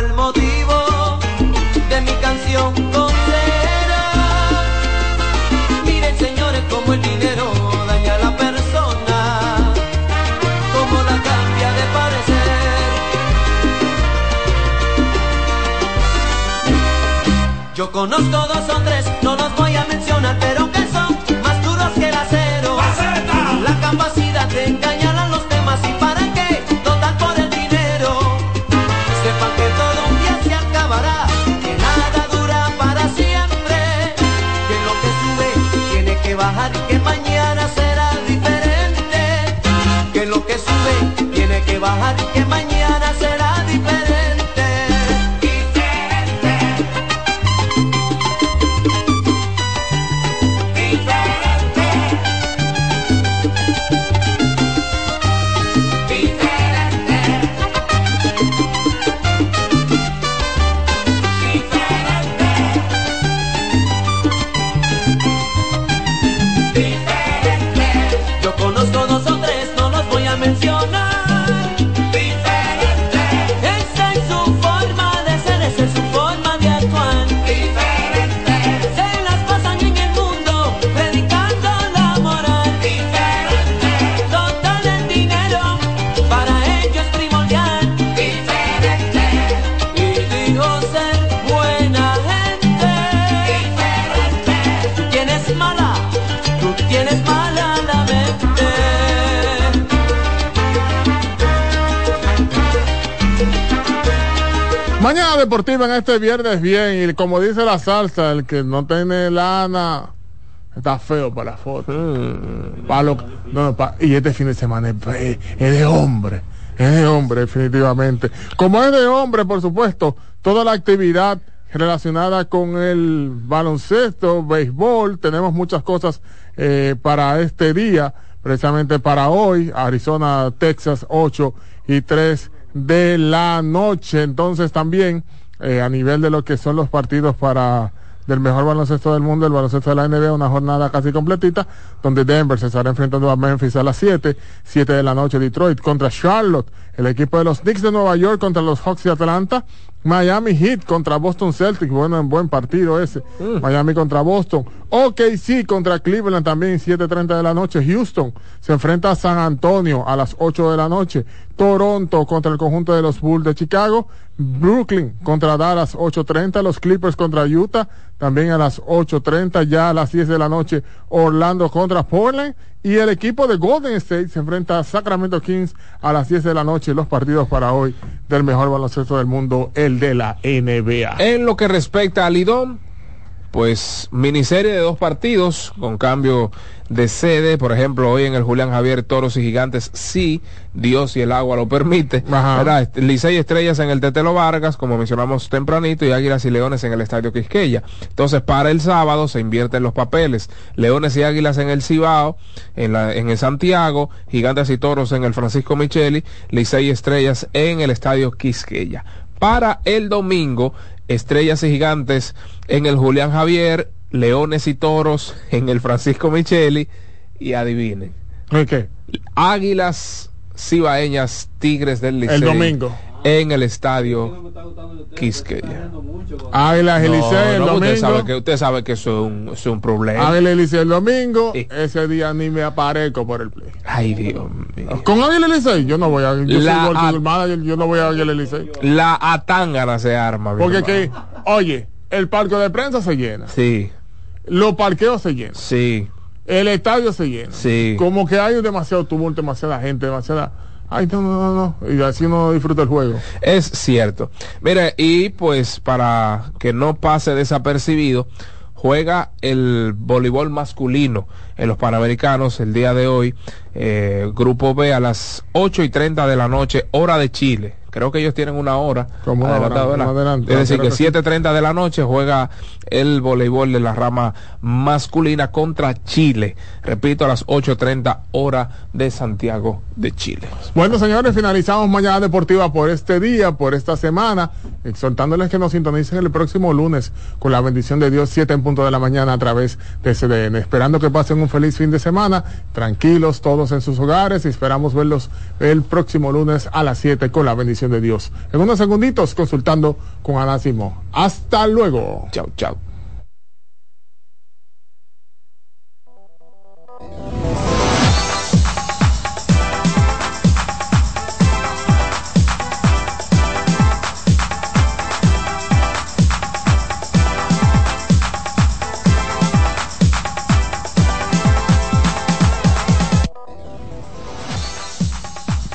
El motivo de mi canción condena. Miren señores como el dinero daña a la persona, como la cambia de parecer. Yo conozco dos o tres, no los voy a mencionar, deportiva en este viernes bien y como dice la salsa, el que no tiene lana está feo para la foto. Pa' lo- no, no, pa- y este fin de semana es de hombre, es de hombre definitivamente. Como es de hombre, por supuesto, toda la actividad relacionada con el baloncesto, béisbol, tenemos muchas cosas eh, para este día, precisamente para hoy, Arizona, Texas, 8 y 3 de la noche. Entonces también eh, a nivel de lo que son los partidos para del mejor baloncesto del mundo, el baloncesto de la NBA, una jornada casi completita, donde Denver se estará enfrentando a Memphis a las 7, 7 de la noche Detroit contra Charlotte, el equipo de los Knicks de Nueva York contra los Hawks de Atlanta, Miami Heat contra Boston Celtics, bueno, en buen partido ese, Miami contra Boston, OKC contra Cleveland también 7.30 de la noche, Houston se enfrenta a San Antonio a las 8 de la noche, Toronto contra el conjunto de los Bulls de Chicago, Brooklyn contra Dallas 8.30, los Clippers contra Utah también a las 8.30, ya a las 10 de la noche Orlando contra Portland y el equipo de Golden State se enfrenta a Sacramento Kings a las 10 de la noche, los partidos para hoy del mejor baloncesto del mundo, el de la NBA. En lo que respecta a Lidón, pues miniserie de dos partidos con cambio de sede, por ejemplo, hoy en el Julián Javier Toros y Gigantes, sí, Dios y el agua lo permite, ¿verdad? Este, Licey Estrellas en el Tetelo Vargas, como mencionamos tempranito, y Águilas y Leones en el Estadio Quisqueya. Entonces, para el sábado se invierten los papeles, Leones y Águilas en el Cibao, en, la, en el Santiago, Gigantes y Toros en el Francisco Micheli, Licey Estrellas en el Estadio Quisqueya. Para el domingo, Estrellas y Gigantes en el Julián Javier, Leones y Toros en el Francisco Micheli y adivinen. ¿Qué? Águilas Cibaeñas Tigres del Licey. El domingo. En el estadio Quisqueya. Águilas y Licey el no, domingo. Usted sabe que, usted sabe que eso es un, eso es un problema. Águilas y Licey el domingo. Ese día ni me aparezco por el play. Ay, Dios mío. Con Águilas y Licey yo no voy a. Yo La soy a- manager, yo no voy a Águilas y Licey. La atángana se arma. Porque que, oye, el parque de prensa se llena. Sí, Los parqueos se llenan. sí, El estadio se llena. sí. Como que hay demasiado tumulto, demasiada gente, demasiada. Ay, no, no, no, no. Y así uno disfruta el juego. Es cierto. Mire, y pues para que no pase desapercibido, juega el voleibol masculino en los Panamericanos el día de hoy, eh, Grupo B a las 8 y 30 de la noche, hora de Chile. Creo que ellos tienen una hora. Como una hora, adelantada, ¿verdad? más adelante. Es decir, que que sí. 7.30 de la noche juega el voleibol de la rama masculina contra Chile. Repito, a las 8.30 hora de Santiago de Chile. Bueno, señores, finalizamos Mañana Deportiva por este día, por esta semana, exhortándoles que nos sintonicen el próximo lunes con la bendición de Dios, 7 en punto de la mañana a través de CDN. Esperando que pasen un feliz fin de semana, tranquilos todos en sus hogares y esperamos verlos el próximo lunes a las 7 con la bendición de Dios. En unos segunditos, consultando con Ana Simón. Hasta luego. Chao, chao.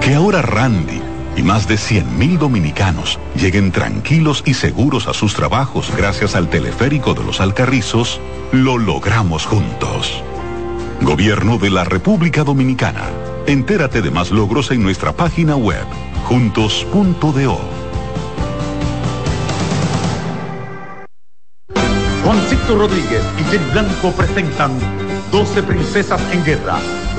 Que ahora Randy y más de 100.000 dominicanos lleguen tranquilos y seguros a sus trabajos gracias al teleférico de los Alcarrizos, lo logramos juntos. Gobierno de la República Dominicana. Entérate de más logros en nuestra página web, juntos.do. Juancito Rodríguez y Jenny Blanco presentan 12 Princesas en Guerra.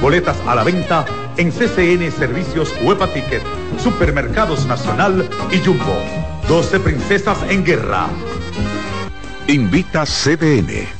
Boletas a la venta en CCN Servicios Huepa Ticket, Supermercados Nacional y Jumbo. 12 Princesas en Guerra. Invita CDN.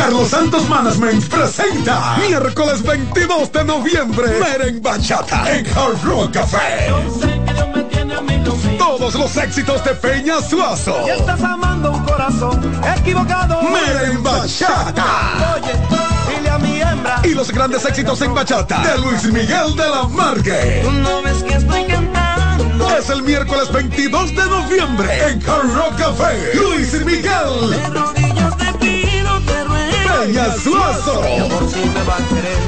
Carlos Santos Management presenta miércoles 22 de noviembre Meren Bachata en Hard Rock Café. Todos los éxitos de Peña Suazo. Y estás amando un corazón equivocado. Meren Bachata. Oye, a mi hembra. Y los grandes éxitos en bachata de Luis Miguel de la Margue. Tú no ves que estoy cantando. Es el miércoles 22 de noviembre en Hard Rock Café. Luis Miguel. Ruego. Peña Suazo. Mi amor, si me va a querer,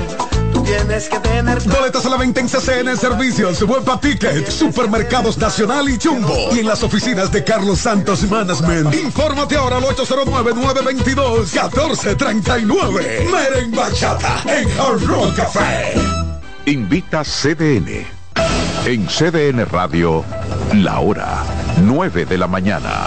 tú tienes que tener. Boletas a la venta en CCN Servicios, Huepa Ticket, Supermercados Nacional y Jumbo. Y en las oficinas de Carlos Santos Management. Infórmate ahora al 809-922-1439. Meren Bachata en Hard Rock Café. Invita CDN. En CDN Radio, la hora 9 de la mañana.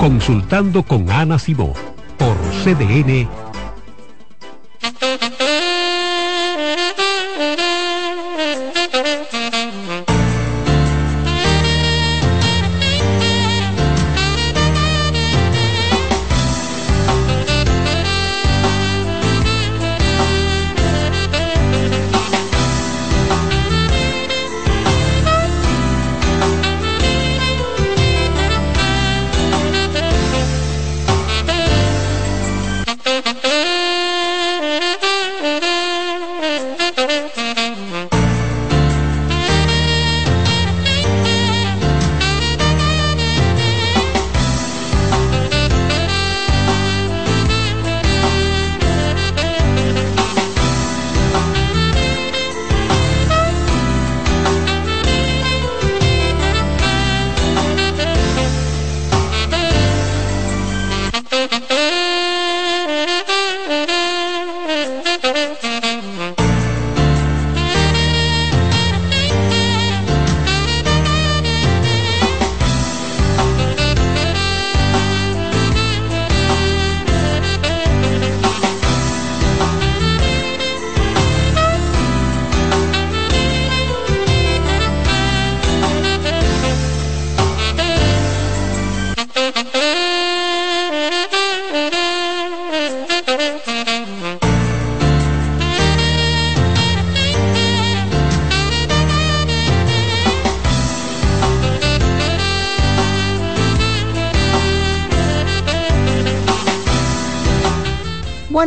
Consultando con Ana Simó por CDN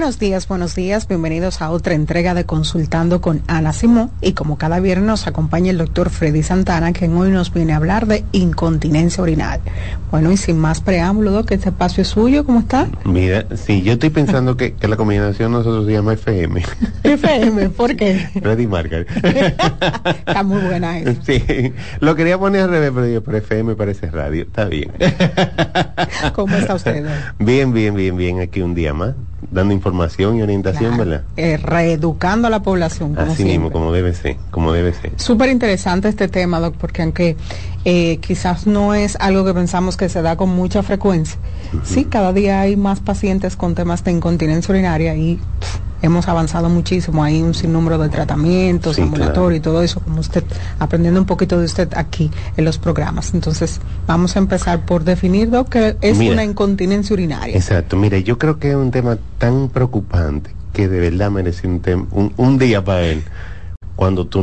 Buenos días, buenos días, bienvenidos a otra entrega de Consultando con Ana Simón y como cada viernes nos acompaña el doctor Freddy Santana quien hoy nos viene a hablar de incontinencia orinal. Bueno, y sin más preámbulo, doc, este espacio es suyo, ¿cómo está? Mira, sí, yo estoy pensando que, que la combinación nosotros se llama FM. FM, ¿por qué? Freddy Margaret. (laughs) está muy buena eso. Sí, lo quería poner al revés, pero yo, pero FM parece radio, está bien. (laughs) ¿Cómo está usted? Doc? Bien, bien, bien, bien, aquí un día más dando información y orientación, Claro. ¿verdad? Eh, reeducando a la población, como Así siempre. mismo, como debe ser, como debe ser. Súper interesante este tema, Doc, porque aunque eh, quizás no es algo que pensamos que se da con mucha frecuencia, sí, cada día hay más pacientes con temas de incontinencia urinaria y hemos avanzado muchísimo. Hay un sinnúmero de tratamientos, Sí, ambulatorios y todo eso, como usted, aprendiendo un poquito de usted aquí en los programas. Entonces, vamos a empezar por definir, Doc, que es Mira. una incontinencia urinaria. Exacto, mire, yo creo que es un tema tan preocupante que de verdad merece un, un, un día para él. Cuando tú